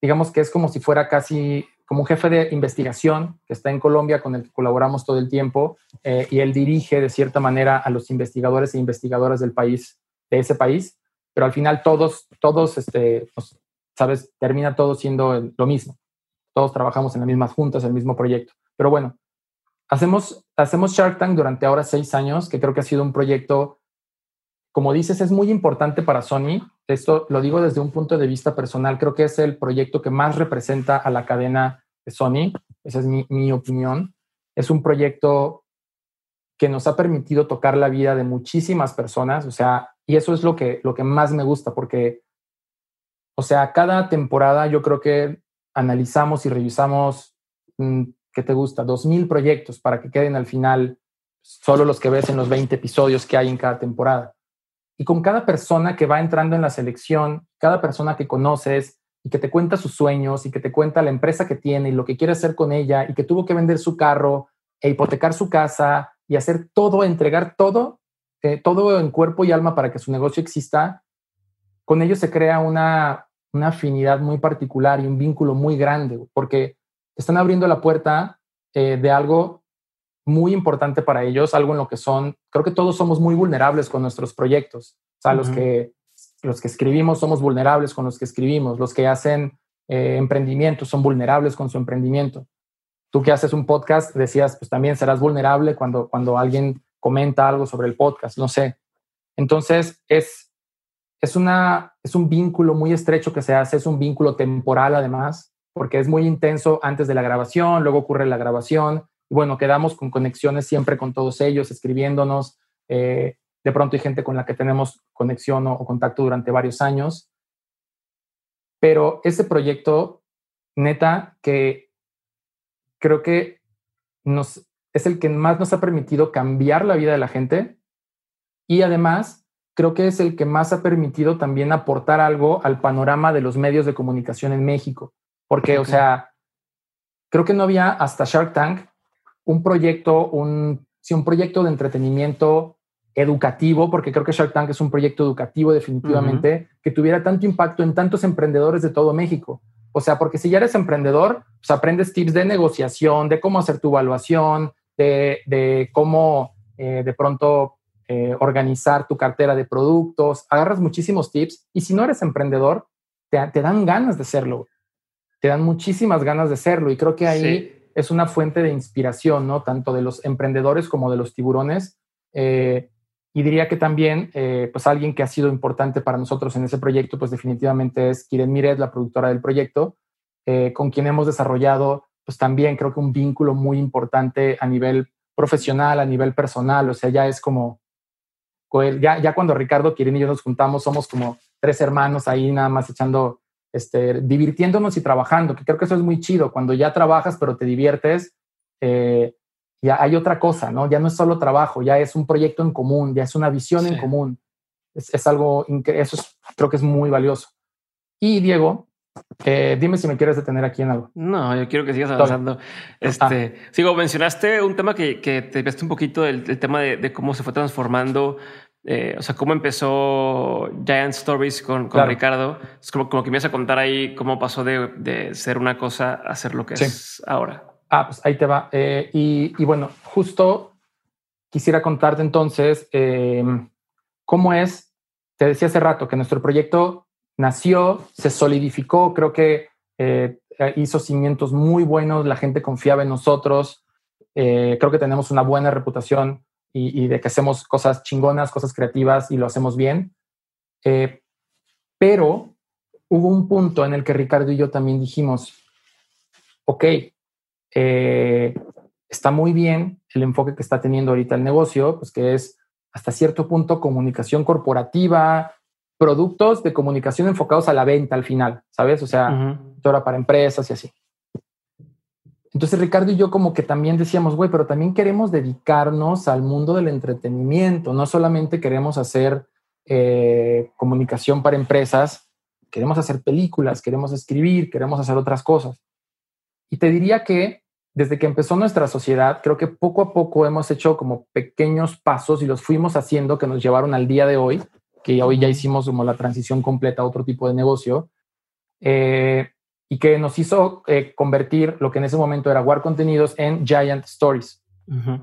digamos que es como si fuera casi como un jefe de investigación que está en Colombia, con el que colaboramos todo el tiempo, eh, y él dirige de cierta manera a los investigadores e investigadoras del país, de ese país, pero al final todos, todos este, ¿sabes? Termina todo siendo lo mismo. Todos trabajamos en las mismas juntas, el mismo proyecto. Pero bueno, hacemos, hacemos Shark Tank durante ahora seis años, que creo que ha sido un proyecto, como dices, es muy importante para Sony. Esto lo digo desde un punto de vista personal. Creo que es el proyecto que más representa a la cadena de Sony. Esa es mi, mi opinión. Es un proyecto que nos ha permitido tocar la vida de muchísimas personas, o sea, y eso es lo que, lo que más me gusta, porque o sea, cada temporada yo creo que analizamos y revisamos, mm, ¿qué te gusta? Dos mil proyectos para que queden al final solo los que ves en los 20 episodios que hay en cada temporada. Y con cada persona que va entrando en la selección, cada persona que conoces y que te cuenta sus sueños y que te cuenta la empresa que tiene y lo que quiere hacer con ella y que tuvo que vender su carro e hipotecar su casa y hacer todo, entregar todo, eh, todo en cuerpo y alma para que su negocio exista, con ellos se crea una, una afinidad muy particular y un vínculo muy grande, porque están abriendo la puerta eh, de algo muy importante para ellos, algo en lo que son, creo que todos somos muy vulnerables con nuestros proyectos. O sea, los, que, los que escribimos somos vulnerables con los que escribimos, los que hacen eh, emprendimientos son vulnerables con su emprendimiento. Tú que haces un podcast, decías, pues también serás vulnerable cuando, cuando alguien comenta algo sobre el podcast, no sé. Entonces, es, es, una, es un vínculo muy estrecho que se hace, es un vínculo temporal además, porque es muy intenso antes de la grabación, luego ocurre la grabación, y bueno, quedamos con conexiones siempre con todos ellos, escribiéndonos. Eh, de pronto hay gente con la que tenemos conexión o, contacto durante varios años. Pero ese proyecto, neta, que creo que nos, es el que más nos ha permitido cambiar la vida de la gente y además creo que es el que más ha permitido también aportar algo al panorama de los medios de comunicación en México. Porque, o sea, creo que no había hasta Shark Tank un proyecto, un, sí, un proyecto de entretenimiento educativo, porque creo que Shark Tank es un proyecto educativo definitivamente, que tuviera tanto impacto en tantos emprendedores de todo México. O sea, porque si ya eres emprendedor, pues aprendes tips de negociación, de cómo hacer tu evaluación, de, de cómo eh, de pronto eh, organizar tu cartera de productos, agarras muchísimos tips y si no eres emprendedor, te, dan ganas de serlo, te dan muchísimas ganas de serlo y creo que ahí es una fuente de inspiración, ¿no? Tanto de los emprendedores como de los tiburones. Eh, y diría que también, eh, pues alguien que ha sido importante para nosotros en ese proyecto, pues definitivamente es Kiren Miret, la productora del proyecto, con quien hemos desarrollado, pues también creo que un vínculo muy importante a nivel profesional, a nivel personal, o sea, ya es como, ya, ya cuando Ricardo Quirín y yo nos juntamos, somos como tres hermanos ahí nada más echando, este, divirtiéndonos y trabajando, que creo que eso es muy chido, cuando ya trabajas pero te diviertes, eh, ya hay otra cosa, ¿no? Ya no es solo trabajo, ya es un proyecto en común, ya es una visión en común. es, algo, eso creo que es muy valioso. Y Diego, eh, dime si me quieres detener aquí en algo. No, yo quiero que sigas avanzando. Este, ah. Sigo, mencionaste un tema que, que te viste un poquito del, tema de, cómo se fue transformando, eh, o sea, cómo empezó Giant Stories con, con Ricardo. Es como, como que me ibas a contar ahí cómo pasó de, de ser una cosa a ser lo que es ahora. Ah, pues ahí te va. Eh, y, y, bueno, justo quisiera contarte entonces cómo es, te decía hace rato que nuestro proyecto nació, se solidificó, creo que eh, hizo cimientos muy buenos, la gente confiaba en nosotros, creo que tenemos una buena reputación y, de que hacemos cosas chingonas, cosas creativas y lo hacemos bien. Eh, pero hubo un punto en el que Ricardo y yo también dijimos, ok, está muy bien el enfoque que está teniendo ahorita el negocio, pues que es hasta cierto punto comunicación corporativa, productos de comunicación enfocados a la venta al final, ¿sabes? O sea, uh para empresas y así. Entonces Ricardo y yo como que también decíamos, güey, pero también queremos dedicarnos al mundo del entretenimiento, no solamente queremos hacer eh, comunicación para empresas, queremos hacer películas, queremos escribir, queremos hacer otras cosas. Y te diría que desde que empezó nuestra sociedad, creo que poco a poco hemos hecho como pequeños pasos y los fuimos haciendo que nos llevaron al día de hoy que hoy ya hicimos como la transición completa a otro tipo de negocio, eh, y que nos hizo eh, convertir lo que en ese momento era War Contenidos en Giant Stories.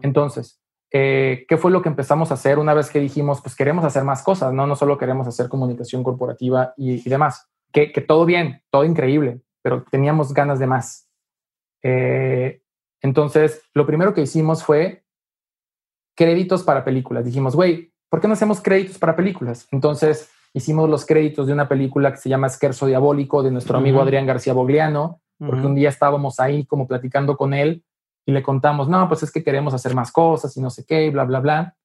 Entonces, eh, ¿qué fue lo que empezamos a hacer una vez que dijimos, pues queremos hacer más cosas, no, no solo queremos hacer comunicación corporativa y, demás? Que, que, todo bien, todo increíble, pero teníamos ganas de más. entonces, lo primero que hicimos fue créditos para películas. Dijimos, güey, ¿por qué no hacemos créditos para películas? Entonces hicimos los créditos de una película que se llama Esquerzo Diabólico de nuestro amigo Adrián García Bogliano, porque un día estábamos ahí como platicando con él y le contamos, no, pues es que queremos hacer más cosas y no sé qué, bla, bla, bla.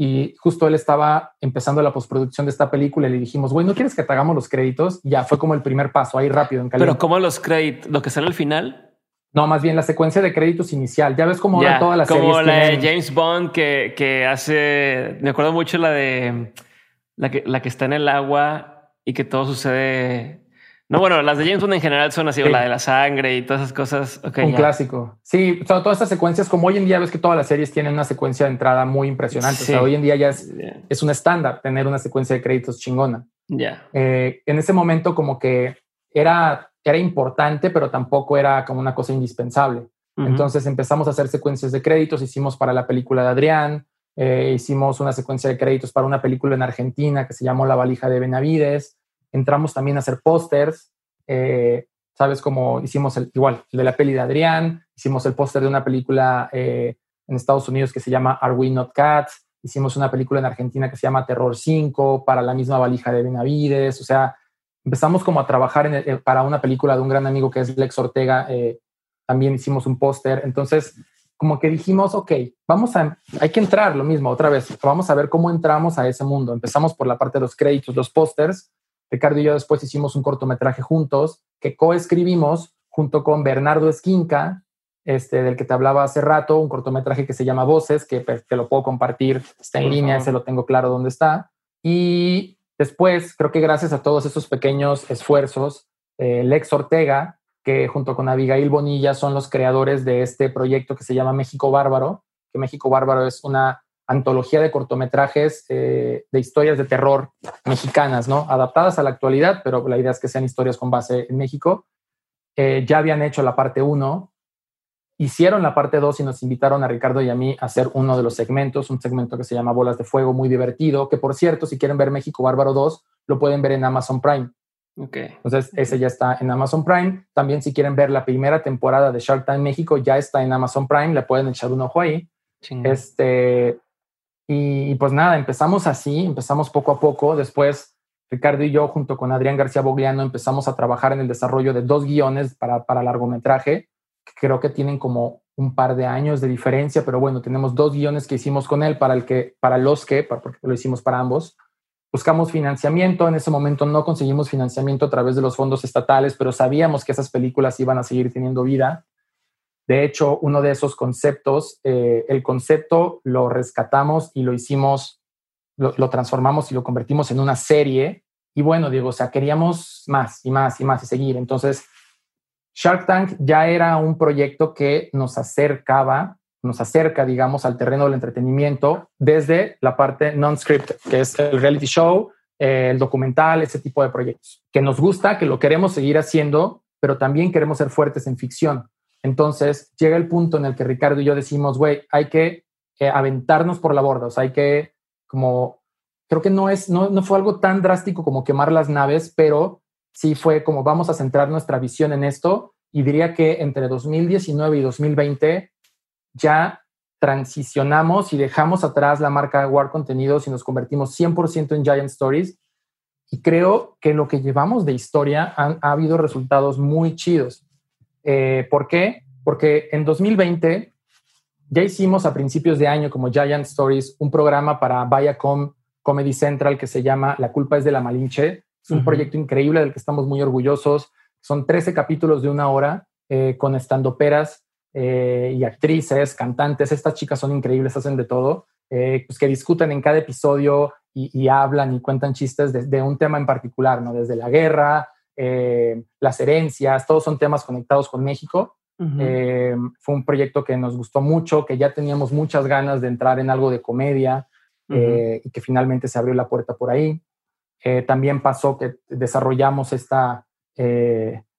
Y justo él estaba empezando la postproducción de esta película y le dijimos, güey, ¿no quieres que te hagamos los créditos? ya fue como el primer paso ahí rápido en caliente. Pero ¿cómo los créditos? ¿Lo que sale al final? No, más bien la secuencia de créditos inicial. Ya ves cómo yeah, todas las como la de James Bond que, que, hace. Me acuerdo mucho la de la que, la que está en el agua y que todo sucede. No, bueno, las de James Bond en general son así, la de la sangre y todas esas cosas. Un clásico. Sí, todas estas secuencias, como hoy en día ves que todas las series tienen una secuencia de entrada muy impresionante. O sea, hoy en día ya es, es un estándar tener una secuencia de créditos chingona. Ya. Eh, en ese momento, como que era era importante, pero tampoco era como una cosa indispensable. Entonces empezamos a hacer secuencias de créditos, hicimos para la película de Adrián, eh, hicimos una secuencia de créditos para una película en Argentina que se llamó La valija de Benavides, entramos también a hacer pósters, eh, ¿sabes? Como hicimos el, igual, el de la peli de Adrián, hicimos el póster de una película eh, en Estados Unidos que se llama Are We Not Cats, hicimos una película en Argentina que se llama Terror 5 para la misma valija de Benavides, o sea, empezamos como a trabajar para una película de un gran amigo que es Lex Ortega, también hicimos un póster, entonces como que dijimos, ok, vamos a, hay que entrar lo mismo otra vez, vamos a ver cómo entramos a ese mundo. Empezamos por la parte de los créditos, los pósters. Ricardo y yo después hicimos un cortometraje juntos que coescribimos junto con Bernardo Esquinca, este, del que te hablaba hace rato, un cortometraje que se llama Voces, que pues, te lo puedo compartir, está en línea, se lo tengo claro dónde está. Y Después, creo que gracias a todos esos pequeños esfuerzos, eh, Lex Ortega, que junto con Abigail Bonilla son los creadores de este proyecto que se llama México Bárbaro, que México Bárbaro es una antología de cortometrajes eh, de historias de terror mexicanas, ¿no? Adaptadas a la actualidad, pero la idea es que sean historias con base en México. Eh, ya habían hecho la parte 1, hicieron la parte 2 y nos invitaron a Ricardo y a mí a hacer uno de los segmentos, un segmento que se llama Bolas de Fuego, muy divertido, que por cierto, si quieren ver México Bárbaro 2, lo pueden ver en Amazon Prime. Okay. Entonces, ese ya está en Amazon Prime. También si quieren ver la primera temporada de Shark Tank México, ya está en Amazon Prime, le pueden echar un ojo ahí. Este, y, pues nada, empezamos así, empezamos poco a poco. Después, Ricardo y yo, junto con Adrián García Bogliano, empezamos a trabajar en el desarrollo de dos guiones para, para largometraje creo que tienen como un par de años de diferencia, pero bueno, tenemos dos guiones que hicimos con él para, el que, para los que, porque lo hicimos para ambos. Buscamos financiamiento, en ese momento no conseguimos financiamiento a través de los fondos estatales, pero sabíamos que esas películas iban a seguir teniendo vida. De hecho, uno de esos conceptos, eh, el concepto lo rescatamos y lo hicimos lo, transformamos y lo convertimos en una serie. Y bueno, digo, o sea, queríamos más y más y más y seguir. Entonces, Shark Tank ya era un proyecto que nos acercaba, nos acerca, digamos, al terreno del entretenimiento desde la parte non-script, que es el reality show, el documental, ese tipo de proyectos, que nos gusta, que lo queremos seguir haciendo, pero también queremos ser fuertes en ficción. Entonces llega el punto en el que Ricardo y yo decimos, güey, hay que eh, aventarnos por la borda, o sea, hay que como, creo que no es, no, no fue algo tan drástico como quemar las naves, pero sí fue como vamos a centrar nuestra visión en esto y diría que entre 2019 y 2020 ya transicionamos y dejamos atrás la marca War Contenidos y nos convertimos 100% en Giant Stories. Y creo que lo que llevamos de historia han, ha habido resultados muy chidos. Eh, ¿Por qué? Porque en 2020 ya hicimos a principios de año como Giant Stories un programa para Viacom Comedy Central que se llama La culpa es de la Malinche. Es un proyecto increíble del que estamos muy orgullosos. Son 13 capítulos de una hora eh, con estandoperas eh, y actrices, cantantes. Estas chicas son increíbles, hacen de todo. Eh, pues que discuten en cada episodio y, hablan y cuentan chistes de, un tema en particular, ¿no? Desde la guerra, eh, las herencias, todos son temas conectados con México. fue un proyecto que nos gustó mucho, que ya teníamos muchas ganas de entrar en algo de comedia y que finalmente se abrió la puerta por ahí. también pasó que desarrollamos esta,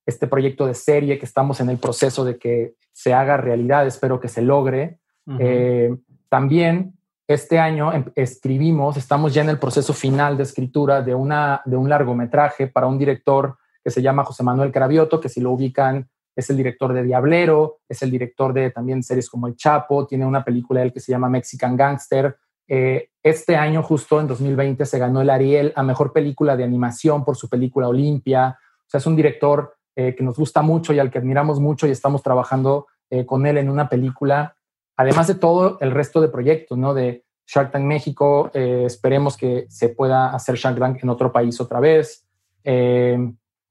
este proyecto de serie que estamos en el proceso de que se haga realidad, espero que se logre. Eh, también este año em, escribimos, estamos ya en el proceso final de escritura de, una, de un largometraje para un director que se llama José Manuel Cravioto, que si lo ubican es el director de Diablero, es el director de también series como El Chapo, tiene una película él que se llama Mexican Gangster. Eh, este año, justo en 2020, se ganó el Ariel a Mejor Película de Animación por su película Olimpia. O sea, es un director eh, que nos gusta mucho y al que admiramos mucho y estamos trabajando eh, con él en una película, además de todo el resto de proyectos, ¿no? De Shark Tank México, eh, esperemos que se pueda hacer Shark Tank en otro país otra vez.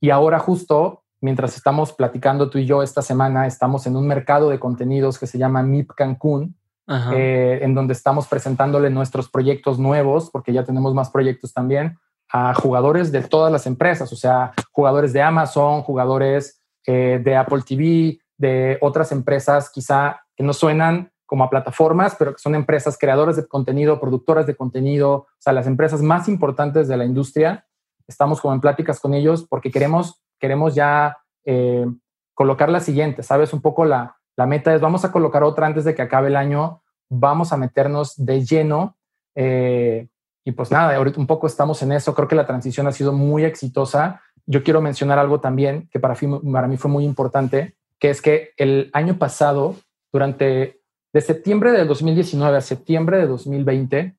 y ahora justo, mientras estamos platicando tú y yo esta semana, estamos en un mercado de contenidos que se llama MIP Cancún, en donde estamos presentándole nuestros proyectos nuevos, porque ya tenemos más proyectos también, a jugadores de todas las empresas, o sea, jugadores de Amazon, jugadores eh, de Apple TV, de otras empresas quizá que no suenan como a plataformas, pero que son empresas creadoras de contenido, productoras de contenido, o sea, las empresas más importantes de la industria. Estamos como en pláticas con ellos porque queremos, queremos ya eh, colocar la siguiente, ¿sabes? Un poco la, la meta es, vamos a colocar otra antes de que acabe el año, vamos a meternos de lleno eh, y pues nada, ahorita un poco estamos en eso. Creo que la transición ha sido muy exitosa. Yo quiero mencionar algo también que para, para mí fue muy importante, que es que el año pasado, durante de septiembre de 2019 a septiembre de 2020,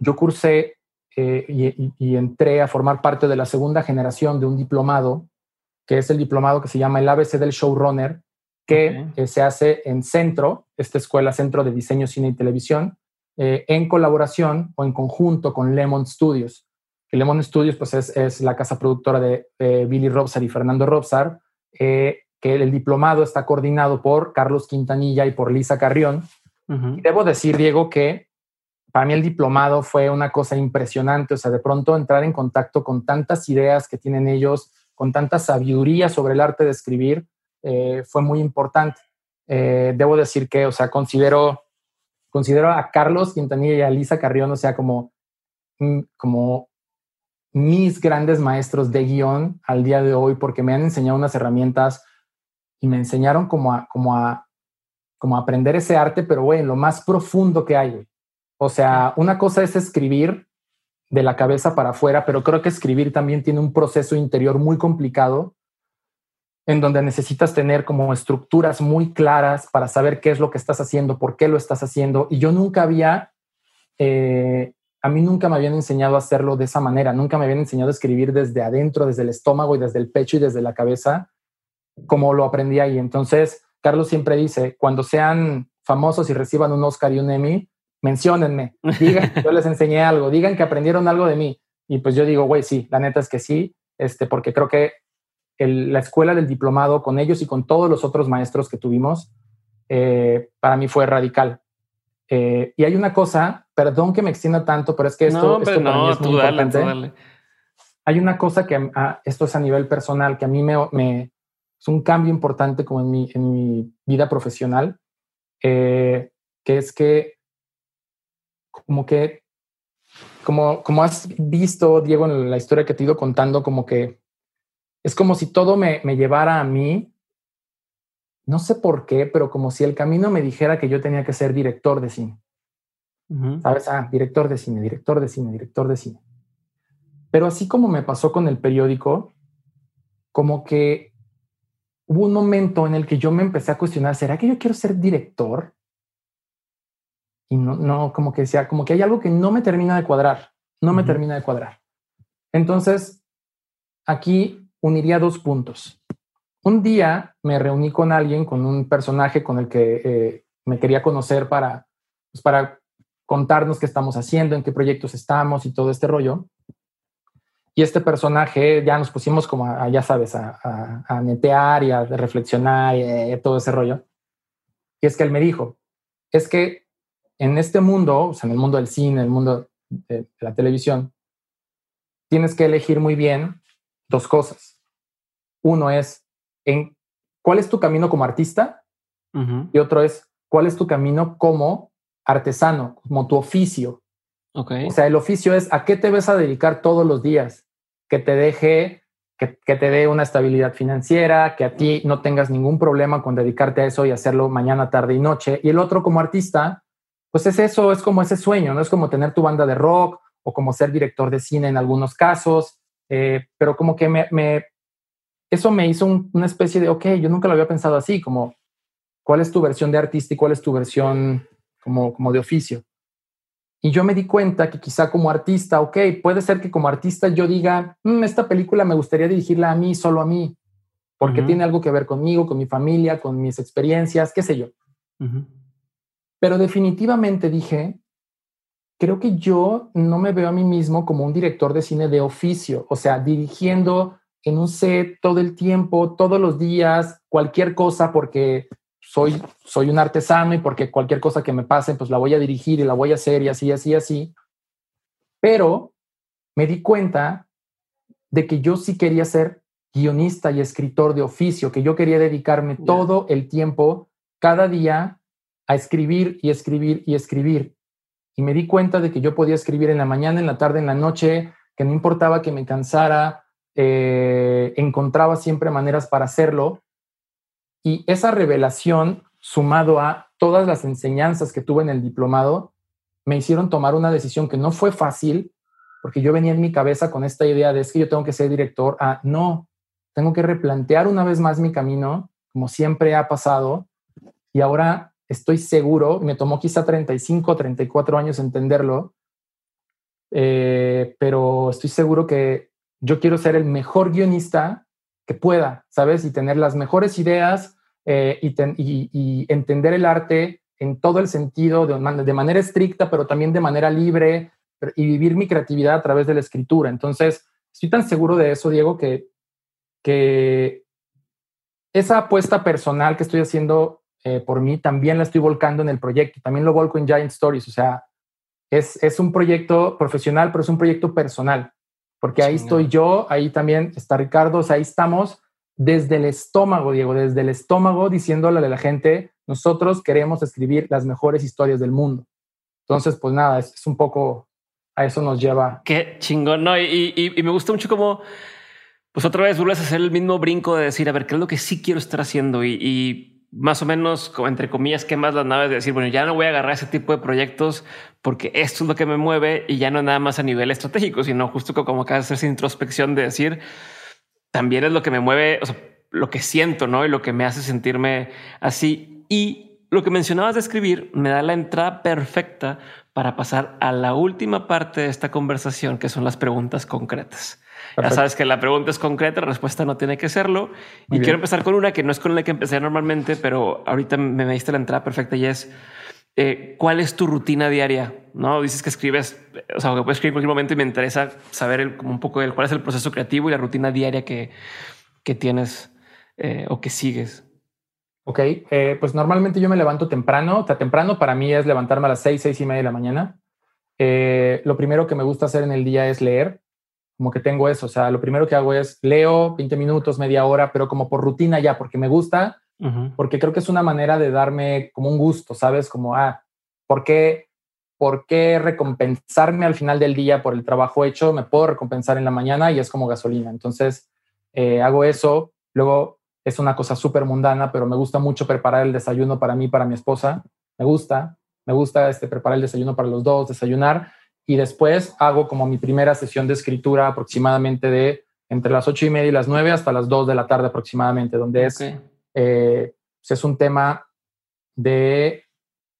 yo cursé eh, y, entré a formar parte de la segunda generación de un diplomado, que es el diplomado que se llama el ABC del Showrunner, que eh, se hace en Centro, esta escuela Centro de Diseño, Cine y Televisión, eh, en colaboración o en conjunto con Lemon Studios. Que Lemon Studios pues, es, la casa productora de Billy Robsar y Fernando Robsar, eh, que el diplomado está coordinado por Carlos Quintanilla y por Lisa Carrión. debo decir, Diego, que para mí el diplomado fue una cosa impresionante, o sea, de pronto entrar en contacto con tantas ideas que tienen ellos, con tanta sabiduría sobre el arte de escribir, eh, fue muy importante. debo decir que, o sea, considero considero a Carlos Quintanilla y a Lisa Carrión, o sea, como, mm, como mis grandes maestros de guion al día de hoy, porque me han enseñado unas herramientas y me enseñaron como a, como a, como aprender ese arte, pero güey, lo más profundo que hay, O sea, una cosa es escribir de la cabeza para afuera, pero creo que escribir también tiene un proceso interior muy complicado en donde necesitas tener como estructuras muy claras para saber qué es lo que estás haciendo, por qué lo estás haciendo. Y yo nunca había, eh, a mí nunca me habían enseñado a hacerlo de esa manera, nunca me habían enseñado a escribir desde adentro, desde el estómago y desde el pecho y desde la cabeza, como lo aprendí ahí. Entonces, Carlos siempre dice, cuando sean famosos y reciban un Oscar y un Emmy, menciónenme, digan que yo les enseñé algo, digan que aprendieron algo de mí. Y pues yo digo, güey, sí, la neta es que sí, este, porque creo que la escuela del diplomado con ellos y con todos los otros maestros que tuvimos, eh, para mí fue radical. Eh, y hay una cosa perdón que me extienda tanto, pero es que esto, esto para mí es muy importante. Hay una cosa que esto es a nivel personal, que a mí me, es un cambio importante como en mi, en mi vida profesional, eh, que es que como que, como, como has visto, Diego, en la historia que te he ido contando, como que es como si todo me, me llevara a mí, no sé por qué, pero como si el camino me dijera que yo tenía que ser director de cine. ¿Sabes? Ah, director de cine, director de cine, director de cine. Pero así como me pasó con el periódico, como que hubo un momento en el que yo me empecé a cuestionar, ¿será que yo quiero ser director? Y no, no, como que sea, como que hay algo que no me termina de cuadrar, no me termina de cuadrar. Entonces, aquí uniría dos puntos. Un día me reuní con alguien, con un personaje con el que eh, me quería conocer para, pues para contarnos qué estamos haciendo, en qué proyectos estamos y todo este rollo. Y este personaje ya nos pusimos como, a, ya sabes, a, a, netear y a reflexionar y eh, todo ese rollo. Y es que él me dijo, es que en este mundo, o sea, en el mundo del cine, en el mundo de, la televisión, tienes que elegir muy bien dos cosas. Uno es, en, ¿cuál es tu camino como artista? Y otro es, ¿cuál es tu camino como artesano, como tu oficio. Okay. O sea, el oficio es a qué te ves a dedicar todos los días, que te deje, que, que, te dé una estabilidad financiera, que a ti no tengas ningún problema con dedicarte a eso y hacerlo mañana, tarde y noche. Y el otro como artista, pues es eso, es como ese sueño, no es como tener tu banda de rock o como ser director de cine en algunos casos, eh, pero como que me, me, eso me hizo una especie de, ok, yo nunca lo había pensado así, como, ¿cuál es tu versión de artista y cuál es tu versión como, de oficio. Y yo me di cuenta que quizá como artista, ok, puede ser que como artista yo diga, mm, esta película me gustaría dirigirla a mí, solo a mí, porque tiene algo que ver conmigo, con mi familia, con mis experiencias, qué sé yo. Pero definitivamente dije, creo que yo no me veo a mí mismo como un director de cine de oficio, o sea, dirigiendo en un set todo el tiempo, todos los días, cualquier cosa, porque soy, soy un artesano y porque cualquier cosa que me pase, pues la voy a dirigir y la voy a hacer y así, así, así. Pero me di cuenta de que yo sí quería ser guionista y escritor de oficio, que yo quería dedicarme todo el tiempo, cada día, a escribir y escribir y escribir. Y me di cuenta de que yo podía escribir en la mañana, en la tarde, en la noche, que no importaba que me cansara, eh, encontraba siempre maneras para hacerlo. Y esa revelación, sumado a todas las enseñanzas que tuve en el diplomado, me hicieron tomar una decisión que no fue fácil, porque yo venía en mi cabeza con esta idea de es que yo tengo que ser director, a no, tengo que replantear una vez más mi camino, como siempre ha pasado, y ahora estoy seguro, me tomó quizá 35, 34 años entenderlo, eh, pero estoy seguro que yo quiero ser el mejor guionista que pueda, ¿sabes? Y tener las mejores ideas eh, y, entender el arte en todo el sentido, de, manera estricta, pero también de manera libre, y vivir mi creatividad a través de la escritura. Entonces, estoy tan seguro de eso, Diego, que, esa apuesta personal que estoy haciendo eh, por mí, también la estoy volcando en el proyecto, también lo volco en Giant Stories, o sea, es un proyecto profesional, pero es un proyecto personal porque ahí estoy yo, ahí también está Ricardo, o sea, ahí estamos desde el estómago, Diego, desde el estómago diciéndole a la gente, nosotros queremos escribir las mejores historias del mundo. Entonces, pues nada, es, un poco, a eso nos lleva. Qué chingón, ¿no? Y, y, me gusta mucho como, pues otra vez vuelves a hacer el mismo brinco de decir, a ver, ¿qué es lo que sí quiero estar haciendo? y más o menos, entre comillas, quemas las naves de decir, bueno, ya no voy a agarrar ese tipo de proyectos porque esto es lo que me mueve y ya no nada más a nivel estratégico, sino justo como acá hacer esa introspección de decir, también es lo que me mueve, o sea, lo que siento, ¿no? Y lo que me hace sentirme así. Y lo que mencionabas de escribir me da la entrada perfecta para pasar a la última parte de esta conversación, que son las preguntas concretas. Ya sabes que la pregunta es concreta, la respuesta no tiene que serlo. y quiero empezar con una que no es con la que empecé normalmente, pero ahorita me, diste la entrada perfecta y es eh, ¿cuál es tu rutina diaria? No dices que escribes, o sea, que puedes escribir en cualquier momento y me interesa saber como un poco el, cuál es el proceso creativo y la rutina diaria que, que tienes eh, o que sigues. Ok, eh, pues normalmente yo me levanto temprano. O sea, temprano para mí es levantarme a las seis, seis y media de la mañana. eh, lo primero que me gusta hacer en el día es leer, como que tengo eso, o sea, lo primero que hago es leo 20 minutos, media hora, pero como por rutina ya, porque me gusta, porque creo que es una manera de darme como un gusto, ¿sabes? Como, ah, ¿por qué, ¿por qué recompensarme al final del día por el trabajo hecho? Me puedo recompensar en la mañana y es como gasolina. Entonces, eh, hago eso, luego es una cosa súper mundana, pero me gusta mucho preparar el desayuno para mí, para mi esposa, me gusta, me gusta este, preparar el desayuno para los dos, desayunar y después hago como mi primera sesión de escritura aproximadamente de entre las ocho y media y las nueve hasta las dos de la tarde aproximadamente, donde es, eh, es un tema de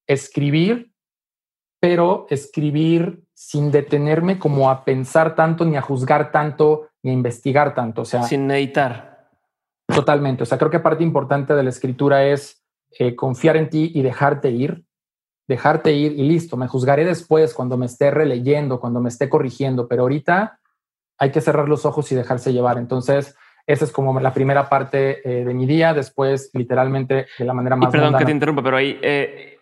escribir, pero escribir sin detenerme como a pensar tanto, ni a juzgar tanto, ni a investigar tanto. O sea, sin meditar. Totalmente. O sea, creo que parte importante de la escritura es eh, confiar en ti y dejarte ir dejarte ir y listo, me juzgaré después cuando me esté releyendo, cuando me esté corrigiendo, pero ahorita hay que cerrar los ojos y dejarse llevar. Entonces, esa es como la primera parte eh, de mi día, después literalmente de la manera más... perdón que te interrumpa, pero ahí, eh,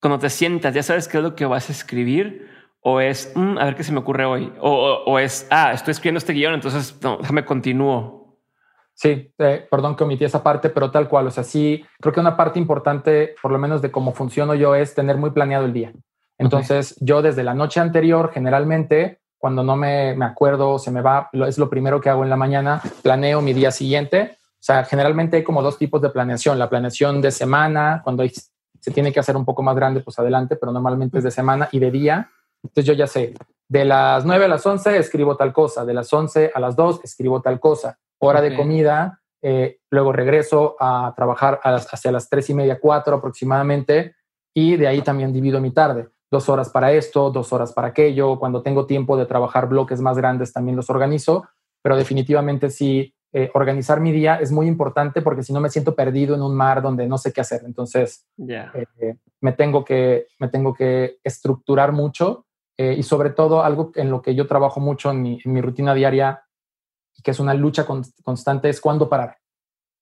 cuando te sientas, ¿ya sabes qué es lo que vas a escribir? ¿O es, mm, a ver qué se me ocurre hoy? O, o, es, ah, estoy escribiendo este guion, entonces no, déjame continúo. Sí, eh, perdón que omití esa parte, pero tal cual. O sea, sí, creo que una parte importante, por lo menos de cómo funciono yo, es tener muy planeado el día. Entonces, yo desde la noche anterior, generalmente, cuando no me, me acuerdo, se me va, es lo primero que hago en la mañana, planeo mi día siguiente. O sea, generalmente hay como dos tipos de planeación. La planeación de semana, cuando se tiene que hacer un poco más grande, pues adelante, pero normalmente es de semana y de día. Entonces yo ya sé, de las 9 a las 11 escribo tal cosa, de las 11 a las 2 escribo tal cosa hora de comida, eh, luego regreso a trabajar hacia las tres y media, cuatro aproximadamente, y de ahí también divido mi tarde. Dos horas para esto, dos horas para aquello. Cuando tengo tiempo de trabajar bloques más grandes también los organizo, pero definitivamente sí, eh, organizar mi día es muy importante porque si no me siento perdido en un mar donde no sé qué hacer. Entonces, eh, me, tengo que, me tengo que estructurar mucho y sobre todo algo en lo que yo trabajo mucho en mi, en mi rutina diaria que es una lucha constante, es cuándo parar.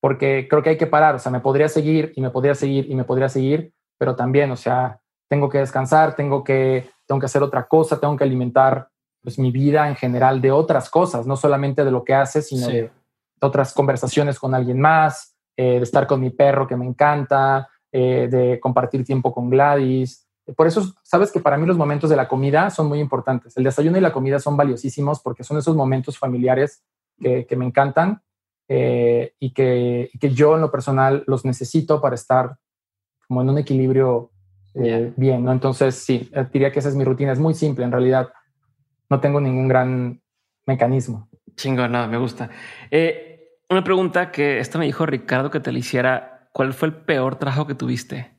Porque creo que hay que parar, o sea, me podría seguir y me podría seguir y me podría seguir, pero también, o sea, tengo que descansar, tengo que, tengo que hacer otra cosa, tengo que alimentar pues, mi vida en general de otras cosas, no solamente de lo que hace, sino de, otras conversaciones con alguien más, eh, de estar con mi perro que me encanta, eh, de compartir tiempo con Gladys. Por eso, sabes que para mí los momentos de la comida son muy importantes. El desayuno y la comida son valiosísimos porque son esos momentos familiares que, me encantan eh, y, que, que, yo en lo personal los necesito para estar como en un equilibrio eh, bien, ¿no? Entonces, sí, eh, diría que esa es mi rutina. Es muy simple, en realidad. No tengo ningún gran mecanismo. Chingo, nada, me gusta. una pregunta que esta me dijo Ricardo que te le hiciera. ¿Cuál fue el peor trabajo que tuviste?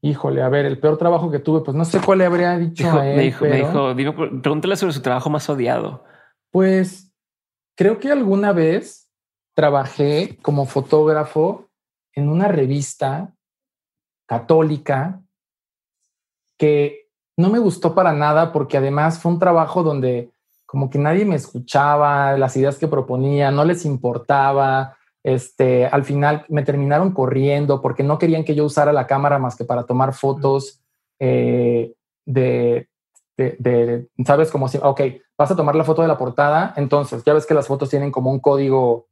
Híjole, a ver, el peor trabajo que tuve, pues no sé cuál le habría dicho a él. Me dijo, me dijo, pregúntale sobre su trabajo más odiado. Pues Creo que alguna vez trabajé como fotógrafo en una revista católica que no me gustó para nada porque además fue un trabajo donde como que nadie me escuchaba, las ideas que proponía, no les importaba. Este, al final me terminaron corriendo porque no querían que yo usara la cámara más que para tomar fotos eh, de, de, ¿sabes? Como si, ok, vas a tomar la foto de la portada, entonces ya ves que las fotos tienen como un código,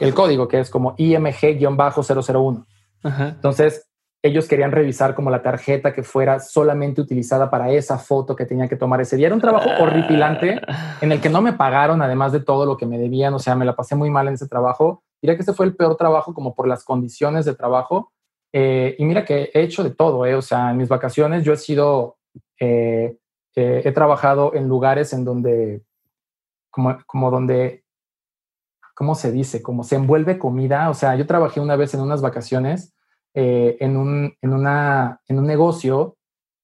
el código que es como IMG-001. Entonces, ellos querían revisar como la tarjeta que fuera solamente utilizada para esa foto que tenía que tomar ese día. Era un trabajo ah. horripilante en el que no me pagaron, además de todo lo que me debían. O sea, me la pasé muy mal en ese trabajo. Diría que ese fue el peor trabajo como por las condiciones de trabajo. Eh, y mira que he hecho de todo, eh. O sea, en mis vacaciones yo he sido eh, he trabajado en lugares en donde, como, como donde, ¿cómo se dice? Como se envuelve comida. O sea, yo trabajé una vez en unas vacaciones eh, en, un, en, una, en un negocio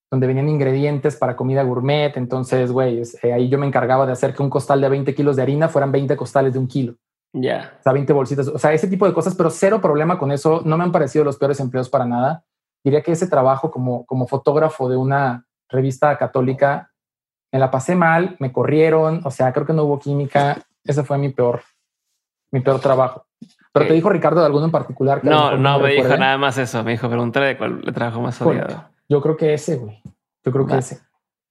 donde venían ingredientes para comida gourmet. Entonces, güey, eh, ahí yo me encargaba de hacer que un costal de 20 kilos de harina fueran 20 costales de un kilo. Ya. O sea, 20 bolsitas. O sea, ese tipo de cosas, pero cero problema con eso. No me han parecido los peores empleos para nada. Diría que ese trabajo como, como fotógrafo de una, revista católica, me la pasé mal, me corrieron, o sea, creo que no hubo química. Ese fue mi peor, mi peor trabajo. Pero te dijo Ricardo de alguno en particular. no, no me dijo nada más eso. Me dijo, pregúntale de cuál le trabajo más odiado. Yo creo que ese, güey. Yo creo que ese.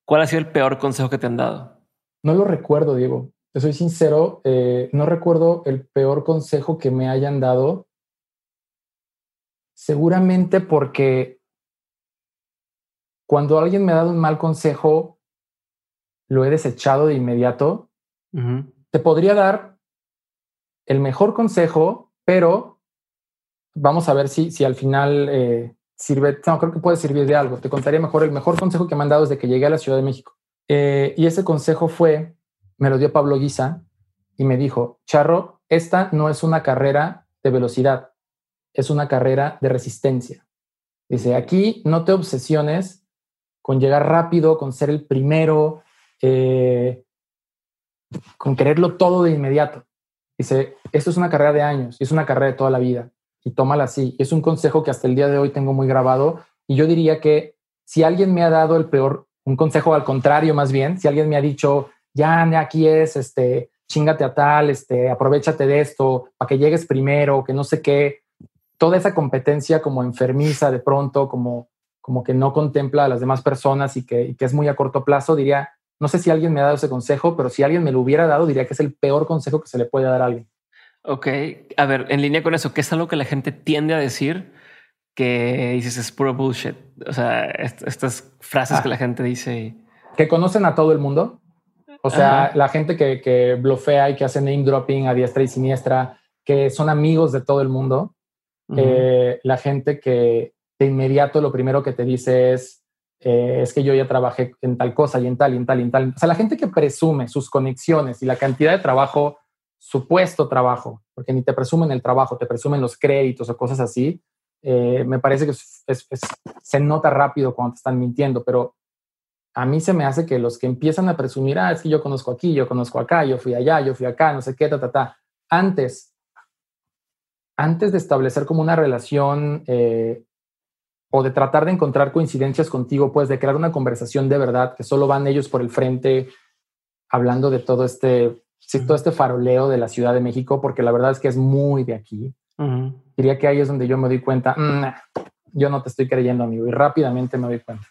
¿Cuál ha sido el peor consejo que te han dado? No lo recuerdo, Diego. Te soy sincero, eh, no recuerdo el peor consejo que me hayan dado. Seguramente porque cuando alguien me ha dado un mal consejo, lo he desechado de inmediato. Te podría dar el mejor consejo, pero vamos a ver si, si al final eh, sirve. No, creo que puede servir de algo. Te contaría mejor el mejor consejo que me han dado desde que llegué a la Ciudad de México. Eh, y ese consejo fue, me lo dio Pablo Guisa y me dijo, Charro, esta no es una carrera de velocidad, es una carrera de resistencia. Dice, aquí no te obsesiones con llegar rápido, con ser el primero, eh, con quererlo todo de inmediato. Dice, esto es una carrera de años es una carrera de toda la vida y tómala así. Es un consejo que hasta el día de hoy tengo muy grabado y yo diría que si alguien me ha dado el peor, un consejo al contrario más bien, si alguien me ha dicho, ya aquí es, este, chingate a tal, este, aprovechate de esto, para que llegues primero, que no sé qué, toda esa competencia como enfermiza de pronto, como, como que no contempla a las demás personas y que, y que es muy a corto plazo, diría, no sé si alguien me ha dado ese consejo, pero si alguien me lo hubiera dado, diría que es el peor consejo que se le puede dar a alguien. Ok, a ver, en línea con eso, ¿qué es algo que la gente tiende a decir que dices es puro bullshit? O sea, estas frases que la gente dice. Que conocen a todo el mundo. O sea, la gente que, que blofea y que hace name dropping a diestra y siniestra, que son amigos de todo el mundo. Eh, la gente que de inmediato lo primero que te dice es, eh, es que yo ya trabajé en tal cosa y en tal y en tal y en tal. O sea, la gente que presume sus conexiones y la cantidad de trabajo supuesto trabajo, porque ni te presumen el trabajo, te presumen los créditos o cosas así, eh, me parece que se nota rápido cuando te están mintiendo, pero a mí se me hace que los que empiezan a presumir, ah, es que yo conozco aquí, yo conozco acá, yo fui allá, yo fui acá, no sé qué, ta, ta, ta, antes, antes de establecer como una relación eh, o de tratar de encontrar coincidencias contigo, pues de crear una conversación de verdad, que solo van ellos por el frente hablando de todo este sí, todo este faroleo de la Ciudad de México, porque la verdad es que es muy de aquí. Diría que ahí es donde yo me doy cuenta, mm, yo no te estoy creyendo, amigo, y rápidamente me doy cuenta.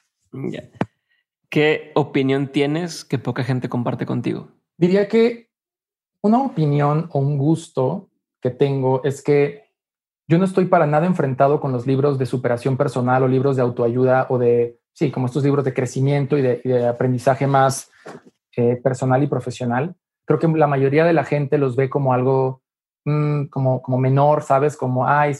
¿Qué opinión tienes que poca gente comparte contigo? Diría que una opinión o un gusto que tengo es que yo no estoy para nada enfrentado con los libros de superación personal o libros de autoayuda o de, sí, como estos libros de crecimiento y de, aprendizaje más eh, personal y profesional creo que la mayoría de la gente los ve como algo mm, como, como menor, ¿sabes? Como, ay,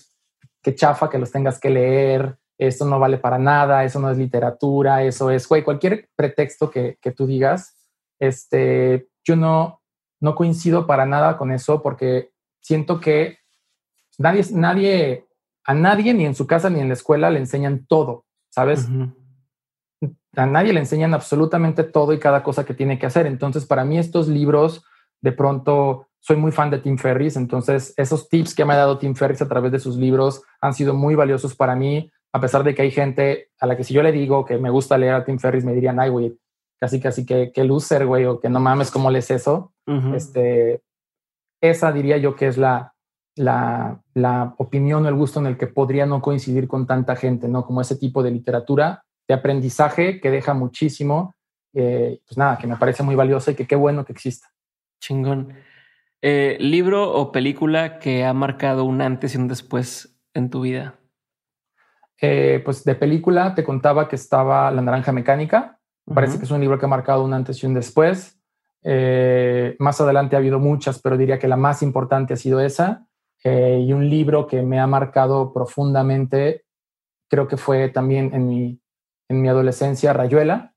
qué chafa que los tengas que leer, esto no vale para nada, eso no es literatura, eso es, güey, cualquier pretexto que, que tú digas, este, yo no, no coincido para nada con eso porque siento que nadie, nadie, a nadie, ni en su casa ni en la escuela, le enseñan todo, ¿sabes? a nadie le enseñan absolutamente todo y cada cosa que tiene que hacer. Entonces, para mí estos libros, de pronto, soy muy fan de Tim Ferris, entonces esos tips que me ha dado Tim Ferris a través de sus libros han sido muy valiosos para mí, a pesar de que hay gente a la que si yo le digo que me gusta leer a Tim Ferris, me dirían, ay, güey, casi, casi que, que loser, güey, o que no mames, ¿cómo lees eso? este, esa diría yo que es la, la, la opinión o el gusto en el que podría no coincidir con tanta gente, ¿no? Como ese tipo de literatura de aprendizaje que deja muchísimo. Eh, pues nada, que me parece muy valioso y que qué bueno que exista. Chingón. Eh, ¿Libro o película que ha marcado un antes y un después en tu vida? Eh, pues de película te contaba que estaba La Naranja Mecánica. Me parece que es un libro que ha marcado un antes y un después. más adelante ha habido muchas, pero diría que la más importante ha sido esa. Y un libro que me ha marcado profundamente, creo que fue también en mi en mi adolescencia Rayuela.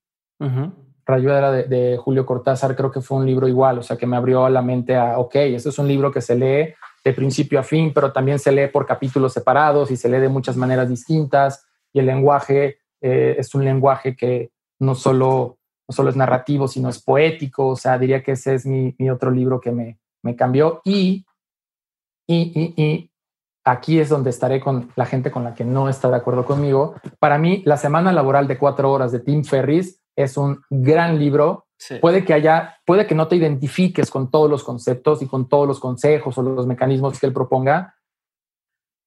Rayuela de, Julio Cortázar creo que fue un libro igual, o sea, que me abrió la mente a, ok, este es un libro que se lee de principio a fin, pero también se lee por capítulos separados y se lee de muchas maneras distintas y el lenguaje eh, es un lenguaje que no solo, no solo es narrativo, sino es poético, o sea, diría que ese es mi, mi otro libro que me, me cambió y, y, y, y aquí es donde estaré con la gente con la que no está de acuerdo conmigo. Para mí, La Semana Laboral de Cuatro Horas de Tim Ferris es un gran libro. Puede que haya, puede que no te identifiques con todos los conceptos y con todos los consejos o los mecanismos que él proponga,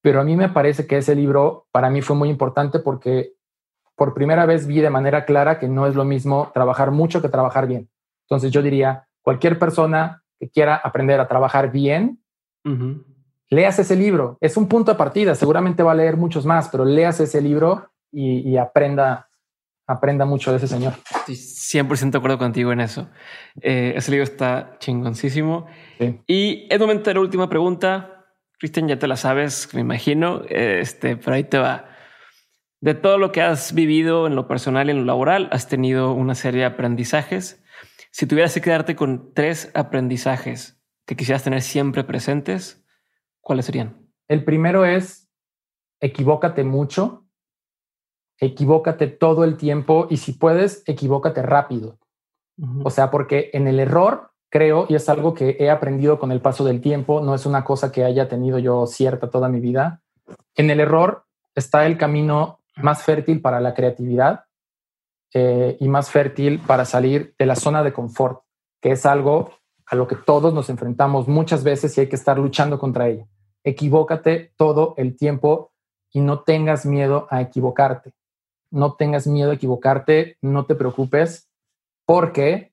pero a mí me parece que ese libro para mí fue muy importante porque por primera vez vi de manera clara que no es lo mismo trabajar mucho que trabajar bien. Entonces yo diría, cualquier persona que quiera aprender a trabajar bien, leas ese libro. Es un punto de partida, seguramente va a leer muchos más, pero leas ese libro y, aprenda, aprenda mucho de ese señor. Estoy 100% de acuerdo contigo en eso. Eh, ese libro está chingoncísimo. Y es momento de la última pregunta. Cristian, ya te la sabes, me imagino, este, pero ahí te va. De todo lo que has vivido en lo personal y en lo laboral, has tenido una serie de aprendizajes. Si tuvieras que quedarte con tres aprendizajes que quisieras tener siempre presentes, ¿cuáles serían? El primero es equivócate mucho, equivócate todo el tiempo y si puedes, equivócate rápido. O sea, porque en el error creo, y es algo que he aprendido con el paso del tiempo, no es una cosa que haya tenido yo cierta toda mi vida, en el error está el camino más fértil para la creatividad eh, y más fértil para salir de la zona de confort, que es algo a lo que todos nos enfrentamos muchas veces y hay que estar luchando contra ella. Equivócate todo el tiempo y no tengas miedo a equivocarte. No tengas miedo a equivocarte, no te preocupes, porque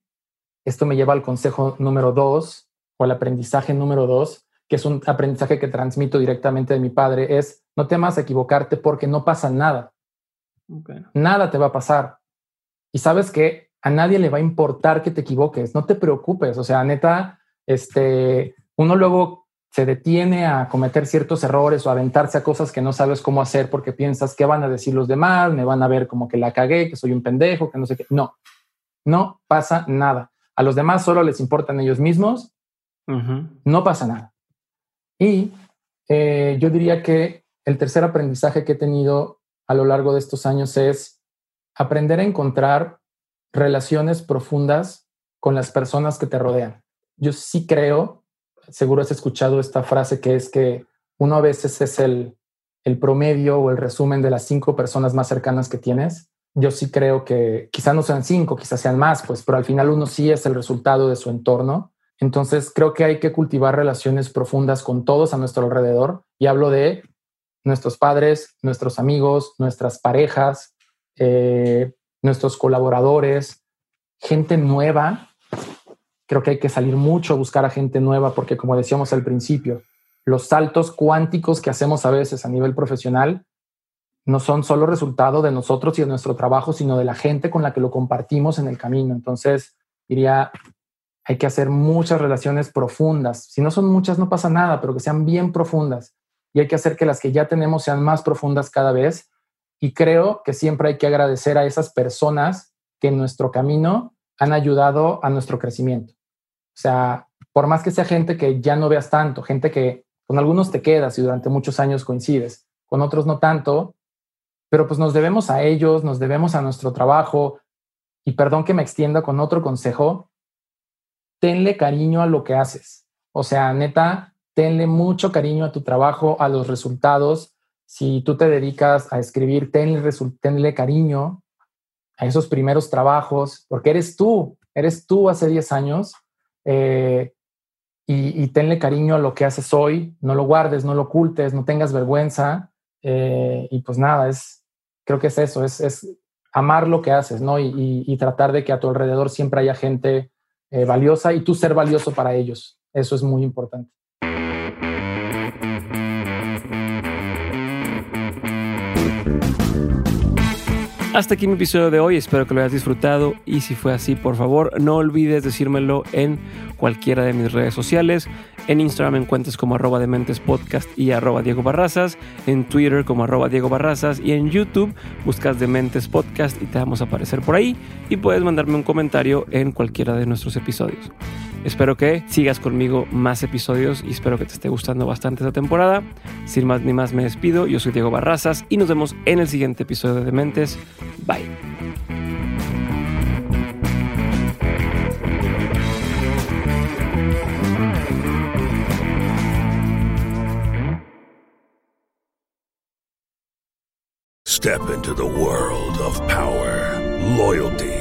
esto me lleva al consejo número dos o al aprendizaje número dos, que es un aprendizaje que transmito directamente de mi padre, es no temas a equivocarte porque no pasa nada. Nada te va a pasar. Y sabes que a nadie le va a importar que te equivoques, no te preocupes, o sea, neta, este, uno luego se detiene a cometer ciertos errores o a aventarse a cosas que no sabes cómo hacer porque piensas qué van a decir los demás, me van a ver como que la cagué, que soy un pendejo, que no sé qué. No, no pasa nada. A los demás solo les importan ellos mismos, no pasa nada. Y eh, yo diría que el tercer aprendizaje que he tenido a lo largo de estos años es aprender a encontrar relaciones profundas con las personas que te rodean. Yo sí creo, seguro has escuchado esta frase que es que uno a veces es el, el promedio o el resumen de las cinco personas más cercanas que tienes. Yo sí creo que quizás no sean cinco, quizás sean más, pues, pero al final uno sí es el resultado de su entorno. Entonces creo que hay que cultivar relaciones profundas con todos a nuestro alrededor. Y hablo de nuestros padres, nuestros amigos, nuestras parejas, eh, nuestros colaboradores, gente nueva. Creo que hay que salir mucho a buscar a gente nueva porque, como decíamos al principio, los saltos cuánticos que hacemos a veces a nivel profesional no son solo resultado de nosotros y de nuestro trabajo, sino de la gente con la que lo compartimos en el camino. Entonces, diría, hay que hacer muchas relaciones profundas. Si no son muchas, no pasa nada, pero que sean bien profundas. Y hay que hacer que las que ya tenemos sean más profundas cada vez y creo que siempre hay que agradecer a esas personas que en nuestro camino han ayudado a nuestro crecimiento. O sea, por más que sea gente que ya no veas tanto, gente que con algunos te quedas y durante muchos años coincides, con otros no tanto, pero pues nos debemos a ellos, nos debemos a nuestro trabajo. Y perdón que me extienda con otro consejo, tenle cariño a lo que haces. O sea, neta, tenle mucho cariño a tu trabajo, a los resultados, si tú te dedicas a escribir, tenle, tenle cariño a esos primeros trabajos, porque eres tú, eres tú hace 10 años, eh, y, tenle cariño a lo que haces hoy, no lo guardes, no lo ocultes, no tengas vergüenza, eh, y pues nada, es, creo que es eso, es, amar lo que haces, ¿no? Y, tratar de que a tu alrededor siempre haya gente eh, valiosa y tú ser valioso para ellos. Eso es muy importante. Hasta aquí mi episodio de hoy, espero que lo hayas disfrutado y si fue así, por favor, no olvides decírmelo en cualquiera de mis redes sociales. En Instagram me encuentras como arroba de mentes podcast y arroba Diego Barrazas, en Twitter como arroba Diego Barrazas y en YouTube buscas de mentes podcast y te vamos a aparecer por ahí y puedes mandarme un comentario en cualquiera de nuestros episodios. Espero que sigas conmigo más episodios y espero que te esté gustando bastante esta temporada. Sin más ni más me despido, yo soy Diego Barrazas y nos vemos en el siguiente episodio de Dementes. Bye. Step into the world of power, loyalty.